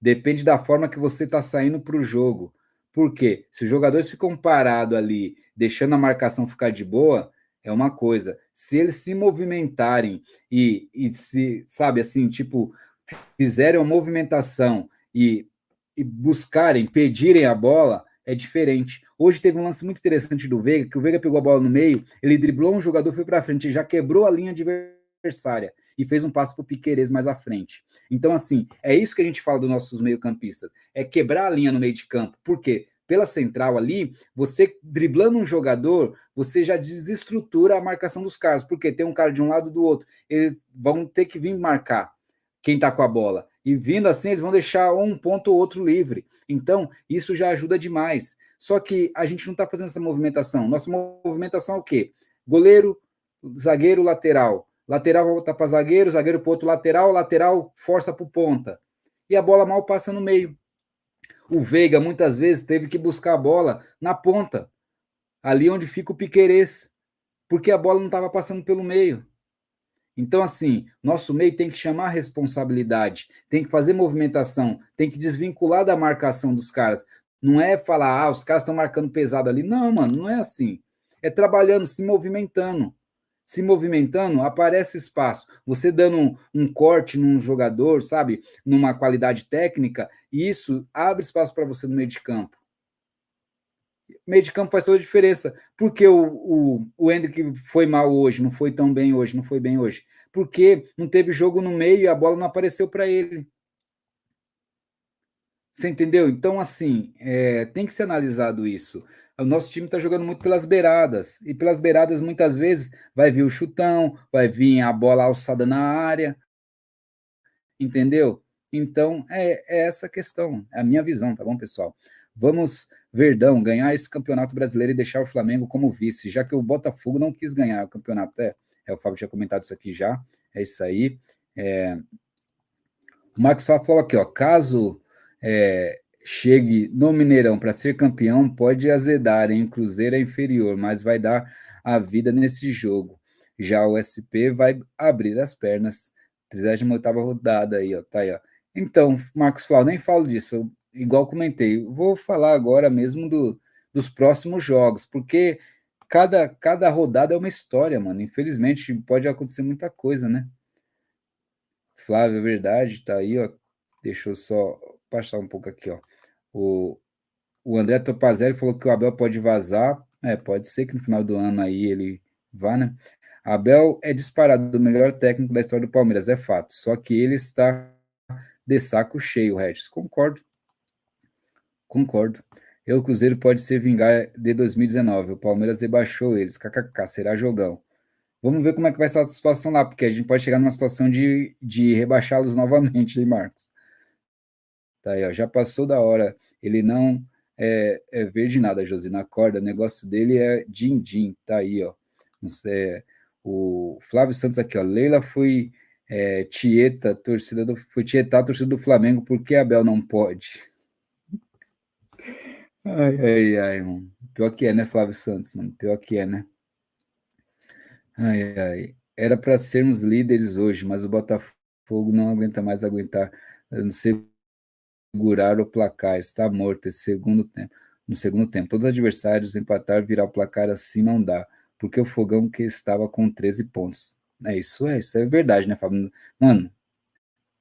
[SPEAKER 1] Depende da forma que você está saindo para o jogo. Por quê? Se os jogadores ficam parados ali, deixando a marcação ficar de boa, é uma coisa. Se eles se movimentarem e, e se, sabe, assim, tipo, fizerem uma movimentação e, e buscarem, pedirem a bola, é diferente. Hoje teve um lance muito interessante do Veiga, que o Veiga pegou a bola no meio, ele driblou um jogador, foi para frente, já quebrou a linha adversária e fez um passo para o Piqueires mais à frente. Então, assim, é isso que a gente fala dos nossos meio-campistas: é quebrar a linha no meio de campo. Por quê? Pela central ali, você driblando um jogador, você já desestrutura a marcação dos caras, porque tem um cara de um lado do outro. Eles vão ter que vir marcar quem está com a bola. E vindo assim, eles vão deixar um ponto ou outro livre. Então, isso já ajuda demais. Só que a gente não está fazendo essa movimentação. Nossa movimentação é o quê? Goleiro, zagueiro, lateral. Lateral volta para zagueiro, zagueiro para outro lateral, lateral força para ponta. E a bola mal passa no meio. O Veiga muitas vezes teve que buscar a bola na ponta, ali onde fica o Piquerez, porque a bola não estava passando pelo meio. Então, assim, nosso meio tem que chamar a responsabilidade, tem que fazer movimentação, tem que desvincular da marcação dos caras. Não é falar, ah, os caras estão marcando pesado ali. Não, mano, não é assim. É trabalhando, se movimentando. Se movimentando, aparece espaço. Você dando um, um corte num jogador, sabe? Numa qualidade técnica, isso abre espaço para você no meio de campo. Meio de campo faz toda a diferença. Porque o, o, o Hendrick foi mal hoje, não foi tão bem hoje, não foi bem hoje? Porque não teve jogo no meio e a bola não apareceu para ele. Você entendeu? Então, assim, é, tem que ser analisado isso. O nosso time está jogando muito pelas beiradas, e pelas beiradas, muitas vezes, vai vir o chutão, vai vir a bola alçada na área, entendeu? Então, é, é essa questão, é a minha visão, tá bom, pessoal? Vamos, Verdão, ganhar esse campeonato brasileiro e deixar o Flamengo como vice, já que o Botafogo não quis ganhar o campeonato. É, é o Fábio tinha comentado isso aqui já, é isso aí. É... O Marcos só falou aqui, ó, caso é, chegue no Mineirão para ser campeão, pode azedar, hein? Cruzeiro é inferior, mas vai dar a vida nesse jogo. Já o SP vai abrir as pernas. 38 rodada aí, ó. Tá aí, ó. Então, Marcos Flau, nem falo disso. igual comentei, vou falar agora mesmo do, dos próximos jogos, porque cada, cada rodada é uma história, mano. Infelizmente, pode acontecer muita coisa, né? Flávio, é verdade, tá aí, ó. Deixa eu só passar um pouco aqui, ó. O, o André Topazelli falou que o Abel pode vazar. É, pode ser que no final do ano aí ele vá, né? Abel é disparado o melhor técnico da história do Palmeiras, é fato. Só que ele está de saco cheio, Regis. Concordo. Concordo. O Cruzeiro pode ser vingar de 2019. O Palmeiras rebaixou eles. KKK, será jogão. Vamos ver como é que vai ser a situação lá, porque a gente pode chegar numa situação de, de rebaixá-los novamente, hein, Marcos? Tá aí, ó, já passou da hora. Ele não é, é verde nada, Josi, na corda. O negócio dele é din-din. Tá aí, ó. Não sei, o Flávio Santos aqui, ó. Leila foi É, Tieta, torcida do. Foi Tietar, torcida do Flamengo, por que Abel não pode? Ai, ai, ai, mano. Pior que é, né, Flávio Santos, mano? Pior que é, né? Ai, ai. Era para sermos líderes hoje, mas o Botafogo não aguenta mais aguentar, não segurar o placar. Está morto esse segundo tempo. No segundo tempo, todos os adversários empatar, virar o placar assim não dá, porque o Fogão que estava com 13 pontos. É isso, é isso é verdade, né, Fábio? Mano,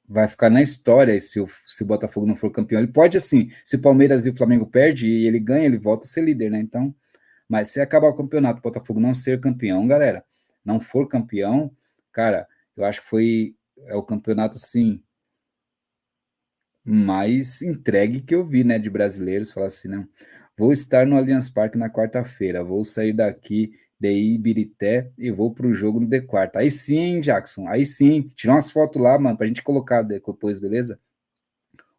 [SPEAKER 1] vai ficar na história se o, se o Botafogo não for campeão. Ele pode, assim, se o Palmeiras e o Flamengo perde e ele ganha, ele volta a ser líder, né? Então, mas se acabar o campeonato, o Botafogo não ser campeão, galera, não for campeão, cara, eu acho que foi é o campeonato, assim, mais entregue que eu vi, né, de brasileiros, falar assim, não, vou estar no Allianz Parque na quarta-feira, vou sair daqui de Ibirité e vou para o jogo no D4. Aí sim, Jackson, aí sim, tirar umas fotos lá, mano, para a gente colocar depois, beleza?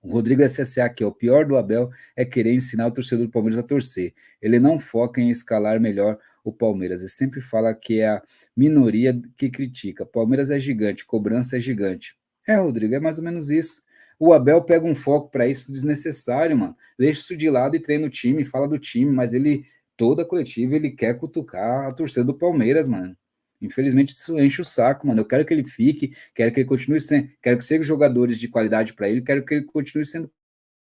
[SPEAKER 1] O Rodrigo SSA aqui, ó, o pior do Abel é querer ensinar o torcedor do Palmeiras a torcer. Ele não foca em escalar melhor o Palmeiras. Ele sempre fala que é a minoria que critica. Palmeiras é gigante, cobrança é gigante. É, Rodrigo, é mais ou menos isso. O Abel pega um foco para isso desnecessário, mano. Deixa isso de lado e treina o time, fala do time, mas ele toda a coletiva ele quer cutucar a torcida do Palmeiras, mano. Infelizmente isso enche o saco, mano. Eu quero que ele fique, quero que ele continue sendo, quero que sejam jogadores de qualidade para ele, quero que ele continue sendo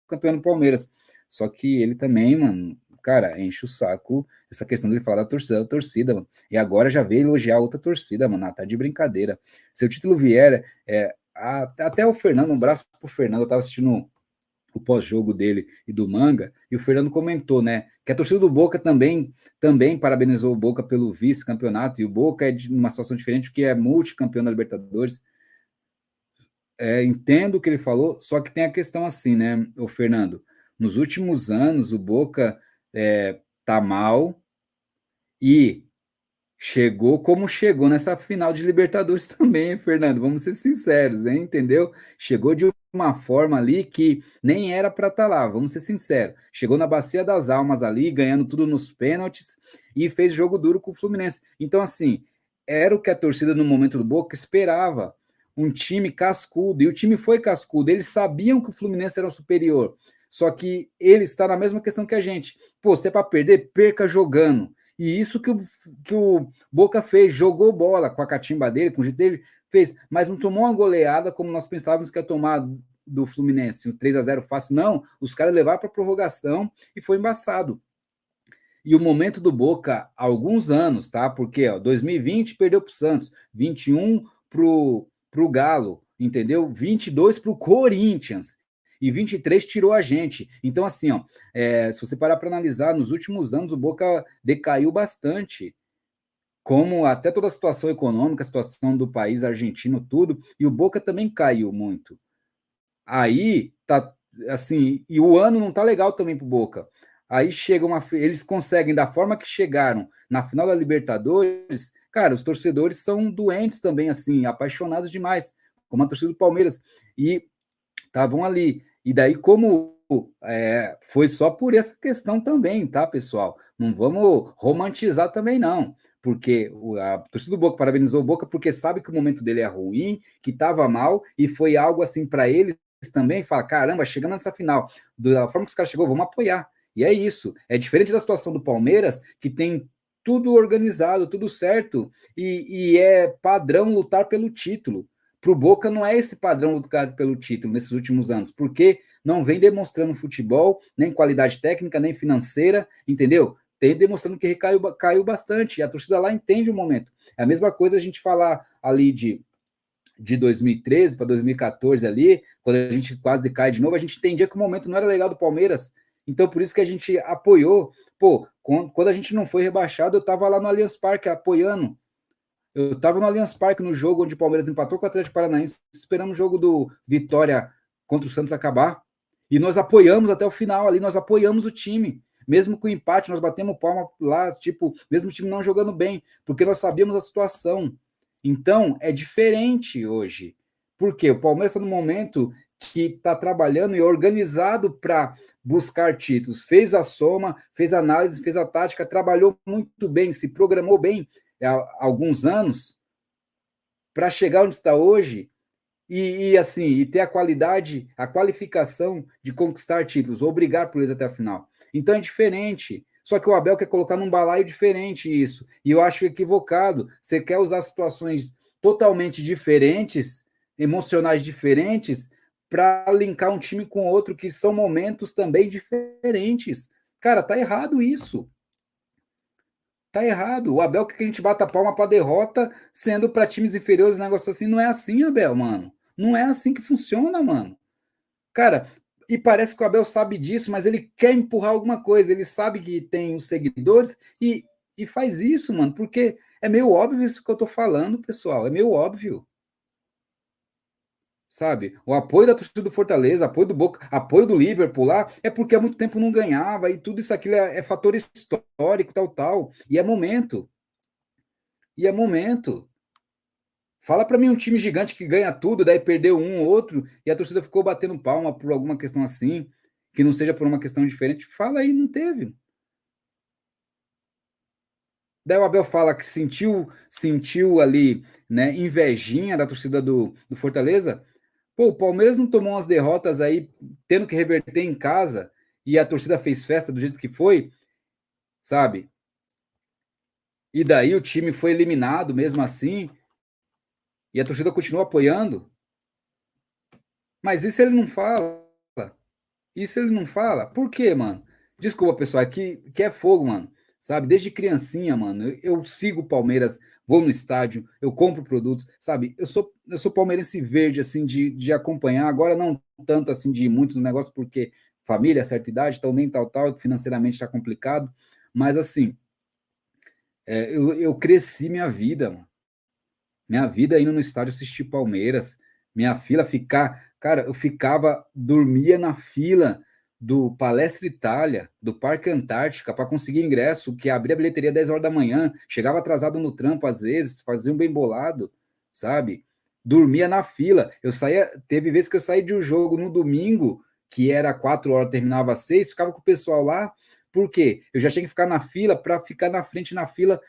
[SPEAKER 1] campeão do Palmeiras. Só que ele também, mano, cara, enche o saco essa questão dele falar da torcida, da torcida, mano. E agora já veio elogiar outra torcida, mano. Ah, tá de brincadeira. Se o título vier, é, até o Fernando, um braço pro Fernando, eu tava assistindo o pós-jogo dele e do Manga, e o Fernando comentou, né, que a torcida do Boca também também parabenizou o Boca pelo vice-campeonato, e o Boca é de uma situação diferente, porque é multicampeão da Libertadores. É, entendo o que ele falou, só que tem a questão assim, né, o Fernando, nos últimos anos o Boca é, tá mal e chegou como chegou nessa final de Libertadores também, Fernando. Vamos ser sinceros, né? Entendeu? Chegou de uma forma ali que nem era para estar tá lá, vamos ser sinceros. Chegou na bacia das almas ali, ganhando tudo nos pênaltis e fez jogo duro com o Fluminense. Então, assim, era o que a torcida no momento do Boca esperava. Um time cascudo, e o time foi cascudo. Eles sabiam que o Fluminense era o superior. Só que ele está na mesma questão que a gente. Pô, se é para perder, perca jogando. E isso que o, que o Boca fez, jogou bola com a catimba dele, com o jeito dele, fez, mas não tomou uma goleada como nós pensávamos que ia tomar do Fluminense, um 3 a 0 fácil, não. Os caras levaram para prorrogação e foi embaçado. E o momento do Boca, há alguns anos, tá? Porque ó, 2020 perdeu para o Santos, 21 para o Galo, entendeu? 22 para o Corinthians e 23 tirou a gente. Então, assim, ó, é, se você parar para analisar, nos últimos anos o Boca decaiu bastante como até toda a situação econômica, a situação do país argentino, tudo, e o Boca também caiu muito. Aí tá assim, e o ano não tá legal também pro Boca. Aí chega uma eles conseguem da forma que chegaram na final da Libertadores, cara, os torcedores são doentes também assim, apaixonados demais, como a torcida do Palmeiras e estavam ali. E daí como é, foi só por essa questão também, tá, pessoal? Não vamos romantizar também não porque a torcida do Boca parabenizou o Boca porque sabe que o momento dele é ruim, que estava mal, e foi algo assim para eles também, fala, caramba, chegando nessa final, da forma que os caras chegou, vamos apoiar. E é isso. É diferente da situação do Palmeiras, que tem tudo organizado, tudo certo, e, e é padrão lutar pelo título. Para o Boca não é esse padrão lutar pelo título nesses últimos anos, porque não vem demonstrando futebol, nem qualidade técnica, nem financeira, entendeu? tem demonstrando que recaiu caiu bastante. E a torcida lá entende o momento. É a mesma coisa a gente falar ali de, de 2013 para 2014 ali, quando a gente quase cai de novo, a gente entendia que o momento não era legal do Palmeiras. Então, por isso que a gente apoiou. Pô, quando a gente não foi rebaixado, eu estava lá no Allianz Parque apoiando. Eu estava no Allianz Parque no jogo onde o Palmeiras empatou com o Atlético Paranaense, esperando o jogo do Vitória contra o Santos acabar. E nós apoiamos até o final ali, nós apoiamos o time. Mesmo com o empate, nós batemos palma lá, tipo, mesmo o time não jogando bem, porque nós sabíamos a situação. Então, é diferente hoje. Porque o Palmeiras está no momento que está trabalhando e organizado para buscar títulos. Fez a soma, fez a análise, fez a tática, trabalhou muito bem, se programou bem alguns anos para chegar onde está hoje e, e, assim, e ter a qualidade, a qualificação de conquistar títulos, ou brigar por eles até a final. Então é diferente. Só que o Abel quer colocar num balaio diferente isso. E eu acho equivocado. Você quer usar situações totalmente diferentes, emocionais diferentes, para linkar um time com outro, que são momentos também diferentes. Cara, tá errado isso. Tá errado. O Abel quer que a gente bata palma para derrota, sendo para times inferiores, negócio assim. Não é assim, Abel, mano. Não é assim que funciona, mano. Cara, e parece que o Abel sabe disso, mas ele quer empurrar alguma coisa. Ele sabe que tem os seguidores e, e faz isso, mano, porque é meio óbvio isso que eu tô falando, pessoal. É meio óbvio. Sabe? O apoio da torcida do Fortaleza, apoio do Boca, apoio do Liverpool lá, é porque há muito tempo não ganhava e tudo isso aquilo é, é fator histórico, tal, tal. E é momento. E é momento. Fala para mim um time gigante que ganha tudo, daí perdeu um ou outro e a torcida ficou batendo palma por alguma questão assim, que não seja por uma questão diferente. Fala aí, não teve. Daí o Abel fala que sentiu, sentiu ali, né, invejinha da torcida do, do Fortaleza. Pô, o Palmeiras não tomou umas derrotas aí, tendo que reverter em casa, e a torcida fez festa do jeito que foi, sabe? E daí o time foi eliminado mesmo assim e a torcida continua apoiando. Mas isso ele não fala. Isso ele não fala. Por quê, mano? Desculpa, pessoal, é que, que é fogo, mano. Sabe? Desde criancinha, mano, eu, eu sigo Palmeiras, vou no estádio, eu compro produtos, sabe? Eu sou, eu sou palmeirense verde, assim, de, de acompanhar. Agora, não tanto assim de muitos negócios, porque família, certa idade, também tal, tal, financeiramente está complicado. Mas, assim, é, eu, eu cresci minha vida, mano. Minha vida indo no estádio assistir Palmeiras, minha fila ficar, cara, eu ficava, dormia na fila do Palestra Itália, do Parque Antártica, para conseguir ingresso, que abria a bilheteria 10 horas da manhã, chegava atrasado no trampo às vezes, fazia um bem bolado, sabe? Dormia na fila. Eu saía, teve vezes que eu saí de um jogo no domingo, que era 4 horas, terminava às 6, ficava com o pessoal lá, por quê? Eu já tinha que ficar na fila para ficar na frente na fila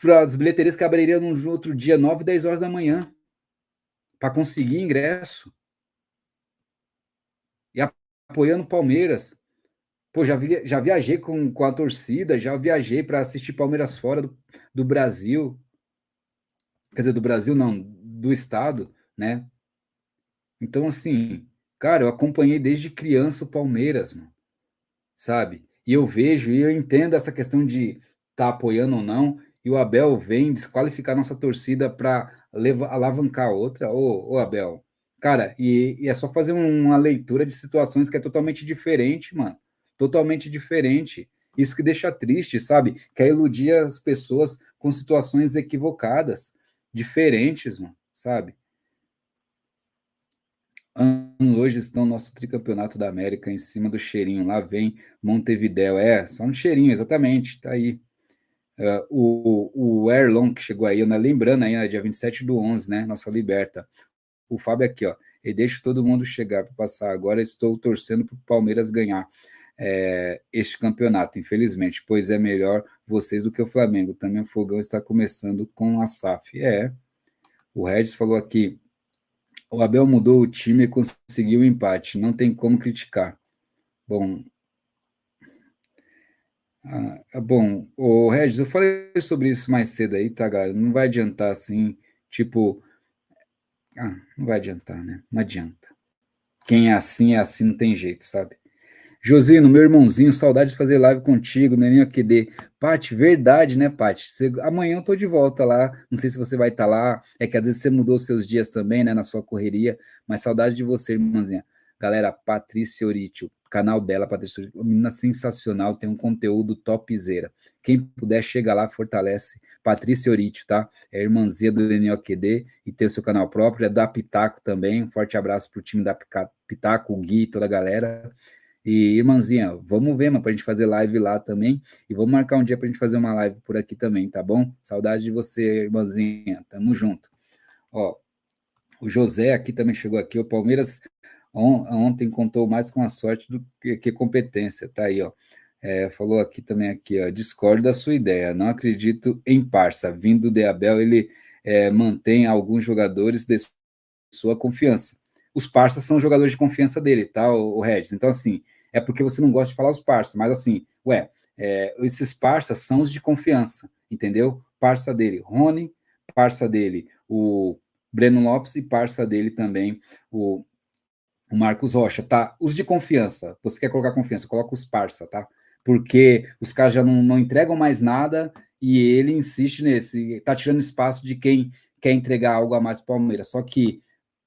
[SPEAKER 1] para as bilheterias que abririam no outro dia, 9, 10 horas da manhã, para conseguir ingresso. Apoiando Palmeiras. Pô, já, vi, já viajei com, com a torcida, já viajei para assistir Palmeiras fora do, do Brasil. Quer dizer, do Brasil não, do estado, né? Então, assim, cara, eu acompanhei desde criança o Palmeiras, mano, sabe? E eu vejo e eu entendo essa questão de tá apoiando ou não, e o Abel vem desqualificar nossa torcida para alavancar outra, ô, ô Abel, cara, e, e, é só fazer uma leitura de situações que é totalmente diferente, mano. Totalmente diferente. Isso que deixa triste, sabe? Quer iludir as pessoas com situações equivocadas, diferentes, mano, sabe? Hoje estão nosso tricampeonato da América em cima do cheirinho. Lá vem Montevidéu. É, só um cheirinho, exatamente. Tá aí. Uh, o, o Erlon, que chegou aí, né? lembrando aí, né, dia 27 do 11, né? Nossa liberta. O Fábio aqui, ó. E deixa todo mundo chegar para passar. Agora estou torcendo para o Palmeiras ganhar é, este campeonato, infelizmente, pois é melhor vocês do que o Flamengo. Também o Fogão está começando com a SAF. É. O Regis falou aqui. O Abel mudou o time e conseguiu o empate. Não tem como criticar. Bom, ah, bom, o Regis, eu falei sobre isso mais cedo aí, tá, galera? Não vai adiantar assim, tipo. Ah, não vai adiantar, né? Não adianta. Quem é assim é assim, não tem jeito, sabe? Josino, meu irmãozinho, saudade de fazer live contigo, Neninho AQD. Pati, verdade, né, Pati? Amanhã eu tô de volta lá. Não sei se você vai estar tá lá. É que às vezes você mudou seus dias também, né, na sua correria. Mas saudade de você, irmãzinha. Galera, Patrícia Orítio canal dela, Patrícia, uma menina sensacional, tem um conteúdo topzera. Quem puder, chega lá, fortalece. Patrícia Orítio, tá? É irmãzinha do NOQD e tem o seu canal próprio, é da Pitaco também. Um forte abraço pro time da Pitaco, o Gui, toda a galera. E, irmãzinha, vamos ver, mano, pra gente fazer live lá também. E vamos marcar um dia pra gente fazer uma live por aqui também, tá bom? Saudade de você, irmãzinha. Tamo junto. Ó, o José aqui também chegou aqui. O Palmeiras ontem contou mais com a sorte do que, que competência, tá aí, ó. É, falou aqui também aqui, ó, discordo da sua ideia, não acredito em parça, vindo de Abel, ele é, mantém alguns jogadores sua confiança. Os parças são jogadores de confiança dele, tá, o, o Regis? Então, assim, é porque você não gosta de falar os parças, mas assim, ué, é, esses parças são os de confiança, entendeu? Parça dele, Rony, parça dele, o Breno Lopes e parça dele também, o, o Marcos Rocha, tá? Os de confiança, você quer colocar confiança, coloca os parça, tá? Porque os caras já não, não entregam mais nada e ele insiste nesse, tá tirando espaço de quem quer entregar algo a mais para o Palmeiras. Só que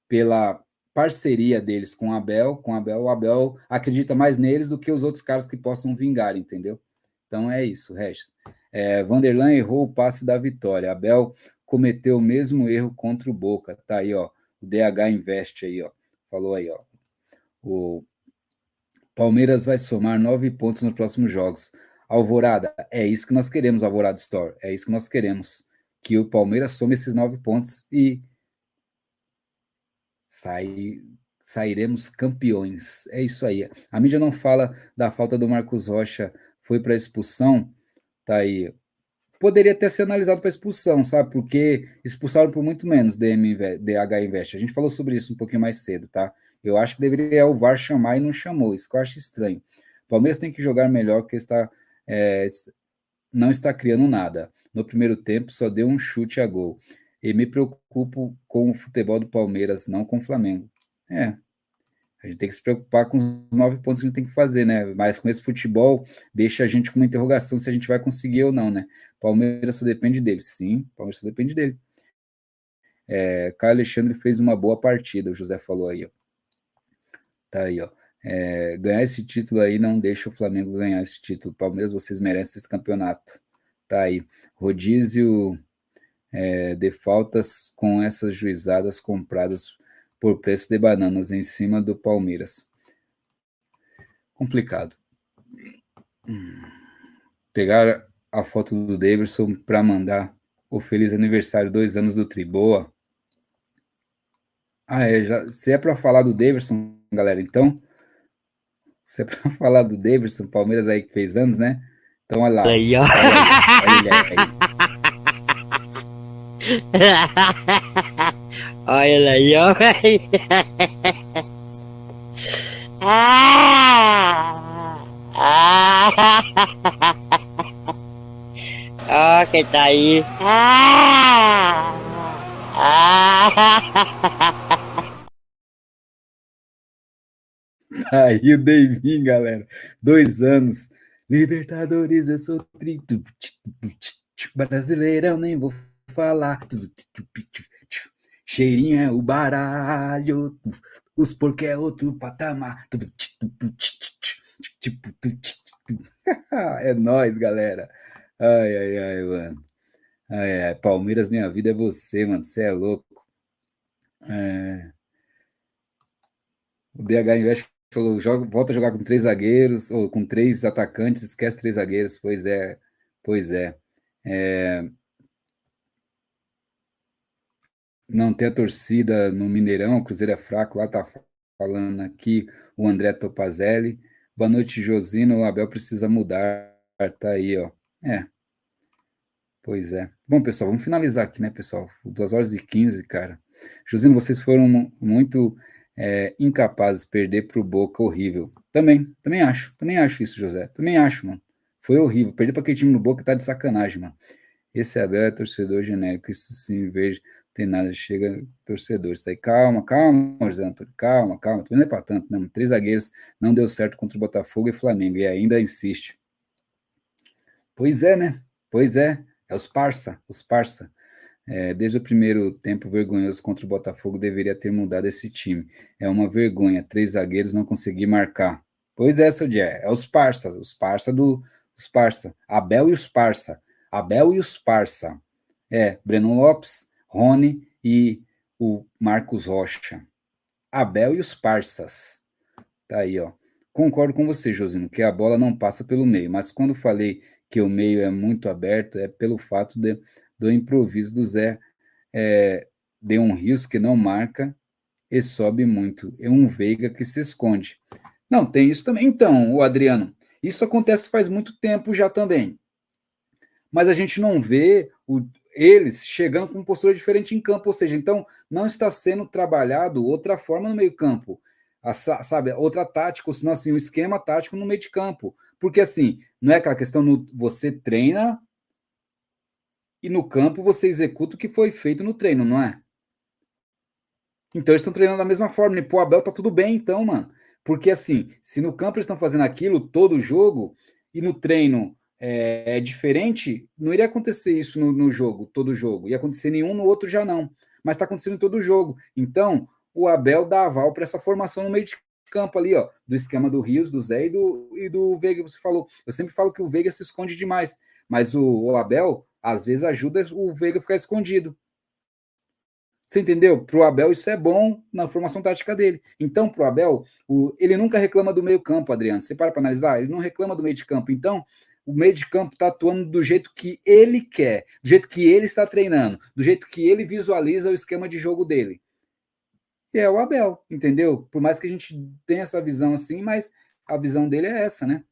[SPEAKER 1] pela parceria deles com o Abel, com o Abel, o Abel acredita mais neles do que os outros caras que possam vingar, entendeu? Então é isso, Regis. É, Vanderlan errou o passe da vitória. Abel cometeu o mesmo erro contra o Boca. Tá aí, ó. O DH Investe aí, ó. Falou aí, ó. O Palmeiras vai somar nove pontos nos próximos jogos. Alvorada, é isso que nós queremos, Alvorada Store. É isso que nós queremos. Que o Palmeiras some esses nove pontos e sai, sairemos campeões. É isso aí. A mídia não fala da falta do Marcos Rocha, foi para expulsão. Tá aí poderia ter sido analisado para expulsão, sabe? Porque expulsaram por muito menos DM, DH Invest. A gente falou sobre isso um pouquinho mais cedo, tá? Eu acho que deveria o VAR chamar e não chamou. Isso que eu acho estranho. O Palmeiras tem que jogar melhor, porque está, é, não está criando nada. No primeiro tempo, só deu um chute a gol. E me preocupo com o futebol do Palmeiras, não com o Flamengo. É, a gente tem que se preocupar com os nove pontos que a gente tem que fazer, né? Mas com esse futebol, deixa a gente com uma interrogação se a gente vai conseguir ou não, né? Palmeiras só depende dele. Sim, Palmeiras só depende dele. É, Caio Alexandre fez uma boa partida, o José falou aí, ó. Tá aí, ó. É, ganhar esse título aí não deixa o Flamengo ganhar esse título. Palmeiras, vocês merecem esse campeonato. Tá aí. Rodízio é, de faltas com essas juizadas compradas por preço de bananas em cima do Palmeiras. Complicado. Pegar a foto do Davidson para mandar o feliz aniversário, dois anos do Triboa. Ah, é, já, se é para falar do Davidson, galera, então, se é para falar do Davidson, Palmeiras aí que fez anos, né? Então, olha lá. Aí, ó. Olha, olha,
[SPEAKER 2] olha, Olha aí, ó. ah! Ah! Ó, quem tá aí? Ah!
[SPEAKER 1] Ah! Aí o Davinho, galera. Dois anos. Libertadores, eu sou tri. Brasileirão, nem vou falar. Cheirinho é o baralho, os porcos é outro patamar. É nós, galera. Ai, ai, ai, mano. Ai, ai, Palmeiras, minha vida é você, mano. Você é louco. É... O DH Invest falou: joga, volta a jogar com três zagueiros, ou com três atacantes, esquece três zagueiros. Pois é, pois é. é não tem a torcida no Mineirão, o Cruzeiro é fraco, lá tá falando aqui o André Topazelli. Boa noite, Josino, o Abel precisa mudar, tá aí, ó. É, pois é. Bom, pessoal, vamos finalizar aqui, né, pessoal? 2 horas e 15, cara. Josino, vocês foram muito é, incapazes de perder pro Boca, horrível. Também, também acho, também acho isso, José. Também acho, mano. Foi horrível. Perder para aquele time no Boca tá de sacanagem, mano. Esse Abel é torcedor genérico, isso sim, vejo tem nada, chega torcedores. Tá aí, calma, calma, José Antônio, calma, calma. Também não é para tanto, né? Três zagueiros não deu certo contra o Botafogo e Flamengo, e ainda insiste. Pois é, né? Pois é, é os parça, os parça. É, desde o primeiro tempo vergonhoso contra o Botafogo, deveria ter mudado esse time. É uma vergonha, três zagueiros não conseguir marcar. Pois é, Jé, é os parça, os parça do. Os parça. Abel e os parça. Abel e os parça. É, Breno Lopes, Rony e o Marcos Rocha. Abel e os Parsas. Tá aí, ó. Concordo com você, Josino, que a bola não passa pelo meio, mas quando falei que o meio é muito aberto, é pelo fato de, do improviso do Zé é, de um Rios que não marca e sobe muito, e um Veiga que se esconde. Não, tem isso também. Então, o Adriano, isso acontece faz muito tempo já também. Mas a gente não vê o, eles chegando com postura diferente em campo, ou seja, então não está sendo trabalhado outra forma no meio-campo, sabe, outra tática, ou senão assim, um esquema tático no meio de campo. Porque assim, não é aquela questão no você treina e no campo você executa o que foi feito no treino, não é? Então eles estão treinando da mesma forma, e pô, Abel tá tudo bem então, mano. Porque assim, se no campo eles estão fazendo aquilo todo jogo e no treino é, é diferente, não iria acontecer isso no, no, jogo, todo jogo. Ia acontecer nenhum, no outro já não. Mas está acontecendo em todo jogo. Então, o Abel dá aval para essa formação no meio de campo ali, ó, do esquema do Rios, do Zé e do, e do Veiga, você falou. Eu sempre falo que o Veiga se esconde demais, mas o, o Abel, às vezes, ajuda o Veiga a ficar escondido. Você entendeu? Para o Abel, isso é bom na formação tática dele. Então, para o Abel, ele nunca reclama do meio campo, Adriano. Você para para analisar, ele não reclama do meio de campo. Então, o meio de campo está atuando do jeito que ele quer, do jeito que ele está treinando, do jeito que ele visualiza o esquema de jogo dele. E é o Abel, entendeu? Por mais que a gente tenha essa visão assim, mas a visão dele é essa, né?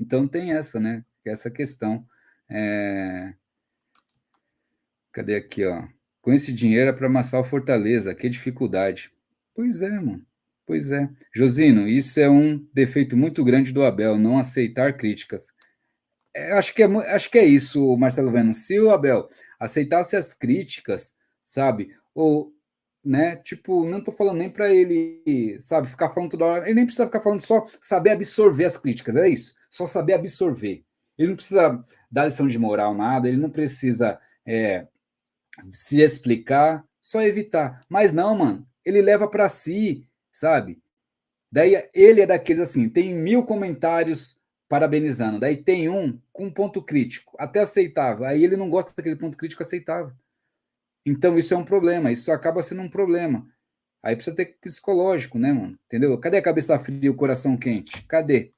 [SPEAKER 1] Então tem essa, né? Essa questão. É... Cadê aqui, ó? Com esse dinheiro é para amassar o Fortaleza, que dificuldade. Pois é, mano. Pois é. Josino, isso é um defeito muito grande do Abel, não aceitar críticas. É, acho, que é, acho que é isso, Marcelo Veno. Se o Abel aceitasse as críticas, sabe? Ou, né? Tipo, não tô falando nem para ele, sabe, ficar falando toda hora. Ele nem precisa ficar falando só saber absorver as críticas, é isso. Só saber absorver. Ele não precisa dar lição de moral, nada. Ele não precisa é, se explicar, só evitar. Mas não, mano. Ele leva para si, sabe? Daí ele é daqueles assim, tem mil comentários parabenizando. Daí tem um com um ponto crítico, até aceitável. Aí ele não gosta daquele ponto crítico aceitável. Então isso é um problema, isso acaba sendo um problema. Aí precisa ter psicológico, né, mano? Entendeu? Cadê a cabeça fria e o coração quente? Cadê?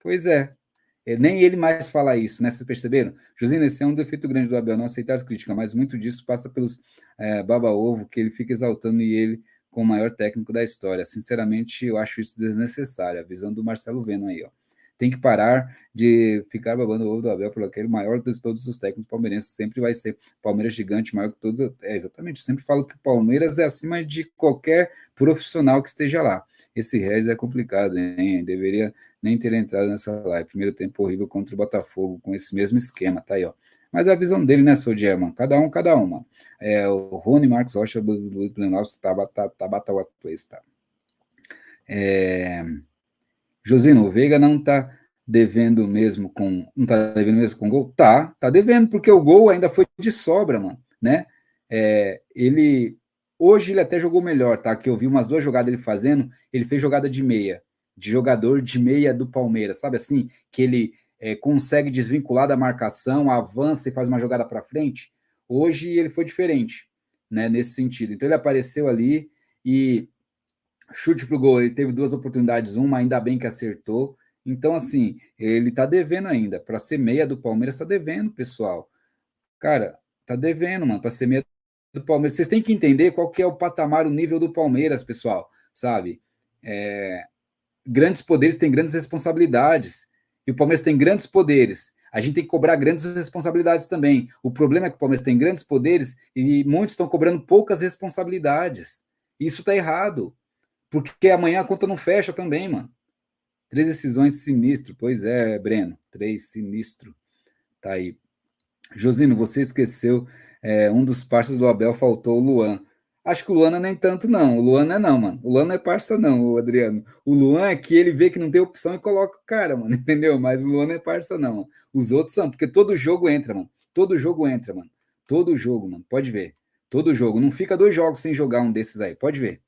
[SPEAKER 1] Pois é. É. Nem ele mais fala isso, né? Vocês perceberam? Josina, esse é um defeito grande do Abel, não aceitar as críticas, mas muito disso passa pelos é, baba-ovo que ele fica exaltando e ele com o maior técnico da história. Sinceramente, eu acho isso desnecessário. A visão do Marcelo Veno aí, ó tem que parar de ficar babando o ovo do Abel por aquele maior de todos os técnicos palmeirenses, sempre vai ser Palmeiras gigante, maior que todo. É, exatamente, sempre falo que Palmeiras é acima de qualquer profissional que esteja lá. Esse Regis é complicado, hein? Deveria nem ter entrado nessa live. Primeiro tempo horrível contra o Botafogo, com esse mesmo esquema, tá aí, ó. Mas é a visão dele, né, Sou German? Cada um, cada uma. É, o Rony Marcos Rocha, Luiz Blenalves, Tabata, Tabata, tá. É... Josino, o Veiga não está devendo mesmo com. Não está devendo mesmo com gol? Tá, tá devendo, porque o gol ainda foi de sobra, mano. Né? É, ele. Hoje ele até jogou melhor, tá? Que eu vi umas duas jogadas ele fazendo, ele fez jogada de meia, de jogador de meia do Palmeiras, sabe assim? Que ele é, consegue desvincular da marcação, avança e faz uma jogada para frente. Hoje ele foi diferente, né? Nesse sentido. Então ele apareceu ali e Chute pro gol, ele teve duas oportunidades, uma ainda bem que acertou. Então, assim, ele tá devendo ainda. Para ser meia do Palmeiras, tá devendo, pessoal. Cara, tá devendo, mano, para ser meia do Palmeiras. Vocês têm que entender qual que é o patamar, o nível do Palmeiras, pessoal, sabe? É... Grandes poderes têm grandes responsabilidades. E o Palmeiras tem grandes poderes. A gente tem que cobrar grandes responsabilidades também. O problema é que o Palmeiras tem grandes poderes e muitos estão cobrando poucas responsabilidades. Isso tá errado. Porque amanhã a conta não fecha também, mano. Três decisões sinistro. Pois é, Breno. Três sinistro. Tá aí. Josino, você esqueceu é, um dos parceiros do Abel, faltou o Luan. Acho que o Luan não é nem tanto, não. O Luan não é não, mano. O Luan não é parça, não, o Adriano. O Luan é que ele vê que não tem opção e coloca o cara, mano. Entendeu? Mas o Luan não é parça, não. Os outros são, porque todo jogo entra, mano. Todo jogo entra, mano. Todo jogo, mano. Pode ver. Todo jogo. Não fica dois jogos sem jogar um desses aí. Pode ver.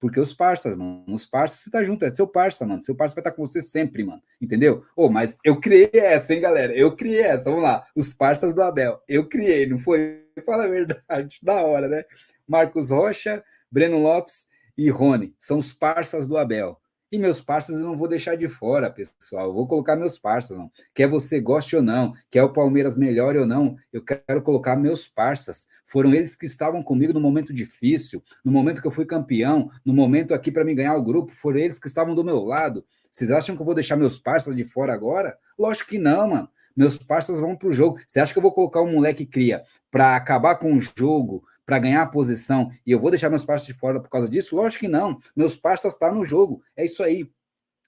[SPEAKER 1] Porque os parças, mano, os parças, você tá junto, é seu parça, mano. Seu parça vai estar tá com você sempre, mano. Entendeu? Ô, oh, mas eu criei essa, hein, galera? Eu criei essa. Vamos lá. Os parças do Abel. Eu criei, não foi? Fala a verdade. Da hora, né? Marcos Rocha, Breno Lopes e Rony. São os parças do Abel. E meus parceiros eu não vou deixar de fora, pessoal. Eu vou colocar meus parceiros, não. Quer você goste ou não, quer o Palmeiras melhor ou não, eu quero colocar meus parceiros. Foram eles que estavam comigo no momento difícil, no momento que eu fui campeão, no momento aqui para me ganhar o grupo, foram eles que estavam do meu lado. Vocês acham que eu vou deixar meus parceiros de fora agora? Lógico que não, mano. Meus parças vão pro jogo. Você acha que eu vou colocar um moleque cria para acabar com o jogo, para ganhar a posição, e eu vou deixar meus parças de fora por causa disso? Lógico que não. Meus parças tá no jogo. É isso aí.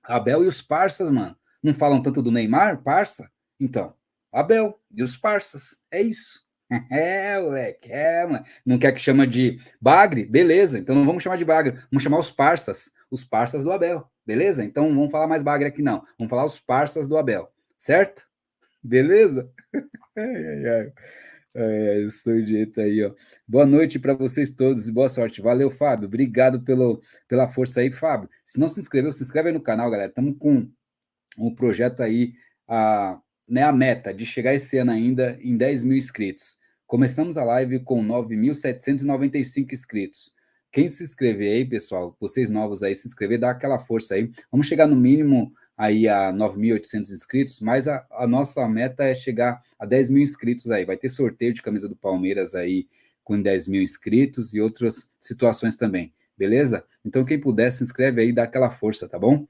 [SPEAKER 1] Abel e os parças, mano. Não falam tanto do Neymar, parça? Então, Abel e os parças. É isso. É, moleque, é, mano. Não quer que chama de bagre? Beleza, então não vamos chamar de bagre, vamos chamar os parças, os parças do Abel, beleza? Então não vamos falar mais bagre aqui, não. Vamos falar os parças do Abel, certo? Beleza? Ai, ai, ai. É, o jeito aí, ó. Boa noite para vocês todos e boa sorte. Valeu, Fábio. Obrigado pelo, pela força aí, Fábio. Se não se inscreveu, se inscreve aí no canal, galera. Estamos com um projeto aí, a, né, a meta de chegar esse ano ainda em 10 mil inscritos. Começamos a live com 9.795 inscritos. Quem se inscrever aí, pessoal, vocês novos aí, se inscrever, dá aquela força aí. Vamos chegar no mínimo aí a 9.800 inscritos, mas a, a, nossa meta é chegar a 10 mil inscritos aí. Vai ter sorteio de camisa do Palmeiras aí com 10 mil inscritos e outras situações também, beleza? Então, quem puder, se inscreve aí, dá aquela força, tá bom?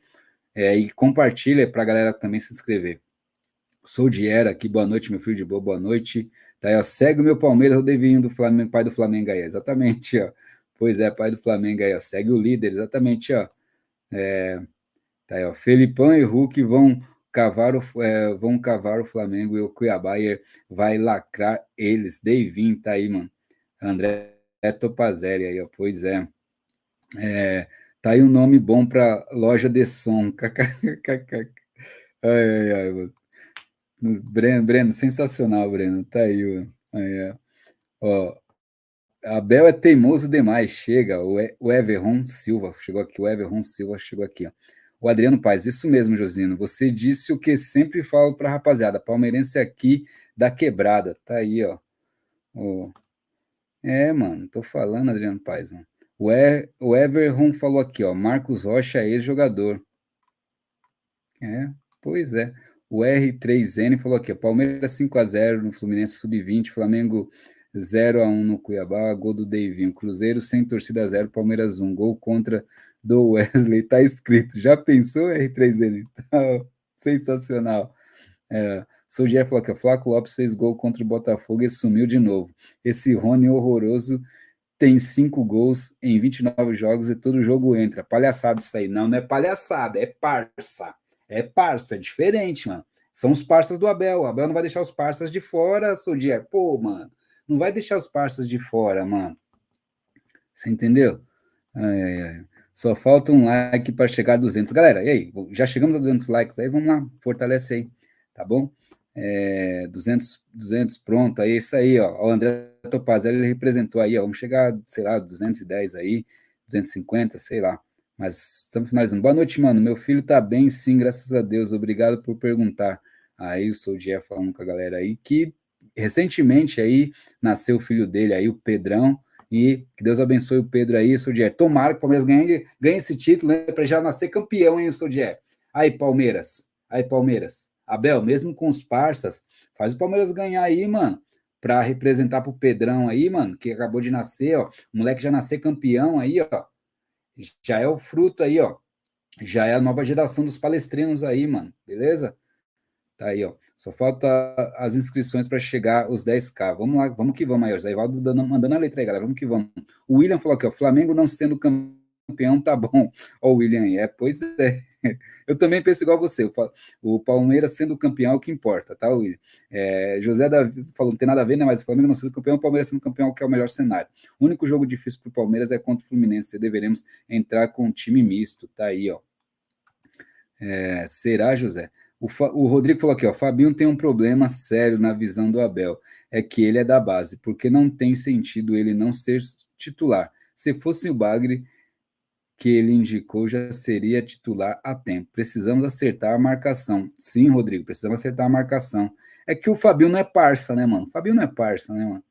[SPEAKER 1] É, e compartilha para a galera também se inscrever. Sou Diera aqui, boa noite, meu filho de boa, boa noite. Tá aí, ó, segue o meu Palmeiras, o Devinho do Flamengo, pai do Flamengo aí, exatamente, ó. Pois é, pai do Flamengo aí, ó, segue o líder, exatamente, ó. É, Tá aí, ó. Felipão e Hulk vão cavar o, é, vão cavar o Flamengo e o Cuiabá vai lacrar eles. Deivin tá aí, mano. André Topazelli aí, ó. Pois é. é tá aí um nome bom para loja de som. ai, ai, ai, mano. Breno, Breno, sensacional, Breno. Tá aí, mano. Aí, ó. Abel é teimoso demais. Chega, o, o Everron Silva chegou aqui. O Everron Silva chegou aqui, ó. O Adriano Paz, isso mesmo, Josino. Você disse o que sempre falo para rapaziada. Palmeirense aqui da quebrada. Tá aí, ó. Oh. É, mano, tô falando, Adriano Paz. Mano. O, e, o Everton falou aqui, ó. Marcos Rocha é ex-jogador. É, pois é. O R3N falou aqui, ó, Palmeiras 5x0 no Fluminense Sub-20, Flamengo 0x1 no Cuiabá, gol do Davinho. Cruzeiro sem torcida 0, Palmeiras 1. Gol contra do Wesley, tá escrito. Já pensou, R3N? Tá sensacional. É, Sou Jeff falou que Flaco Lopes fez gol contra o Botafogo e sumiu de novo. Esse Rony horroroso tem cinco gols em 29 jogos e todo jogo entra. Palhaçada isso aí. Não, não é palhaçada, é parça. É parça, é diferente, mano. São os parças do Abel. O Abel não vai deixar os parças de fora, Sou Jeff. Pô, mano, não vai deixar os parças de fora, mano. Você entendeu? Ai, ai, ai. Só falta um like para chegar a 200. Galera, e aí? Já chegamos a 200 likes aí, vamos lá, fortalece aí, tá bom? É, 200, 200, pronto, aí é isso aí, ó. O André Topazelli, ele representou aí, ó. Vamos chegar, sei lá, 210 aí, 250, sei lá. Mas estamos finalizando. Boa noite, mano. Meu filho tá bem, sim, graças a Deus. Obrigado por perguntar. Aí o Sou Dia falando com a galera aí que recentemente aí nasceu o filho dele aí, o Pedrão. E que Deus abençoe o Pedro aí, Sodier. Tomara que o Palmeiras ganhe, ganhe esse título, né? Para já nascer campeão, hein, Sodier? Aí, Palmeiras. Aí, Palmeiras. Abel, mesmo com os parças, faz o Palmeiras ganhar aí, mano. Para representar pro Pedrão aí, mano, que acabou de nascer, ó. O moleque já nascer campeão aí, ó. Já é o fruto aí, ó. Já é a nova geração dos palestrinos aí, mano. Beleza? Tá aí, ó. Só falta as inscrições para chegar os 10k. Vamos lá, vamos que vamos aí. O Zé Ivaldo mandando a letra aí, galera. Vamos que vamos. O William falou aqui, ó. Flamengo não sendo campeão, tá bom. Ó, o William aí. É, pois é. Eu também penso igual você. O Palmeiras sendo campeão é o que importa, tá, William? É, José Davi falou, não tem nada a ver, né? Mas o Flamengo não sendo campeão, o Palmeiras sendo campeão, que é o melhor cenário. O único jogo difícil para o Palmeiras é contra o Fluminense. Deveremos entrar com um time misto. Tá aí, ó. É, será, José? O, o, Rodrigo falou aqui, ó, Fabinho tem um problema sério na visão do Abel, é que ele é da base, porque não tem sentido ele não ser titular. Se fosse o Bagre que ele indicou, já seria titular a tempo. Precisamos acertar a marcação. Sim, Rodrigo, precisamos acertar a marcação. É que o Fabinho não é parça, né, mano? O Fabinho não é parça, né, mano?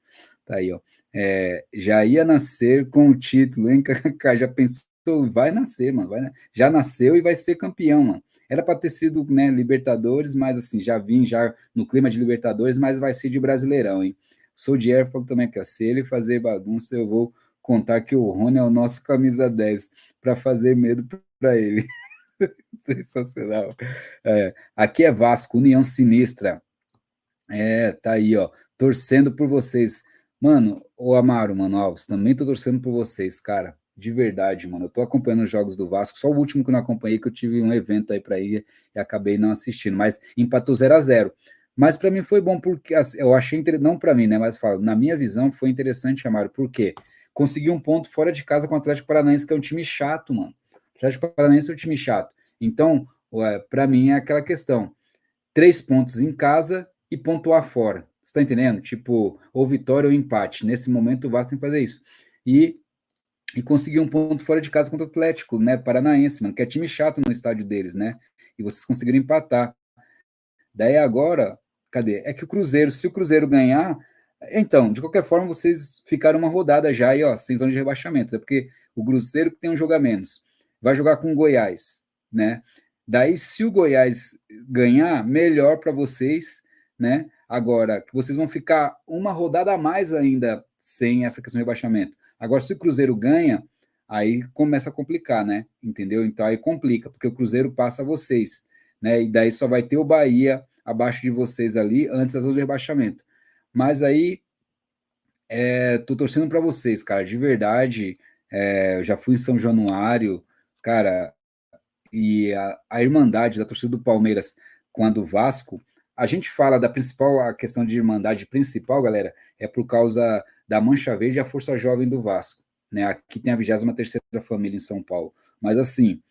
[SPEAKER 1] Tá aí, ó. É, já ia nascer com o título, hein? já pensou, vai nascer, mano. Vai, já nasceu e vai ser campeão, mano. Era para ter sido né, Libertadores, mas assim, já vim já no clima de Libertadores, mas vai ser de Brasileirão, hein? Sou de Air falou também que se ele fazer bagunça, eu vou contar que o Rony é o nosso camisa 10 para fazer medo para ele. Sensacional. É, aqui é Vasco, União Sinistra. É, tá aí, ó, torcendo por vocês. Mano, o Amaro, mano, Alves, também tô torcendo por vocês, cara. De verdade, mano. Eu tô acompanhando os jogos do Vasco. Só o último que eu não acompanhei, que eu tive um evento aí para ir e acabei não assistindo. Mas empatou 0 a 0 Mas para mim foi bom porque assim, eu achei não para mim, né? Mas falo, na minha visão foi interessante, Amaro. Por quê? Consegui um ponto fora de casa com o Atlético Paranaense, que é um time chato, mano. O Atlético Paranaense é um time chato. Então, para mim é aquela questão: três pontos em casa e pontuar fora. Você tá entendendo? Tipo, ou vitória ou empate. Nesse momento o Vasco tem que fazer isso. E, e conseguir um ponto fora de casa contra o Atlético, né? Paranaense, mano, que é time chato no estádio deles, né? E vocês conseguiram empatar. Daí agora, cadê? É que o Cruzeiro, se o Cruzeiro ganhar, então, de qualquer forma, vocês ficaram uma rodada já aí, ó, sem zona de rebaixamento, é porque o Cruzeiro que tem um jogo a menos, vai jogar com o Goiás, né? Daí, se o Goiás ganhar, melhor para vocês, né? Agora, que vocês vão ficar uma rodada a mais ainda sem essa questão de rebaixamento. Agora, se o Cruzeiro ganha, aí começa a complicar, né? Entendeu? Então aí complica, porque o Cruzeiro passa vocês, né? E daí só vai ter o Bahia abaixo de vocês ali antes das de rebaixamento. Mas aí, é, tô torcendo para vocês, cara, de verdade. É, eu já fui em São Januário, cara, e a, a irmandade da torcida do Palmeiras com a do Vasco, a gente fala da principal, a questão de irmandade principal, galera, é por causa da Mancha Verde a Força Jovem do Vasco, né? Aqui tem a 23 família em São Paulo. Mas assim,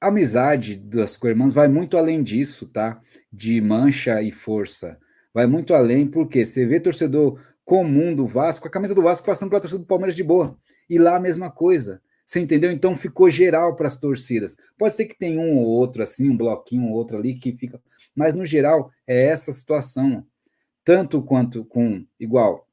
[SPEAKER 1] a amizade das co-irmãs vai muito além disso, tá? De mancha e força vai muito além, porque você vê torcedor comum do Vasco, a camisa do Vasco passando pela torcida do Palmeiras de boa. E lá a mesma coisa. Você entendeu? Então ficou geral para as torcidas. Pode ser que tenha um ou outro assim, um bloquinho ou outro ali que fica, mas no geral é essa situação, tanto quanto com igual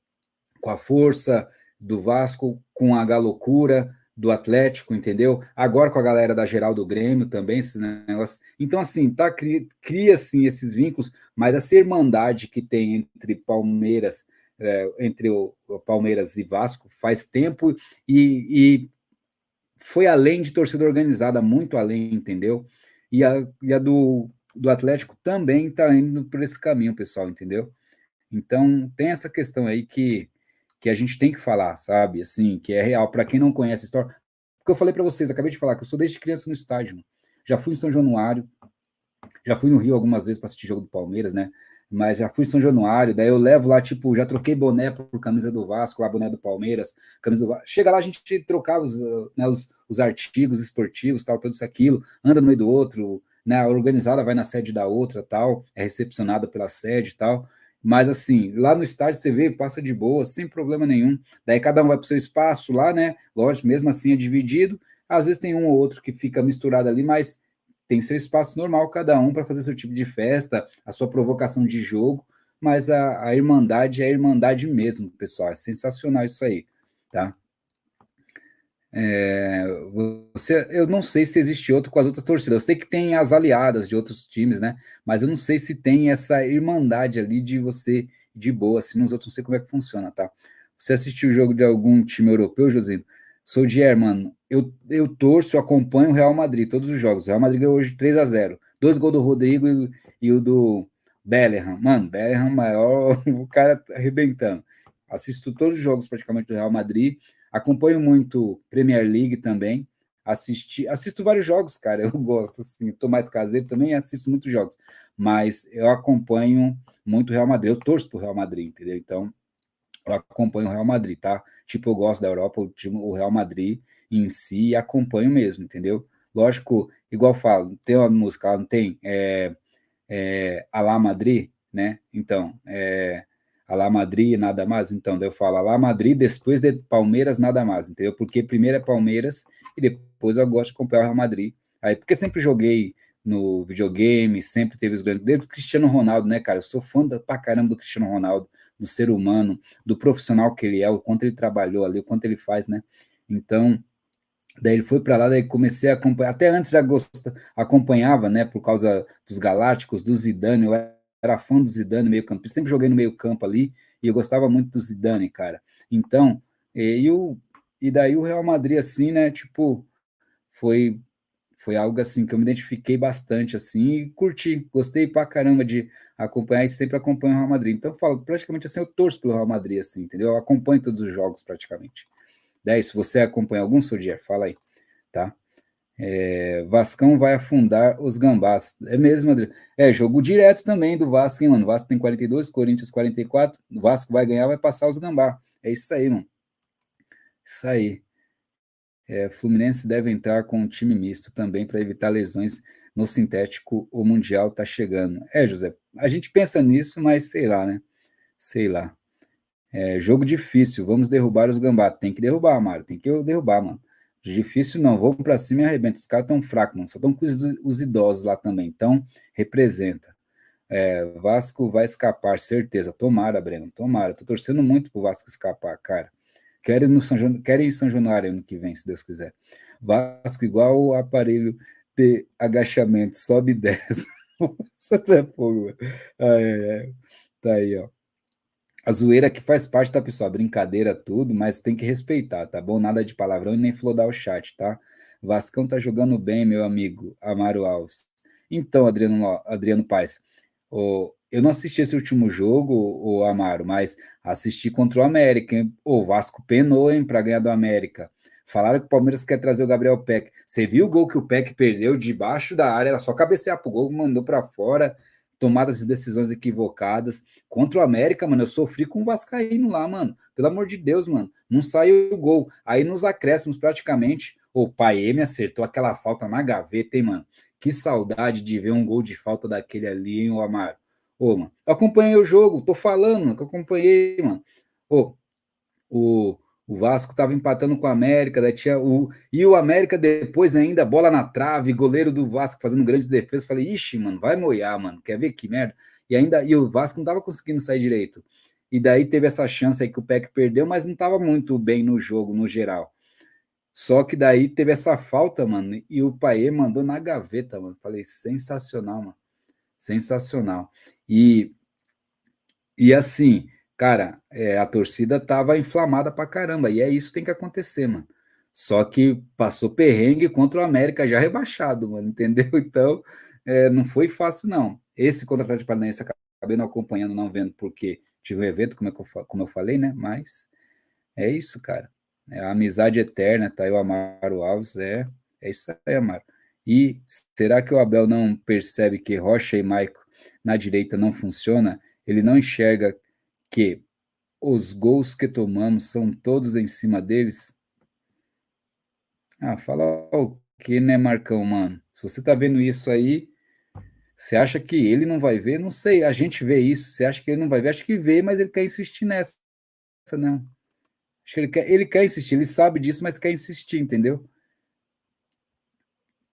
[SPEAKER 1] com a força do Vasco, com a galocura, do Atlético, entendeu? Agora com a galera da geral do Grêmio também, esses negócios. Então, assim, tá, cria, cria assim, esses vínculos, mas essa irmandade que tem entre Palmeiras, é, entre o, o, Palmeiras e Vasco faz tempo e, e, foi além de torcida organizada, muito além, entendeu? E a, e a do, do Atlético também tá indo por esse caminho, pessoal, entendeu? Então, tem essa questão aí que que a gente tem que falar, sabe? Assim, que é real. Para quem não conhece a história, porque eu falei para vocês, acabei de falar que eu sou desde criança no estádio. Já fui em São Januário, já fui no Rio algumas vezes para assistir jogo do Palmeiras, né? Mas já fui em São Januário, daí eu levo lá, tipo, já troquei boné por camisa do Vasco, lá boné do Palmeiras, camisa do Vasco. Chega lá, a gente trocava os, né, os, os artigos esportivos, tal, tudo isso, aquilo, anda no meio do outro, né? A organizada vai na sede da outra, tal, é recepcionada pela sede e tal. Mas assim, lá no estádio você vê, passa de boa, sem problema nenhum. Daí cada um vai para o seu espaço lá, né? Lógico, mesmo assim é dividido. Às vezes tem um ou outro que fica misturado ali, mas tem seu espaço normal cada um para fazer seu tipo de festa, a sua provocação de jogo. Mas a, a irmandade é a irmandade mesmo, pessoal. É sensacional isso aí, tá? É, você, eu não sei se existe outro com as outras torcidas. Eu sei que tem as aliadas de outros times, né? Mas eu não sei se tem essa irmandade ali de você de boa. Se nos outros não sei como é que funciona, tá? Você assistiu o jogo de algum time europeu, Josino? Sou de mano. Eu, eu torço, eu acompanho o Real Madrid, todos os jogos. O Real Madrid ganhou hoje 3 a 0 Dois gols do Rodrigo e, e o do Bellingham. Mano, Bellingham maior, o cara arrebentando. Assisto todos os jogos praticamente do Real Madrid. Acompanho muito Premier League também. Assisti, assisto vários jogos, cara. Eu gosto, assim, tô mais caseiro também, assisto muitos jogos. Mas eu acompanho muito o Real Madrid. Eu torço pro Real Madrid, entendeu? Então, eu acompanho o Real Madrid, tá? Tipo, eu gosto da Europa, o, Real Madrid em si, e acompanho mesmo, entendeu? Lógico, igual falo, tem uma música, não tem? É, é, Alá Madrid, né? Então, é, Alá Madrid, nada mais. Então, eu falo Alá Madrid, depois de Palmeiras, nada mais, entendeu? Porque primeiro é Palmeiras e depois eu gosto de comprar o Real Madrid. Aí, porque sempre joguei no videogame, sempre teve os grandes. Desde o Cristiano Ronaldo, né, cara? Eu sou fã da, pra caramba do Cristiano Ronaldo, do ser humano, do profissional que ele é, o quanto ele trabalhou ali, o quanto ele faz, né? Então, daí ele foi para lá, daí comecei a acompanhar. Até antes já gost... acompanhava, né, por causa dos Galácticos, do Zidane, eu era fã do Zidane meio campo, sempre joguei no meio campo ali, e eu gostava muito do Zidane, cara. Então, e, o, e daí o Real Madrid, assim, né, tipo, foi foi algo assim que eu me identifiquei bastante assim e curti, gostei pra caramba de acompanhar e sempre acompanho o Real Madrid. Então eu falo, praticamente assim, eu torço pelo Real Madrid, assim, entendeu? Eu acompanho todos os jogos praticamente. Daí, se você acompanha algum, Sodier, fala aí, tá? É, Vascão vai afundar os gambás. É mesmo, Adriano? É, jogo direto também do Vasco, hein, mano? O Vasco tem 42, Corinthians 44. O Vasco vai ganhar, vai passar os gambá. É isso aí, mano. Isso aí. É, Fluminense deve entrar com um time misto também para evitar lesões no sintético. O Mundial tá chegando. É, José, a gente pensa nisso, mas sei lá, né? Sei lá. É, jogo difícil, vamos derrubar os gambá. Tem que derrubar, Mário. Tem que derrubar, mano. Difícil não, vamos para cima e arrebenta. Os caras tão fracos, mano. Só estão com os, os, idosos lá também. Então, representa. É, Vasco vai escapar, certeza. Tomara, Breno, tomara. Tô torcendo muito pro Vasco escapar, cara. Quero ir, no São, quero ir em São Januário ano que vem, se Deus quiser. Vasco igual o aparelho de agachamento, sobe 10. Isso é fogo, Tá aí, ó. A zoeira que faz parte, tá, pessoal? Brincadeira, tudo, mas tem que respeitar, tá bom? Nada de palavrão e nem flodar o chat, tá? Vascão tá jogando bem, meu amigo Amaro Alves. Então, Adriano, Adriano Paes, oh, eu não assisti esse último jogo, o Amaro, mas assisti contra o América. Hein? O Vasco penou, hein, para ganhar do América. Falaram que o Palmeiras quer trazer o Gabriel Peck. Você viu o gol que o Peck perdeu debaixo da área? Era só cabecear pro gol, mandou para fora tomadas de decisões equivocadas. Contra o América, mano, eu sofri com o Vascaíno lá, mano. Pelo amor de Deus, mano. Não saiu o gol. Aí nos acréscimos, praticamente, o Paê me acertou aquela falta na gaveta, hein, mano. Que saudade de ver um gol de falta daquele ali, hein, o Amaro. Ô, mano, eu acompanhei o jogo, tô falando, que acompanhei, mano. Ô, o, o Vasco estava empatando com o América, daí tinha o e o América depois ainda bola na trave, goleiro do Vasco fazendo grandes defesas. Falei, ixi, mano, vai moiar, mano. Quer ver que merda? E ainda e o Vasco não estava conseguindo sair direito. E daí teve essa chance aí que o Peck perdeu, mas não estava muito bem no jogo no geral. Só que daí teve essa falta, mano, e o Paê mandou na gaveta, mano. Falei, sensacional, mano. Sensacional. E e assim, cara, é, a torcida tava inflamada pra caramba, e é isso que tem que acontecer, mano. Só que passou perrengue contra o América já rebaixado, mano, entendeu? Então, é, não foi fácil, não. Esse contra o Atlético Paranaense acabei não acompanhando, não vendo, porque tive um evento, como, é eu, como eu falei, né? Mas é isso, cara. É a amizade eterna, tá aí o Amaro Alves, é, é isso aí, Amaro. E será que o Abel não percebe que Rocha e Maico na direita não funciona? Ele não enxerga que os gols que tomamos são todos em cima deles? Ah, fala o que, né, Marcão, mano? Se você tá vendo isso aí, você acha que ele não vai ver? Não sei, a gente vê isso. Você acha que ele não vai ver? Acho que vê, mas ele quer insistir nessa, não. Acho que ele quer, ele quer insistir, ele sabe disso, mas quer insistir, entendeu?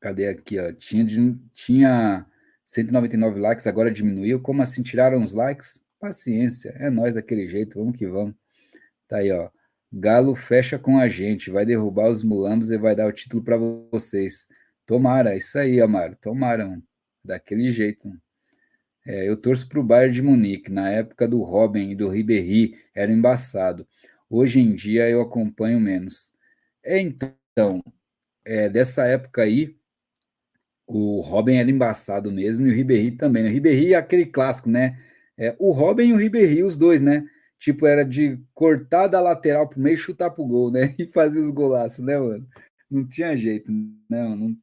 [SPEAKER 1] Cadê aqui, ó? Tinha, tinha 199 likes, agora diminuiu. Como assim tiraram os likes? Paciência, é nós daquele jeito, vamos que vamos. Tá aí, ó. Galo fecha com a gente, vai derrubar os mulambos e vai dar o título para vocês. Tomara, isso aí, Amaro, tomara, mano. Daquele jeito. É, eu torço para o Bayern de Munique. Na época do Robin e do Ribéry era embaçado. Hoje em dia eu acompanho menos. É, então, é, dessa época aí, o Robin era embaçado mesmo e o Ribéry também. Né? O Ribéry é aquele clássico, né? É, o Robin e o Ribéry, os dois, né? Tipo, era de cortar da lateral pro meio e chutar pro gol, né? E fazer os golaços, né, mano? Não tinha jeito, não, não,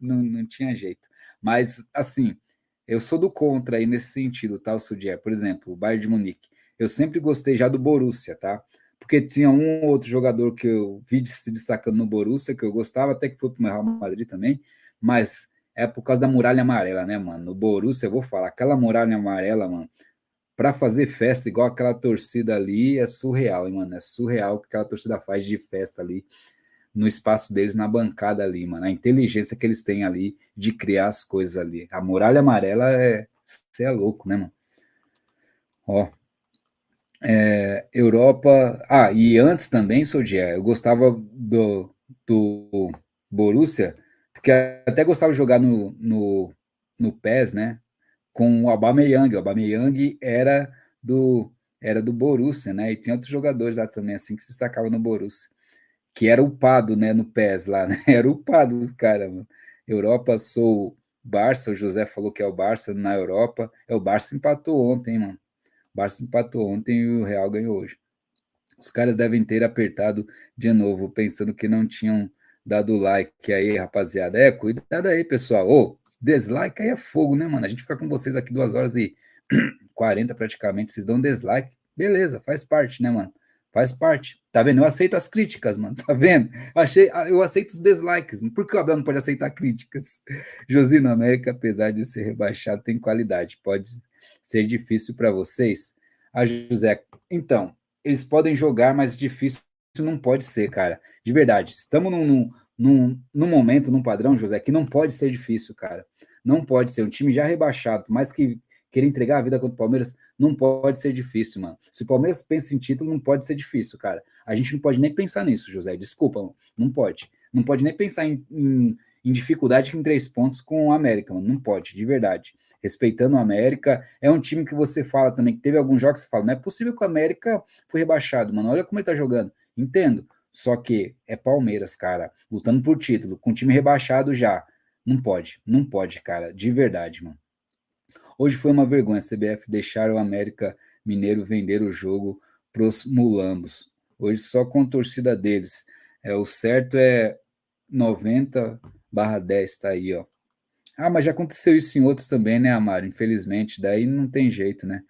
[SPEAKER 1] não, não tinha jeito. Mas, assim, eu sou do contra aí nesse sentido, tá, o Sudier? Por exemplo, o Bayern de Munique. Eu sempre gostei já do Borussia, tá? Porque tinha um outro jogador que eu vi se destacando no Borussia, que eu gostava, até que foi pro Real Madrid também, mas é por causa da muralha amarela, né, mano? No Borussia, eu vou falar, aquela muralha amarela, mano, para fazer festa igual aquela torcida ali é surreal, hein, mano? É surreal o que aquela torcida faz de festa ali no espaço deles, na bancada ali, mano. A inteligência que eles têm ali de criar as coisas ali. A muralha amarela é. Você é louco, né, mano? Ó. É, Europa. Ah, e antes também, Sodier, eu gostava do, do Borussia, porque até gostava de jogar no, no, no PES, né? Com o Aubameyang. O Aubameyang era do era do Borussia, né? E tinha outros jogadores lá também assim que se destacavam no Borussia, que era upado, né, no PES lá, né? Era upado os caras, mano. Europa sou Barça, o José falou que é o Barça na Europa. É o Barça empatou ontem, mano. O Barça empatou ontem e o Real ganhou hoje. Os caras devem ter apertado de novo, pensando que não tinham dado like aí, rapaziada. É, cuidado aí, pessoal. Ô, dislike aí é fogo, né, mano? A gente fica com vocês aqui duas horas e 40 praticamente, vocês dão dislike. Beleza, faz parte, né, mano? Faz parte. Tá vendo? Eu aceito as críticas, mano. Tá vendo? Achei, eu aceito os dislikes. Por que o Abel não pode aceitar críticas? Josino América, apesar de ser rebaixado, tem qualidade. Pode ser difícil para vocês. A José, então, eles podem jogar, mas difícil não pode ser, cara. De verdade. Estamos num, num, num momento, num padrão, José, que não pode ser difícil, cara. Não pode ser. Um time já rebaixado, mais que querer entregar a vida contra o Palmeiras, não pode ser difícil, mano. Se o Palmeiras pensa em título, não pode ser difícil, cara. A gente não pode nem pensar nisso, José. Desculpa, mano. não pode. Não pode nem pensar em, em, em dificuldade em três pontos com o América, mano. Não pode, de verdade. Respeitando o América, é um time que você fala também, que teve alguns jogos que você fala, não é possível que o América foi rebaixado, mano. Olha como ele tá jogando. Entendo. Só que é Palmeiras, cara, lutando por título, com time rebaixado já. Não pode, não pode, cara, de verdade, mano. Hoje foi uma vergonha a CBF deixar o América Mineiro vender o jogo pros mulambos. Hoje só com a torcida deles. É, o certo é 90 barra 10, tá aí, ó. Ah, mas já aconteceu isso em outros também, né, Amaro? Infelizmente, daí não tem jeito, né?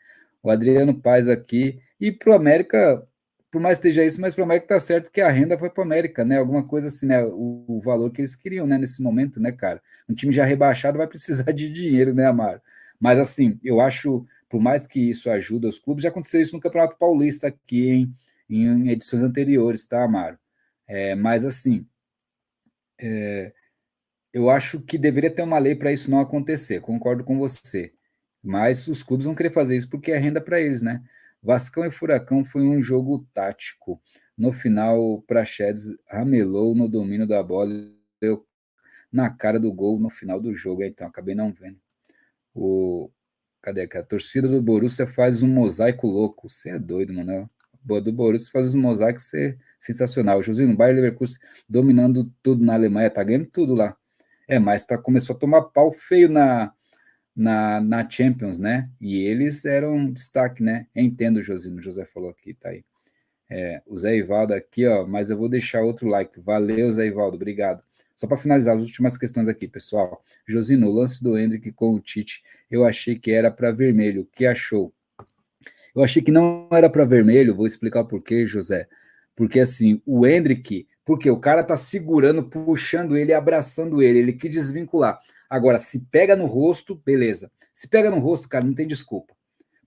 [SPEAKER 1] O Adriano Paz aqui. E pro América, por mais que esteja isso, mas para o América tá certo que a renda foi para o América, né? Alguma coisa assim, né? O, o, valor que eles queriam, né? Nesse momento, né, cara? Um time já rebaixado vai precisar de dinheiro, né, Amaro? Mas assim, eu acho, por mais que isso ajude os clubes, já aconteceu isso no Campeonato Paulista aqui, em, em edições anteriores, tá, Amaro? É, mas assim, é, eu acho que deveria ter uma lei para isso não acontecer, concordo com você. Mas os clubes vão querer fazer isso porque é renda para eles, né? Vascão e Furacão foi um jogo tático. No final, Praxedes ramelou no domínio da bola deu na cara do gol no final do jogo. Então, acabei não vendo. O... Cadê aqui? A torcida do Borussia faz um mosaico louco. Você é doido, mano. Boa do Borussia faz um mosaico ser sensacional. O Josinho, Bayern Leverkusen dominando tudo na Alemanha, tá ganhando tudo lá. É, mas tá, começou a tomar pau feio na, na, na Champions, né? E eles eram destaque, né? Entendo, Josino, José falou aqui, tá aí. É, o Zé Ivaldo aqui, ó, mas eu vou deixar outro like. Valeu, Zé Ivaldo, obrigado. Só para finalizar as últimas questões aqui, pessoal. Josino, o lance do Hendrick com o Tite, eu achei que era para vermelho. O que achou? Eu achei que não era para vermelho, vou explicar o porquê, José. Porque assim, o Hendrick, porque o cara tá segurando, puxando ele, abraçando ele, ele quis desvincular. Agora, se pega no rosto, beleza. Se pega no rosto, cara, não tem desculpa.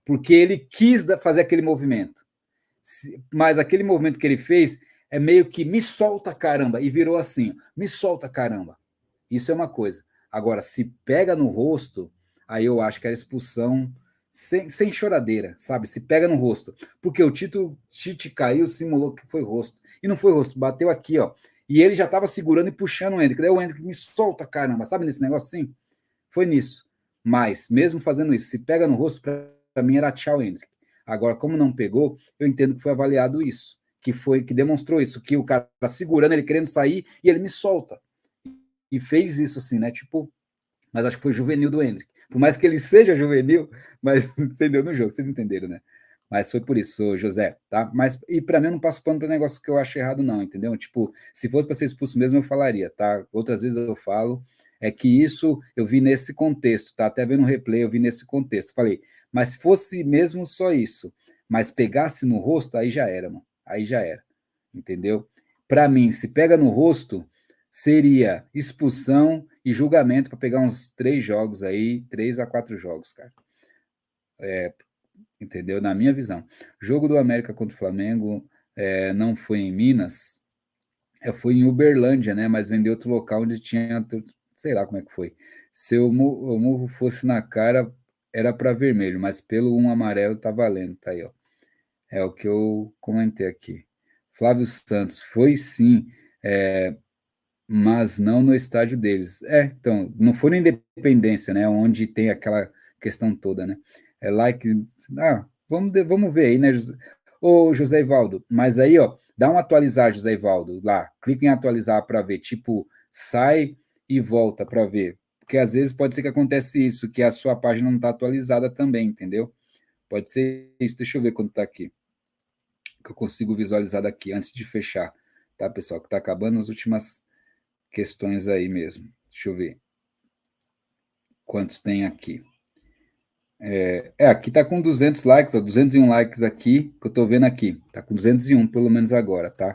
[SPEAKER 1] Porque ele quis fazer aquele movimento. Mas aquele movimento que ele fez é meio que me solta caramba. E virou assim: me solta caramba. Isso é uma coisa. Agora, se pega no rosto, aí eu acho que era expulsão sem, sem choradeira, sabe? Se pega no rosto. Porque o Tito, Tite caiu, simulou que foi rosto. E não foi rosto, bateu aqui, ó. E ele já estava segurando e puxando o Hendrick. Daí o Hendrick me solta, caramba, sabe nesse negócio assim? Foi nisso. Mas, mesmo fazendo isso, se pega no rosto, para mim era tchau, Hendrick. Agora, como não pegou, eu entendo que foi avaliado isso, que foi que demonstrou isso, que o cara tá segurando, ele querendo sair, e ele me solta. E fez isso assim, né? Tipo, mas acho que foi juvenil do Hendrick. Por mais que ele seja juvenil, mas entendeu no jogo, vocês entenderam, né? Mas foi por isso, José, tá? Mas e para mim eu não passo pano para negócio que eu acho errado não, entendeu? Tipo, se fosse para ser expulso mesmo eu falaria, tá? Outras vezes eu falo é que isso eu vi nesse contexto, tá? Até vendo o replay eu vi nesse contexto. Falei, mas se fosse mesmo só isso, mas pegasse no rosto, aí já era, mano. Aí já era. Entendeu? Para mim, se pega no rosto, seria expulsão e julgamento para pegar uns três jogos aí, três a quatro jogos, cara. É, entendeu? Na minha visão. Jogo do América contra o Flamengo é, não foi em Minas, é, foi em Uberlândia, né? Mas vendeu outro local onde tinha, sei lá como é que foi. Se o murro, fosse na cara, era para vermelho, mas pelo um amarelo tá valendo, tá aí, ó. É o que eu comentei aqui. Flávio Santos, foi sim, é, mas não no estádio deles. É, então, não foi na Independência, né? Onde tem aquela questão toda, né? É like. Ah, vamos, vamos ver aí, né, José? Ô, José Ivaldo, mas aí, ó, dá um atualizar, José Ivaldo, lá, clica em atualizar para ver, tipo, sai e volta para ver. Porque às vezes pode ser que acontece isso, que a sua página não está atualizada também, entendeu? Pode ser isso. Deixa eu ver quando está aqui. Que eu consigo visualizar daqui antes de fechar. Tá, pessoal? Que está acabando as últimas questões aí mesmo. Deixa eu ver. Quantos tem aqui? É, é aqui está com 200 likes, ó, 201 likes aqui, que eu estou vendo aqui. Está com 201, pelo menos agora, tá?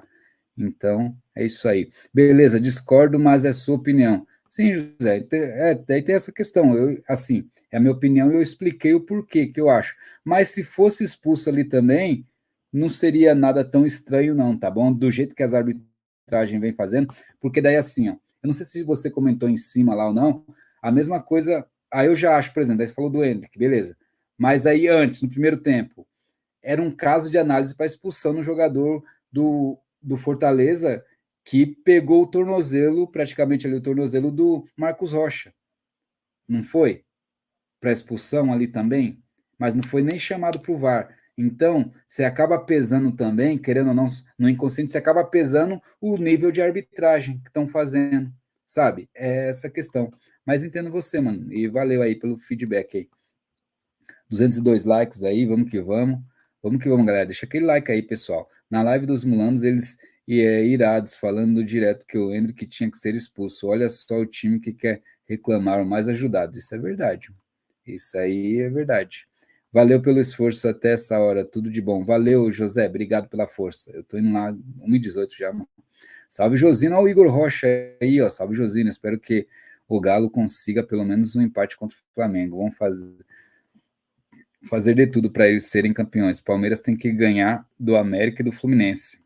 [SPEAKER 1] Então, é isso aí. Beleza, discordo, mas é sua opinião. Sim, José, é, daí tem essa questão. Eu, assim, é a minha opinião e eu expliquei o porquê que eu acho. Mas se fosse expulso ali também, não seria nada tão estranho, não, tá bom? Do jeito que as arbitragens vem fazendo, porque daí assim, ó, eu não sei se você comentou em cima lá ou não, a mesma coisa, aí eu já acho, por exemplo, aí você falou do Hendrick, beleza. Mas aí antes, no primeiro tempo, era um caso de análise para expulsão no jogador do, do Fortaleza que pegou o tornozelo, praticamente ali o tornozelo do Marcos Rocha. Não foi? Para expulsão ali também, mas não foi nem chamado para o VAR. Então, você acaba pesando também, querendo ou não, no inconsciente, você acaba pesando o nível de arbitragem que estão fazendo, sabe? É essa questão. Mas entendo você, mano, e valeu aí pelo feedback aí. 202 likes aí, vamos que vamos. Vamos que vamos, galera. Deixa aquele like aí, pessoal. Na live dos mulanos, eles e é, irados, falando direto que o Hendrick tinha que ser expulso. Olha só o time que quer reclamar o mais ajudado. Isso é verdade. Isso aí é verdade. Valeu pelo esforço até essa hora. Tudo de bom. Valeu, José. Obrigado pela força. Eu tô indo lá, 1h18 já, mano. Salve, Josina. Olha o Igor Rocha aí, ó. Salve, Josina. Espero que o Galo consiga pelo menos um empate contra o Flamengo. Vamos fazer fazer de tudo para eles serem campeões. Palmeiras tem que ganhar do América e do Fluminense.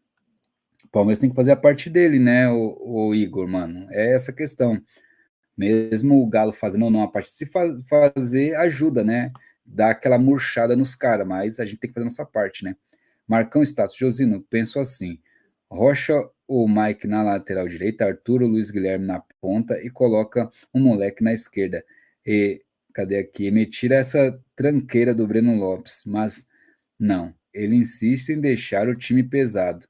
[SPEAKER 1] Palmeiras tem que fazer a parte dele, né, o, o, Igor, mano? É essa questão. Mesmo o Galo fazendo ou não a parte de se faz, fazer, ajuda, né? Dá aquela murchada nos caras, mas a gente tem que fazer a nossa parte, né? Marcão status, Josino, penso assim. Rocha o Mike na lateral direita, Arthur Luiz Guilherme na ponta e coloca um moleque na esquerda. E cadê aqui? Me tira essa tranqueira do Breno Lopes, mas não. Ele insiste em deixar o time pesado.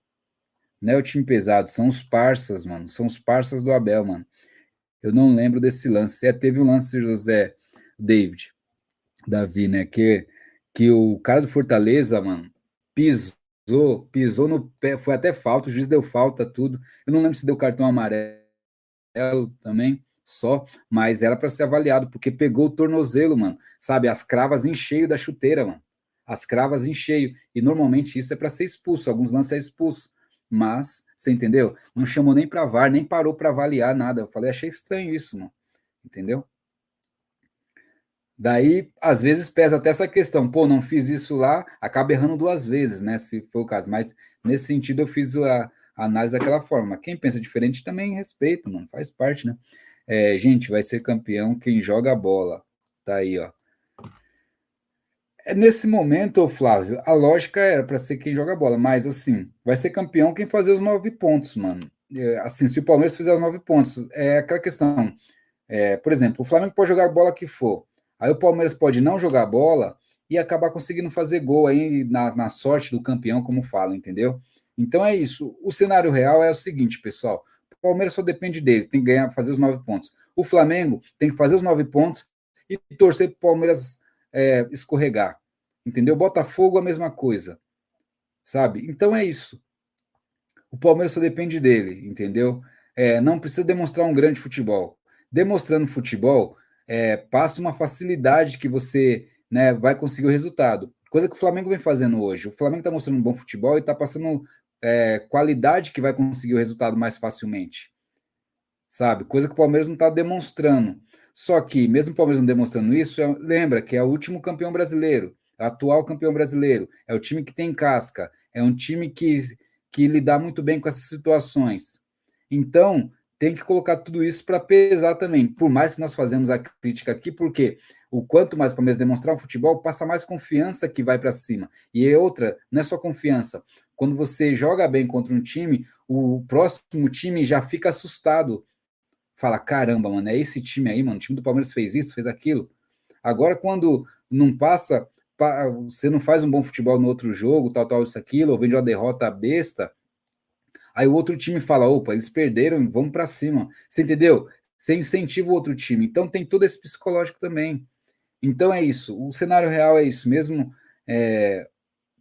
[SPEAKER 1] Não é o time pesado, são os parças, mano. São os parças do Abel, mano. Eu não lembro desse lance. É, teve um lance, José David, Davi, né? Que, que o cara do Fortaleza, mano, pisou, pisou no pé, foi até falta, o juiz deu falta, tudo. Eu não lembro se deu cartão amarelo também, só, mas era para ser avaliado, porque pegou o tornozelo, mano. Sabe, as cravas em cheio da chuteira, mano. As cravas em cheio. E normalmente isso é para ser expulso. Alguns lances é expulso mas, você entendeu? Não chamou nem para VAR, nem parou para avaliar nada. Eu falei, achei estranho isso, mano. Entendeu? Daí, às vezes, pesa até essa questão. Pô, não fiz isso lá, acaba errando duas vezes, né? Se for o caso. Mas, nesse sentido, eu fiz a, a análise daquela forma. Quem pensa diferente também respeita, mano. Faz parte, né? É, gente, vai ser campeão quem joga a bola. Tá aí, ó. É, nesse momento, Flávio, a lógica era para ser quem joga bola, mas assim, vai ser campeão quem fazer os nove pontos, mano. É, assim, se o Palmeiras fizer os nove pontos, é aquela questão. É, por exemplo, o Flamengo pode jogar a bola que for, aí o Palmeiras pode não jogar bola e acabar conseguindo fazer gol aí na, na sorte do campeão, como fala, entendeu? Então é isso. O cenário real é o seguinte, pessoal: o Palmeiras só depende dele, tem que ganhar, fazer os nove pontos. O Flamengo tem que fazer os nove pontos e torcer para o Palmeiras é, escorregar. Entendeu? Botafogo, a mesma coisa. Sabe? Então é isso. O Palmeiras só depende dele, entendeu? É, não precisa demonstrar um grande futebol. Demonstrando futebol, é, passa uma facilidade que você né, vai conseguir o resultado. Coisa que o Flamengo vem fazendo hoje. O Flamengo está mostrando um bom futebol e está passando é, qualidade que vai conseguir o resultado mais facilmente. Sabe? Coisa que o Palmeiras não está demonstrando. Só que, mesmo o Palmeiras não demonstrando isso, é, lembra que é o último campeão brasileiro, atual campeão brasileiro, é o time que tem casca, é um time que, que lidar muito bem com essas situações. Então, tem que colocar tudo isso para pesar também. Por mais que nós fazemos a crítica aqui, porque o quanto mais o Palmeiras demonstrar o futebol, passa mais confiança que vai para cima. E é outra, não é só confiança. Quando você joga bem contra um time, o próximo time já fica assustado fala: caramba, mano, é esse time aí, mano. O time do Palmeiras fez isso, fez aquilo. Agora, quando não passa, você não faz um bom futebol no outro jogo, tal, tal, isso, aquilo, ou vem de uma derrota besta, aí o outro time fala: opa, eles perderam, vamos para cima. Você entendeu? Você incentiva o outro time. Então tem todo esse psicológico também. Então é isso. O cenário real é isso. Mesmo é,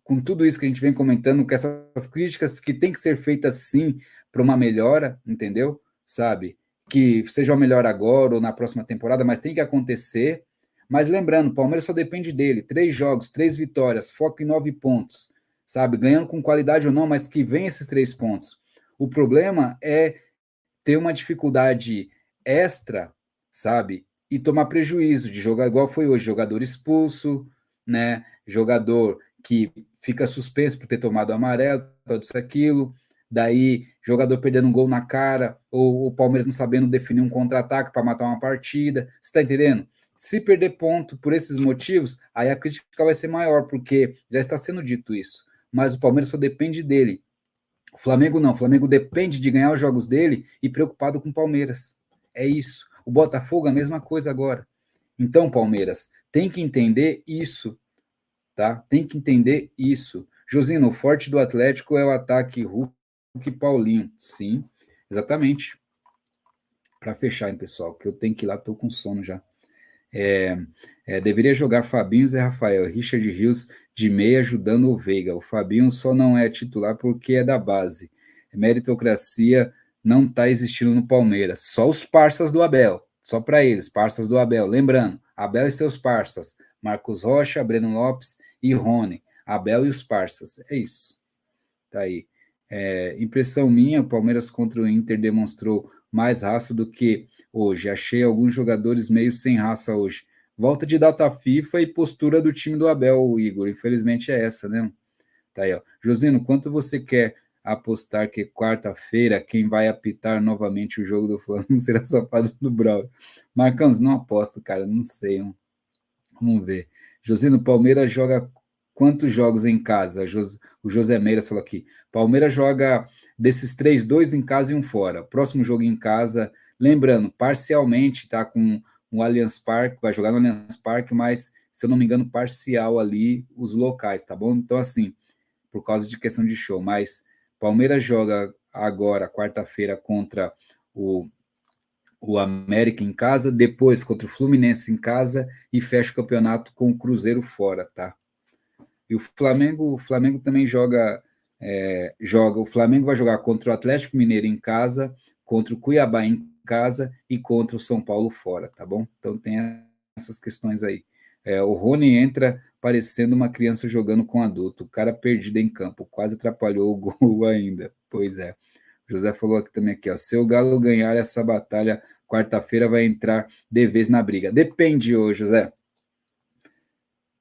[SPEAKER 1] com tudo isso que a gente vem comentando, com essas críticas que tem que ser feitas sim para uma melhora, entendeu? Sabe? Que seja uma melhor agora ou na próxima temporada, mas tem que acontecer. Mas lembrando, o Palmeiras só depende dele. Três jogos, três vitórias, foco em nove pontos, sabe? Ganhando com qualidade ou não, mas que vem esses três pontos. O problema é ter uma dificuldade extra, sabe? E tomar prejuízo de jogar igual foi hoje, jogador expulso, né? Jogador que fica suspenso por ter tomado amarelo, tudo isso aquilo. Daí, jogador perdendo um gol na cara, ou o Palmeiras não sabendo definir um contra-ataque para matar uma partida. Você está entendendo? Se perder ponto por esses motivos, aí a crítica vai ser maior, porque já está sendo dito isso. Mas o Palmeiras só depende dele. O Flamengo não. O Flamengo depende de ganhar os jogos dele e preocupado com o Palmeiras. É isso. O Botafogo, a mesma coisa agora. Então, Palmeiras, tem que entender isso tá? Tem que entender isso. Josino, o forte do Atlético é o ataque Hulk e Paulinho. Sim, exatamente. Para fechar, hein, pessoal, que eu tenho que ir lá, tô com sono já. É, é, deveria jogar Fabinho e Rafael, Richard Rios de meia ajudando o Veiga. O Fabinho só não é titular porque é da base. Meritocracia não está existindo no Palmeiras. Só os parças do Abel. Só para eles, parças do Abel. Lembrando, Abel e seus parças. Marcos Rocha, Breno Lopes e Rony. Abel e os parças. É isso. Tá aí. É, impressão minha, o Palmeiras contra o Inter demonstrou mais raça do que hoje. Achei alguns jogadores meio sem raça hoje. Volta de data FIFA e postura do time do Abel, Igor. Infelizmente é essa, né? Tá aí, ó. Josino, quanto você quer apostar que quarta-feira quem vai apitar novamente o jogo do Flamengo será Sapato do Brawl? Marcãos, não aposto, cara, não sei. Hein? Vamos ver. Josino, Palmeiras joga quantos jogos em casa? O José Meiras falou aqui. Palmeiras joga desses três, dois em casa e um fora. Próximo jogo em casa, lembrando, parcialmente, tá com o Allianz Parque, vai jogar no Allianz Parque, mas, se eu não me engano, parcial ali os locais, tá bom? Então, assim, por causa de questão de show, mas Palmeiras joga agora, quarta-feira, contra o o América em casa, depois contra o Fluminense em casa e fecha o campeonato com o Cruzeiro fora, tá? E o Flamengo, o Flamengo também joga, é, joga. O Flamengo vai jogar contra o Atlético Mineiro em casa, contra o Cuiabá em casa e contra o São Paulo fora, tá bom? Então tem essas questões aí. É, o Rony entra parecendo uma criança jogando com adulto, o cara perdido em campo, quase atrapalhou o gol ainda. Pois é. O José falou aqui também aqui, ó, se o Galo ganhar essa batalha quarta-feira vai entrar de vez na briga. Depende, ô José.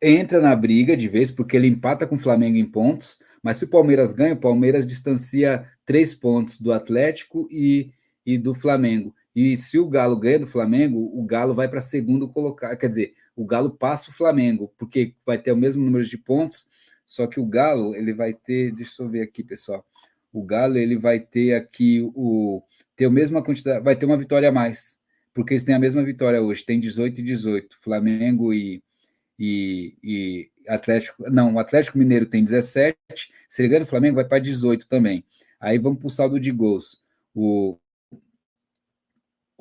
[SPEAKER 1] Entra na briga de vez, porque ele empata com o Flamengo em pontos, mas se o Palmeiras ganha, o Palmeiras distancia três pontos do Atlético e, e do Flamengo. E se o Galo ganha do Flamengo, o Galo vai para segundo colocar. Quer dizer, o Galo passa o Flamengo, porque vai ter o mesmo número de pontos, só que o Galo ele vai ter. Deixa eu ver aqui, pessoal. O Galo ele vai ter aqui o ter a mesma quantidade, vai ter uma vitória a mais, porque eles têm a mesma vitória hoje, tem 18 e 18, Flamengo e, e, e Atlético, não, o Atlético Mineiro tem 17, se ele ganha o Flamengo vai para 18 também. Aí vamos para o saldo de gols. O,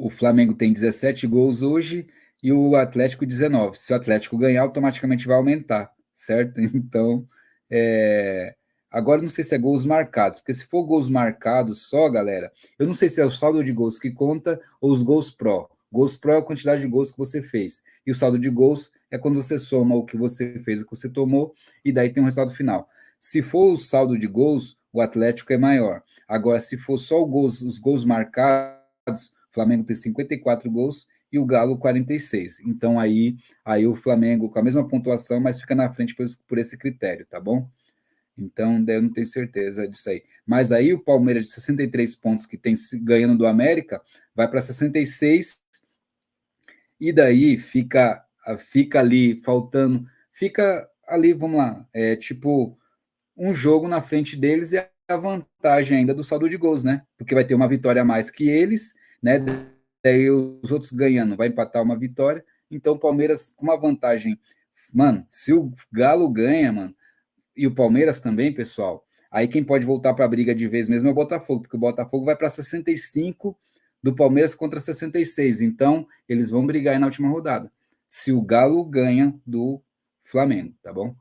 [SPEAKER 1] o Flamengo tem 17 gols hoje e o Atlético 19. Se o Atlético ganhar, automaticamente vai aumentar, certo? Então, é, Agora não sei se é gols marcados, porque se for gols marcados só, galera, eu não sei se é o saldo de gols que conta ou os gols pró. Gols pró é a quantidade de gols que você fez. E o saldo de gols é quando você soma o que você fez, o que você tomou, e daí tem um resultado final. Se for o saldo de gols, o Atlético é maior. Agora, se for só gols, os gols marcados, o Flamengo tem 54 gols e o Galo 46. Então aí, aí o Flamengo com a mesma pontuação, mas fica na frente por, por esse critério, tá bom? Então, eu não tenho certeza disso aí. Mas aí o Palmeiras de 63 pontos que tem ganhando do América vai para 66 e daí fica fica ali faltando, fica ali, vamos lá, é tipo um jogo na frente deles e a vantagem ainda do saldo de gols, né? Porque vai ter uma vitória a mais que eles, né? Daí os outros ganhando, vai empatar uma vitória. Então o Palmeiras com uma vantagem, mano, se o Galo ganha, mano, e o Palmeiras também, pessoal, aí quem pode voltar para a briga de vez mesmo é o Botafogo, porque o Botafogo vai para 65 do Palmeiras contra 66. Então, eles vão brigar aí na última rodada. Se o Galo ganha do Flamengo, tá bom?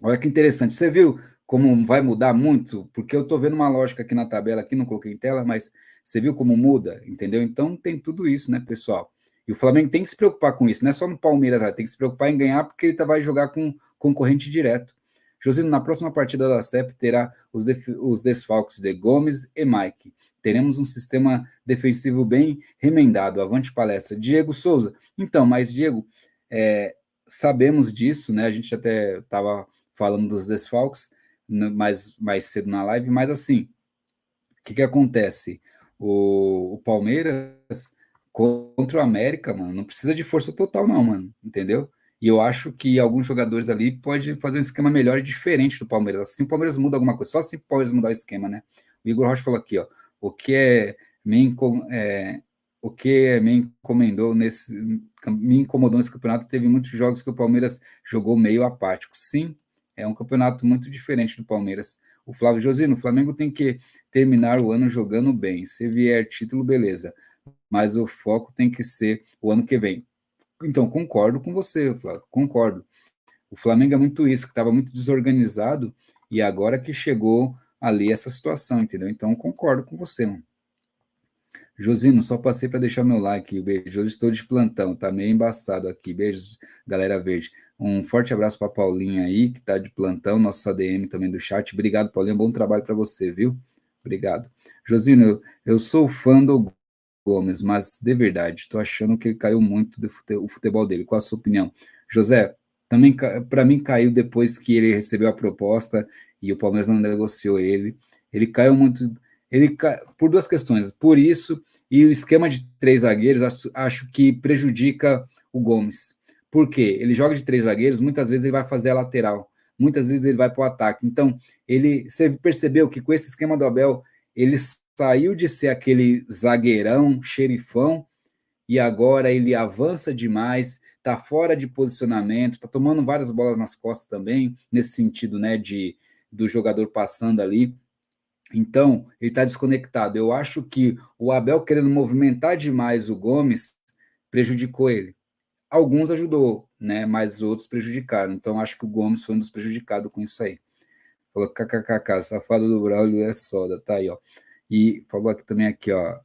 [SPEAKER 1] Olha que interessante. Você viu como vai mudar muito? Porque eu tô vendo uma lógica aqui na tabela, aqui não coloquei em tela, mas você viu como muda, entendeu? Então tem tudo isso, né, pessoal? E o Flamengo tem que se preocupar com isso, não é só no Palmeiras, tem que se preocupar em ganhar, porque ele tá, vai jogar com concorrente direto. Josino, na próxima partida da CEP terá os, os desfalques de Gomes e Mike. Teremos um sistema defensivo bem remendado. Avante palestra. Diego Souza. Então, mas Diego, é, sabemos disso, né? A gente até estava falando dos desfalques mais, mais cedo na live, mas assim, o que, que acontece? O, o Palmeiras contra o América, mano, não precisa de força total, não, mano, entendeu? E eu acho que alguns jogadores ali pode fazer um esquema melhor e diferente do Palmeiras. Assim o Palmeiras muda alguma coisa, só assim o Palmeiras mudar o esquema, né? O Igor Rocha falou aqui, ó, o que é me, é, o que me encomendou nesse me incomodou nesse campeonato, teve muitos jogos que o Palmeiras jogou meio apático. Sim, é um campeonato muito diferente do Palmeiras. O Flávio Josino, o Flamengo tem que terminar o ano jogando bem. Se vier título, beleza. Mas o foco tem que ser o ano que vem. Então, concordo com você, Flávio, concordo. O Flamengo é muito isso, que estava muito desorganizado e agora que chegou ali essa situação, entendeu? Então, concordo com você, mano. Josino, só passei para deixar meu like. Beijo. Hoje estou de plantão, tá meio embaçado aqui. Beijos, galera verde. Um forte abraço para Paulinha aí, que está de plantão, nosso ADM também do chat. Obrigado, Paulinha. Bom trabalho para você, viu? Obrigado. Josino, eu, sou fã do Gomes, mas de verdade, estou achando que ele caiu muito do o futebol dele. Qual a sua opinião? José, também para mim caiu depois que ele recebeu a proposta e o Palmeiras não negociou ele. Ele caiu muito, ele por duas questões. Por isso e o esquema de três zagueiros acho, acho que prejudica o Gomes. Por quê? Ele joga de três zagueiros, muitas vezes ele vai fazer a lateral, muitas vezes ele vai para o ataque. Então, ele você percebeu que com esse esquema do Abel, ele saiu de ser aquele zagueirão, xerifão, e agora ele avança demais, tá fora de posicionamento, tá tomando várias bolas nas costas também, nesse sentido, né, de do jogador passando ali. Então, ele está desconectado. Eu acho que o Abel querendo movimentar demais o Gomes prejudicou ele. Alguns ajudou, né, mas outros prejudicaram. Então, acho que o Gomes foi um dos prejudicados com isso aí. Falou kkkk, safado do Braulio é soda, tá aí, ó. E falou aqui também aqui, ó,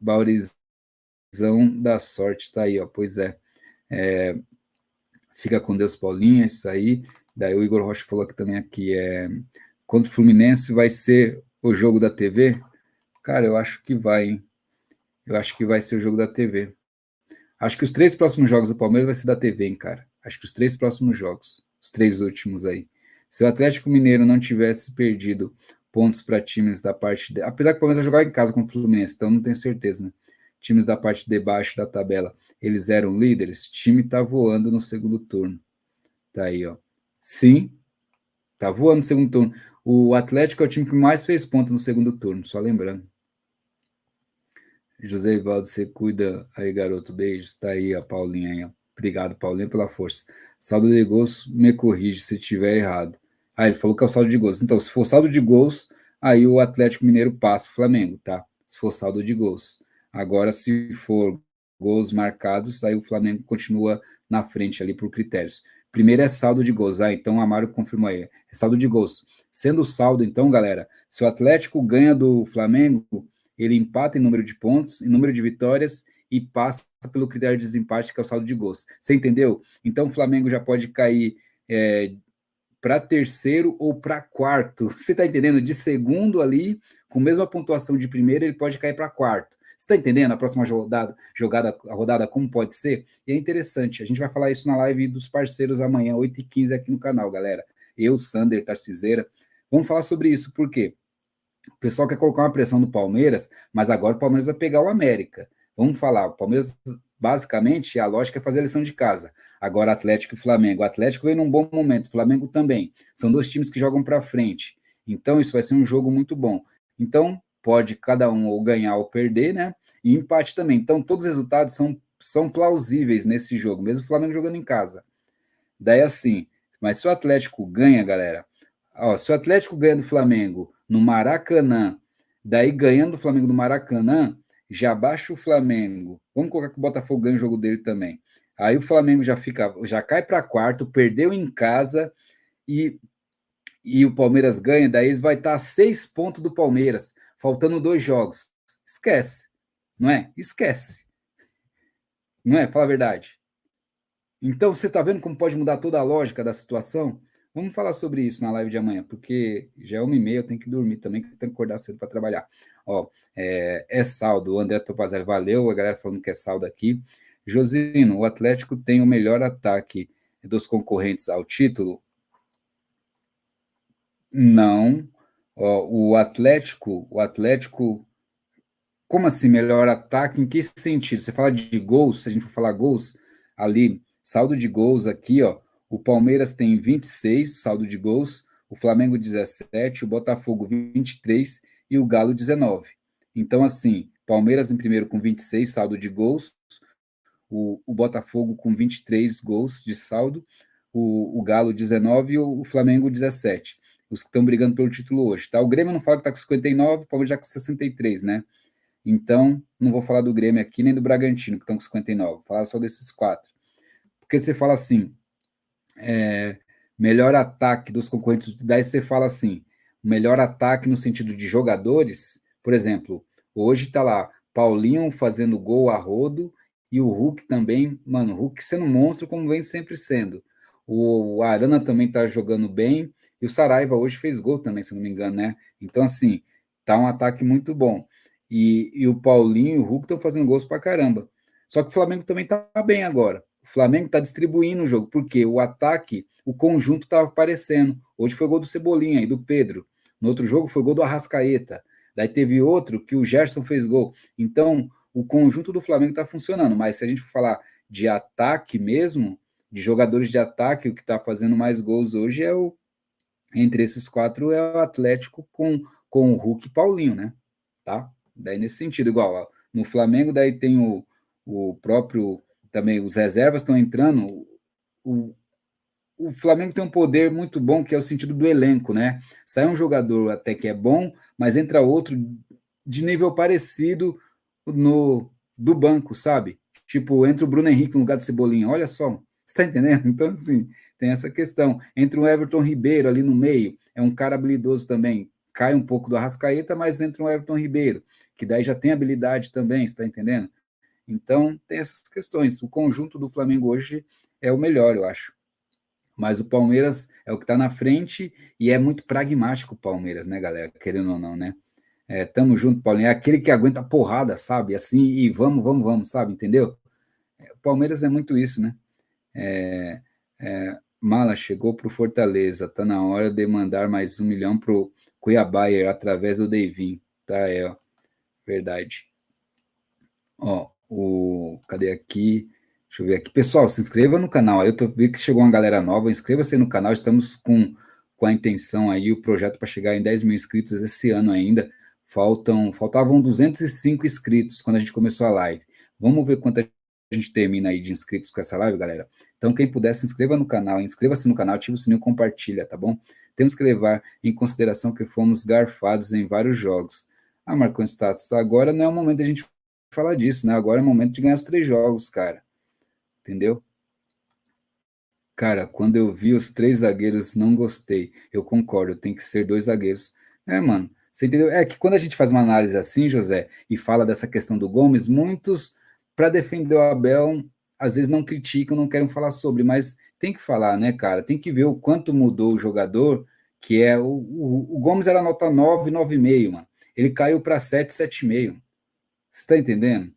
[SPEAKER 1] Baurizão da sorte, tá aí, ó, pois é. é fica com Deus, Paulinha, isso aí. Daí o Igor Rocha falou aqui também aqui, é, contra o Fluminense vai ser o jogo da TV? Cara, eu acho que vai, hein? Eu acho que vai ser o jogo da TV. Acho que os três próximos jogos do Palmeiras vai ser da TV, hein, cara? Acho que os três próximos jogos, os três últimos aí. Se o Atlético Mineiro não tivesse perdido pontos para times da parte de... apesar que o Palmeiras vai jogar em casa com o Fluminense, então não tenho certeza, né? Times da parte de baixo da tabela, eles eram líderes, time tá voando no segundo turno. Tá aí, ó. Sim, tá voando no segundo turno. O Atlético é o time que mais fez ponto no segundo turno, só lembrando. José Ivaldo, você cuida aí, garoto. Beijos. Tá aí a Paulinha. Obrigado, Paulinha, pela força. Saldo de gols, me corrige se estiver errado. Ah, ele falou que é o saldo de gols. Então, se for saldo de gols, aí o Atlético Mineiro passa o Flamengo, tá? Se for saldo de gols. Agora, se for gols marcados, aí o Flamengo continua na frente ali por critérios. Primeiro é saldo de gols. Ah, então o Amaro confirmou aí. É saldo de gols. Sendo saldo, então, galera, se o Atlético ganha do Flamengo, ele empata em número de pontos, em número de vitórias e passa pelo critério de desempate, que é o saldo de gols. Você entendeu? Então o Flamengo já pode cair é, para terceiro ou para quarto. Você está entendendo? De segundo ali, com a mesma pontuação de primeiro, ele pode cair para quarto. Você está entendendo a próxima rodada, jogada, a rodada como pode ser? E é interessante, a gente vai falar isso na live dos parceiros amanhã, 8h15 aqui no canal, galera. Eu, Sander, Tarciseira, vamos falar sobre isso, por quê? O pessoal quer colocar uma pressão no Palmeiras, mas agora o Palmeiras vai pegar o América. Vamos falar, o Palmeiras basicamente, a lógica é fazer a lição de casa. Agora, Atlético e Flamengo. O Atlético vem num bom momento, o Flamengo também. São dois times que jogam para frente. Então, isso vai ser um jogo muito bom. Então, pode cada um ou ganhar ou perder, né? E empate também. Então, todos os resultados são, são plausíveis nesse jogo, mesmo o Flamengo jogando em casa. Daí, assim, mas se o Atlético ganha, galera, ó, se o Atlético ganha do Flamengo no Maracanã, daí ganhando do Flamengo do Maracanã, já baixa o Flamengo. Vamos colocar que o Botafogo ganha o jogo dele também. Aí o Flamengo já fica, já cai para quarto, perdeu em casa e, e o Palmeiras ganha, daí eles vai estar a seis pontos do Palmeiras, faltando dois jogos. Esquece, não é? Esquece. Não é? Fala a verdade. Então, você está vendo como pode mudar toda a lógica da situação? Vamos falar sobre isso na live de amanhã, porque já é uma e meia, eu tenho que dormir também, que eu tenho que acordar cedo para trabalhar. Ó, é, é, saldo, o André Topazari, valeu, a galera falando que é saldo aqui. Josino, o Atlético tem o melhor ataque dos concorrentes ao título? Não. Ó, o Atlético, o Atlético, como assim melhor ataque? Em que sentido? Você fala de gols, se a gente for falar gols, ali, saldo de gols aqui, ó, o Palmeiras tem 26 saldo de gols, o Flamengo 17, o Botafogo 23 e o Galo 19. Então, assim, Palmeiras em primeiro com 26 saldo de gols, o, o Botafogo com 23 gols de saldo, o, o Galo 19 e o, o Flamengo 17. Os que estão brigando pelo título hoje, tá? O Grêmio não fala que está com 59, o Palmeiras já com 63, né? Então, não vou falar do Grêmio aqui, nem do Bragantino, que estão com 59. Vou falar só desses quatro. Porque você fala assim, é, melhor ataque dos concorrentes, daí você fala assim, melhor ataque no sentido de jogadores, por exemplo, hoje está lá Paulinho fazendo gol a rodo e o Hulk também, mano, Hulk sendo monstro como vem sempre sendo. O, Arana também tá jogando bem e o Saraiva hoje fez gol também, se não me engano, né? Então, assim, tá um ataque muito bom. E, e o Paulinho e o Hulk estão fazendo gols pra caramba. Só que o Flamengo também tá bem agora. O Flamengo está distribuindo o jogo, porque o ataque, o conjunto estava aparecendo. Hoje foi gol do Cebolinha e do Pedro. No outro jogo foi gol do Arrascaeta. Daí teve outro que o Gerson fez gol. Então, o conjunto do Flamengo está funcionando. Mas se a gente for falar de ataque mesmo, de jogadores de ataque, o que está fazendo mais gols hoje é o. Entre esses quatro é o Atlético com, com o Hulk e Paulinho, né? Tá? Daí nesse sentido, igual no Flamengo, daí tem o, o próprio também os reservas estão entrando. O, o Flamengo tem um poder muito bom que é o sentido do elenco, né? Sai um jogador até que é bom, mas entra outro de nível parecido no do banco, sabe? Tipo, entra o Bruno Henrique no lugar do Cebolinha. Olha só, você tá entendendo? Então, assim, tem essa questão. Entra o Everton Ribeiro ali no meio, é um cara habilidoso também. Cai um pouco do Arrascaeta, mas entra o Everton Ribeiro, que daí já tem habilidade também, está entendendo? Então, tem essas questões. O conjunto do Flamengo hoje é o melhor, eu acho. Mas o Palmeiras é o que está na frente e é muito pragmático o Palmeiras, né, galera? Querendo ou não, né? É, tamo junto, Paulinho. É aquele que aguenta a porrada, sabe? Assim, e vamos, vamos, vamos, sabe? Entendeu? É, o Palmeiras é muito isso, né? É, é, Mala chegou para o Fortaleza. Tá na hora de mandar mais um milhão pro Cuiabá através do Devin. Tá, é, ó. Verdade. Ó, o. Cadê aqui? Deixa eu ver aqui. Pessoal, se inscreva no canal. Eu tô vendo que chegou uma galera nova. Inscreva-se no canal. Estamos com, com a intenção aí, o projeto para chegar em 10 mil inscritos esse ano ainda. Faltam, faltavam 205 inscritos quando a gente começou a live. Vamos ver quanto a gente termina aí de inscritos com essa live, galera. Então, quem puder, se inscreva no canal, inscreva-se no canal, ative o sininho, compartilha, tá bom? Temos que levar em consideração que fomos garfados em vários jogos. Ah, Marcão Status, agora não é o momento da gente falar disso, né? Agora é o momento de ganhar os três jogos, cara. Entendeu? Cara, quando eu vi os três zagueiros, não gostei. Eu concordo, tem que ser dois zagueiros. É, mano, você entendeu? É que quando a gente faz uma análise assim, José, e fala dessa questão do Gomes, muitos, para defender o Abel, às vezes não criticam, não querem falar sobre, mas tem que falar, né, cara? Tem que ver o quanto mudou o jogador, que é o, o, o Gomes era nota 9, 9,5, mano. Ele caiu para 7, 7,5. Está entendendo?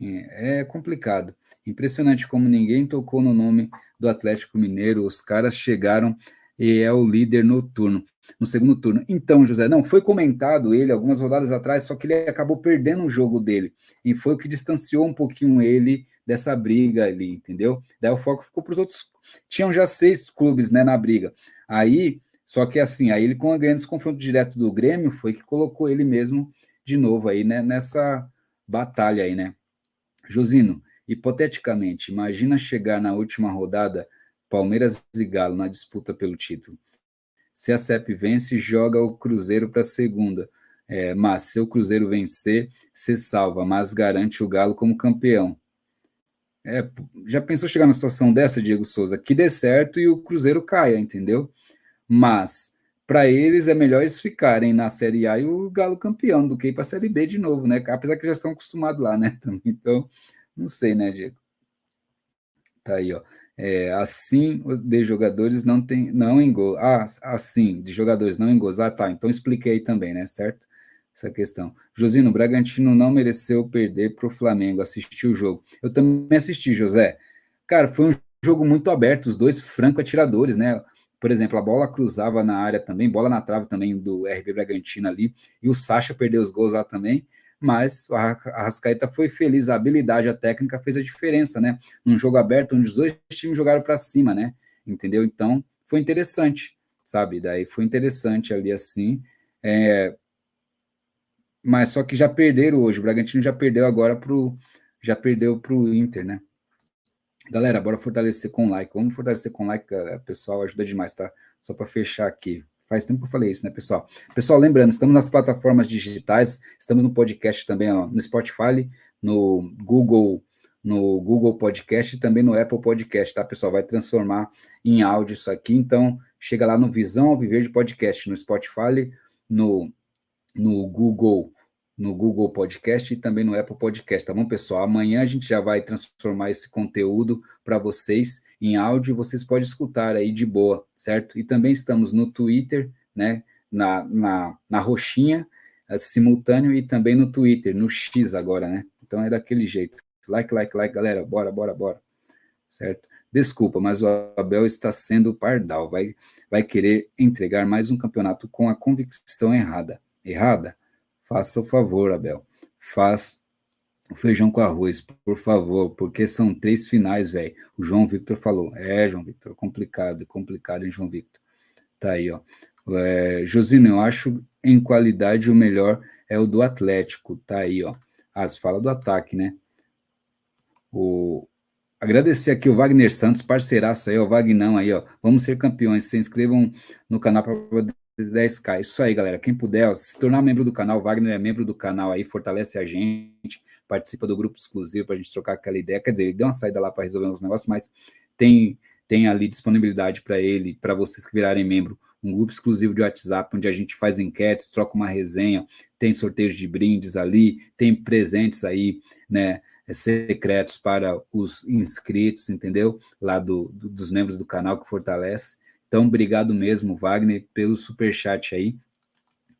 [SPEAKER 1] É, é complicado. Impressionante como ninguém tocou no nome do Atlético Mineiro. Os caras chegaram e é o líder no turno, no segundo turno. Então, José, não, foi comentado ele algumas rodadas atrás, só que ele acabou perdendo o jogo dele. E foi o que distanciou um pouquinho ele dessa briga ali, entendeu? Daí o foco ficou para os outros. Tinham já seis clubes né, na briga. Aí, só que assim, aí ele com a grande confronto direto do Grêmio foi que colocou ele mesmo de novo aí né, nessa batalha aí, né? Josino, hipoteticamente, imagina chegar na última rodada Palmeiras e Galo na disputa pelo título. Se a CEP vence, joga o Cruzeiro para a segunda. É, mas se o Cruzeiro vencer, você salva, mas garante o Galo como campeão. É, já pensou chegar numa situação dessa, Diego Souza? Que dê certo e o Cruzeiro caia, entendeu? Mas para eles é melhor eles ficarem na Série A e o Galo campeão do que ir para a Série B de novo, né? Apesar que já estão acostumados lá, né? Então, não sei, né, Diego? Tá aí, ó. É, assim de jogadores não tem não em gol. Ah, assim, de jogadores não gols. Ah, tá. Então expliquei também, né? Certo? Essa questão. Josino, Bragantino não mereceu perder para o Flamengo. Assistiu o jogo. Eu também assisti, José. Cara, foi um jogo muito aberto, os dois franco atiradores, né? Por exemplo, a bola cruzava na área também, bola na trave também do RB Bragantino ali, e o Sacha perdeu os gols lá também mas a Arrascaeta foi feliz, a habilidade, a técnica fez a diferença, né? Num jogo aberto, onde os dois times jogaram para cima, né? Entendeu? Então, foi interessante, sabe? Daí foi interessante ali assim. É... Mas só que já perderam hoje, o Bragantino já perdeu agora pro já perdeu pro Inter, né? Galera, bora fortalecer com like. Vamos fortalecer com like, pessoal, ajuda demais, tá? Só para fechar aqui. Faz tempo que eu falei isso, né, pessoal? Pessoal, lembrando, estamos nas plataformas digitais, estamos no podcast também, ó, no Spotify, no Google, no Google Podcast e também no Apple Podcast, tá, pessoal? Vai transformar em áudio isso aqui, então chega lá no Visão ao Viver de Podcast, no Spotify, no, no Google no Google Podcast e também no Apple Podcast, tá bom, pessoal? Amanhã a gente já vai transformar esse conteúdo para vocês em áudio e vocês podem escutar aí de boa, certo? E também estamos no Twitter, né? Na, na, na roxinha, é, simultâneo, e também no Twitter, no X agora, né? Então é daquele jeito. Like, like, like, galera, bora, bora, bora. Certo? Desculpa, mas o Abel está sendo pardal, vai, vai querer entregar mais um campeonato com a convicção errada. Errada? Faça o favor, Abel. Faz o feijão com arroz, por favor, porque são três finais, velho. O João Victor falou. É, João Victor, complicado, complicado, hein, João Victor? Tá aí, ó. É, Josino, eu acho em qualidade o melhor é o do Atlético, tá aí, ó. Ah, você fala do ataque, né? O, agradecer aqui o Wagner Santos, parceiraço aí, o Vagnão aí, ó. Vamos ser campeões. Se inscrevam no canal para 10k. Isso aí, galera. Quem puder, se tornar membro do canal, Wagner é membro do canal aí, fortalece a gente, participa do grupo exclusivo para a gente trocar aquela ideia. Quer dizer, ele deu uma saída lá para resolver uns negócios, mas tem, tem ali disponibilidade para ele, para vocês que virarem membro, um grupo exclusivo de WhatsApp, onde a gente faz enquetes, troca uma resenha, tem sorteios de brindes ali, tem presentes aí, né? secretos para os inscritos, entendeu? Lá do, do, dos membros do canal que fortalece. Então, obrigado mesmo, Wagner, pelo super chat aí.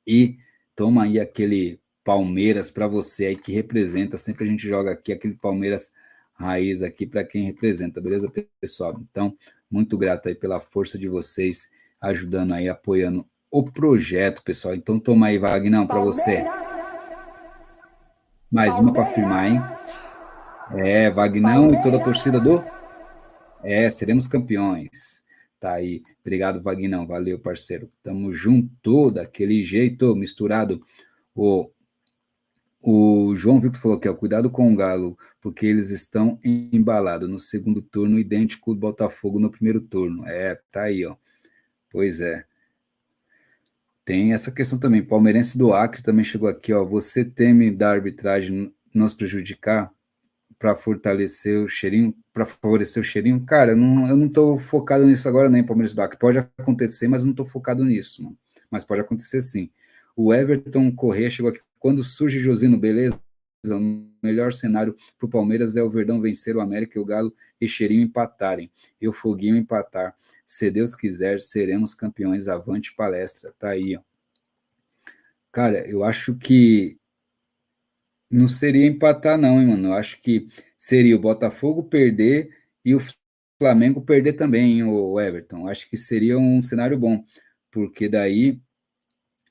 [SPEAKER 1] E toma aí aquele Palmeiras para você aí que representa. Sempre a gente joga aqui aquele Palmeiras raiz aqui para quem representa, beleza, pessoal? Então, muito grato aí pela força de vocês ajudando aí, apoiando o projeto, pessoal. Então, toma aí, Wagner, para você. Mais uma para firmar, hein? É, Vagnão e toda a torcida do. É, seremos campeões. Tá aí. Obrigado, Vagnão. Valeu, parceiro. Tamo junto, daquele jeito, misturado. O, o João Victor falou aqui, ó, cuidado com o Galo, porque eles estão embalados no segundo turno, idêntico do Botafogo no primeiro turno. É, tá aí, ó. Pois é. Tem essa questão também. Palmeirense do Acre também chegou aqui, ó. Você teme da arbitragem nos prejudicar? Para fortalecer o cheirinho, para favorecer o cheirinho, cara, não, eu não tô focado nisso agora nem, Palmeiras Acre. Pode acontecer, mas não tô focado nisso, mano. Mas pode acontecer sim. O Everton Corrêa chegou aqui. Quando surge Josino, beleza? O melhor cenário para o Palmeiras é o Verdão vencer o América e o Galo e Cheirinho empatarem. E o Foguinho empatar. Se Deus quiser, seremos campeões. Avante palestra. Tá aí, ó. Cara, eu acho que não seria empatar, não, hein, mano? Eu acho que seria o Botafogo perder e o Flamengo perder também, hein, o Everton. Acho que seria um cenário bom, porque daí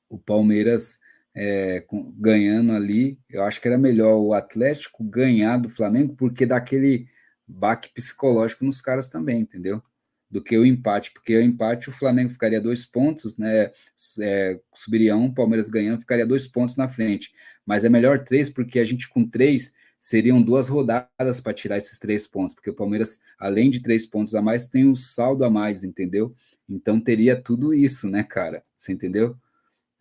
[SPEAKER 1] o Palmeiras é, ganhando ali, eu acho que era melhor o Atlético ganhar do Flamengo, porque dá aquele baque psicológico nos caras também, entendeu? Do que o empate, porque o empate o Flamengo ficaria dois pontos, né? É, subiria um, Palmeiras ganhando, ficaria dois pontos na frente mas é melhor três, porque a gente com três seriam duas rodadas para tirar esses três pontos, porque o Palmeiras, além de três pontos a mais, tem um saldo a mais, entendeu? Então teria tudo isso, né, cara? Você entendeu?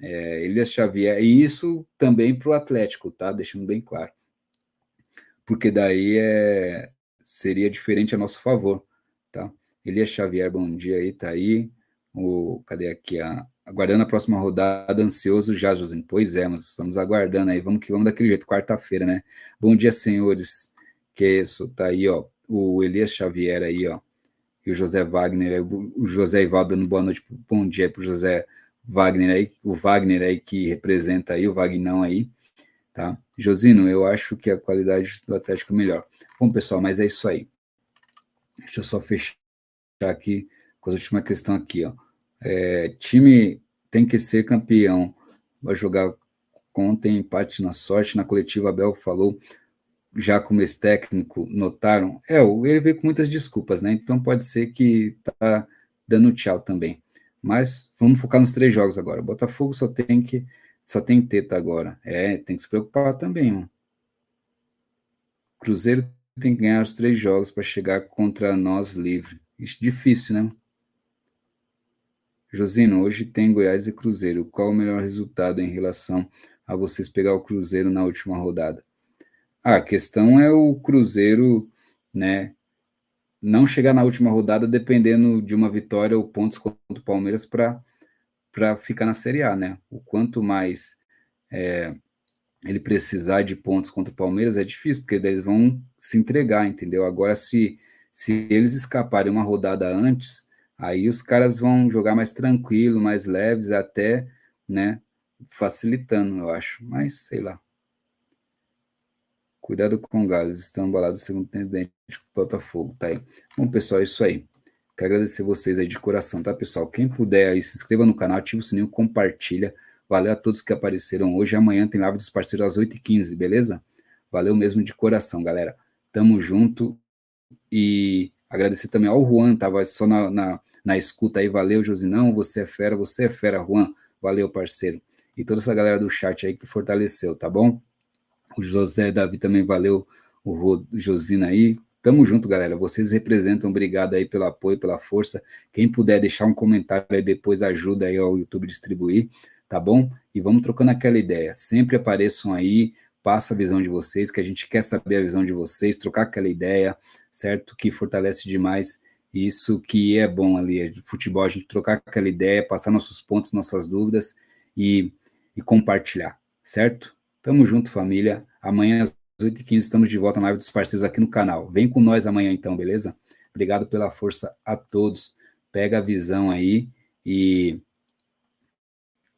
[SPEAKER 1] É, Elias Xavier, e isso também para o Atlético, tá? Deixando bem claro. Porque daí é, seria diferente a nosso favor? Elias Xavier, bom dia aí, tá aí. O, cadê aqui? A, aguardando a próxima rodada, ansioso já, Josim. Pois é, mas estamos aguardando aí. Vamos que vamos daquele jeito, quarta-feira, né? Bom dia, senhores. Que isso, tá aí, ó. O Elias Xavier aí, ó. E o José Wagner, o José Ivaldo dando boa noite, bom dia para o José Wagner aí, o Wagner aí que representa aí, o Vagnão aí, tá? Josino, eu acho que a qualidade do Atlético é melhor. Bom, pessoal, mas é isso aí. Deixa eu só fechar aqui com a última questão aqui, ó. É, time tem que ser campeão, vai jogar ontem empate na sorte, na coletiva Abel falou, já como esse técnico notaram, é, ele veio com muitas desculpas, né? Então pode ser que tá dando tchau também. Mas vamos focar nos três jogos agora. Botafogo só tem que só tem teta agora. É, tem que se preocupar também, mano. Cruzeiro tem que ganhar os três jogos para chegar contra nós livre. Isso difícil, né? Josino, hoje tem Goiás e Cruzeiro. Qual o melhor resultado em relação a vocês pegar o Cruzeiro na última rodada? Ah, a questão é o Cruzeiro, né, não chegar na última rodada dependendo de uma vitória ou pontos contra o Palmeiras para ficar na Série A, né? O quanto mais é, ele precisar de pontos contra o Palmeiras é difícil, porque eles vão se entregar, entendeu? Agora, se, se eles escaparem uma rodada antes, aí os caras vão jogar mais tranquilo, mais leves, até, né, facilitando, eu acho. Mas, sei lá. Cuidado com Gales, estão embalados segundo tendente com Botafogo, tá aí. Bom, pessoal, é isso aí. Quero agradecer vocês aí de coração, tá, pessoal? Quem puder aí, se inscreva no canal, ativa o sininho, compartilha. Valeu a todos que apareceram hoje. Amanhã tem live dos parceiros às 8h15, beleza? Valeu mesmo de coração, galera. Tamo junto. E agradecer também ao Juan, tava só na, na, na escuta aí. Valeu, Josinão. Você é fera, você é fera, Juan. Valeu, parceiro. E toda essa galera do chat aí que fortaleceu, tá bom? O José Davi também valeu, o Josina aí. Tamo junto, galera. Vocês representam. Obrigado aí pelo apoio, pela força. Quem puder deixar um comentário aí depois ajuda aí ao YouTube distribuir, tá bom? E vamos trocando aquela ideia. Sempre apareçam aí, passa a visão de vocês, que a gente quer saber a visão de vocês, trocar aquela ideia, certo? Que fortalece demais isso que é bom ali, é de futebol, a gente trocar aquela ideia, passar nossos pontos, nossas dúvidas e, e compartilhar, certo? Tamo junto, família. Amanhã às 8h15 estamos de volta na live dos parceiros aqui no canal. Vem com nós amanhã então, beleza? Obrigado pela força a todos. Pega a visão aí e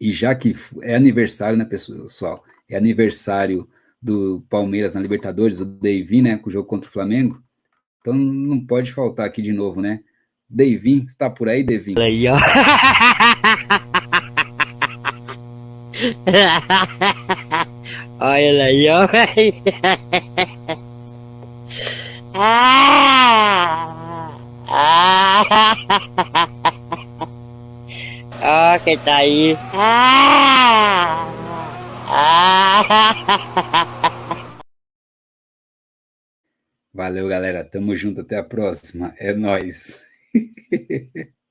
[SPEAKER 1] e já que é aniversário, né, pessoal? É aniversário do Palmeiras na Libertadores, o Davin, né, com o jogo contra o Flamengo. Então não pode faltar aqui de novo, né? Davin, está por aí, Davin?
[SPEAKER 2] Aí, ó. Olha ele aí, ó. Ah! Ah! Ó, quem tá aí? Ah! Ah!
[SPEAKER 1] Valeu, galera. Tamo junto. Até a próxima. É nóis.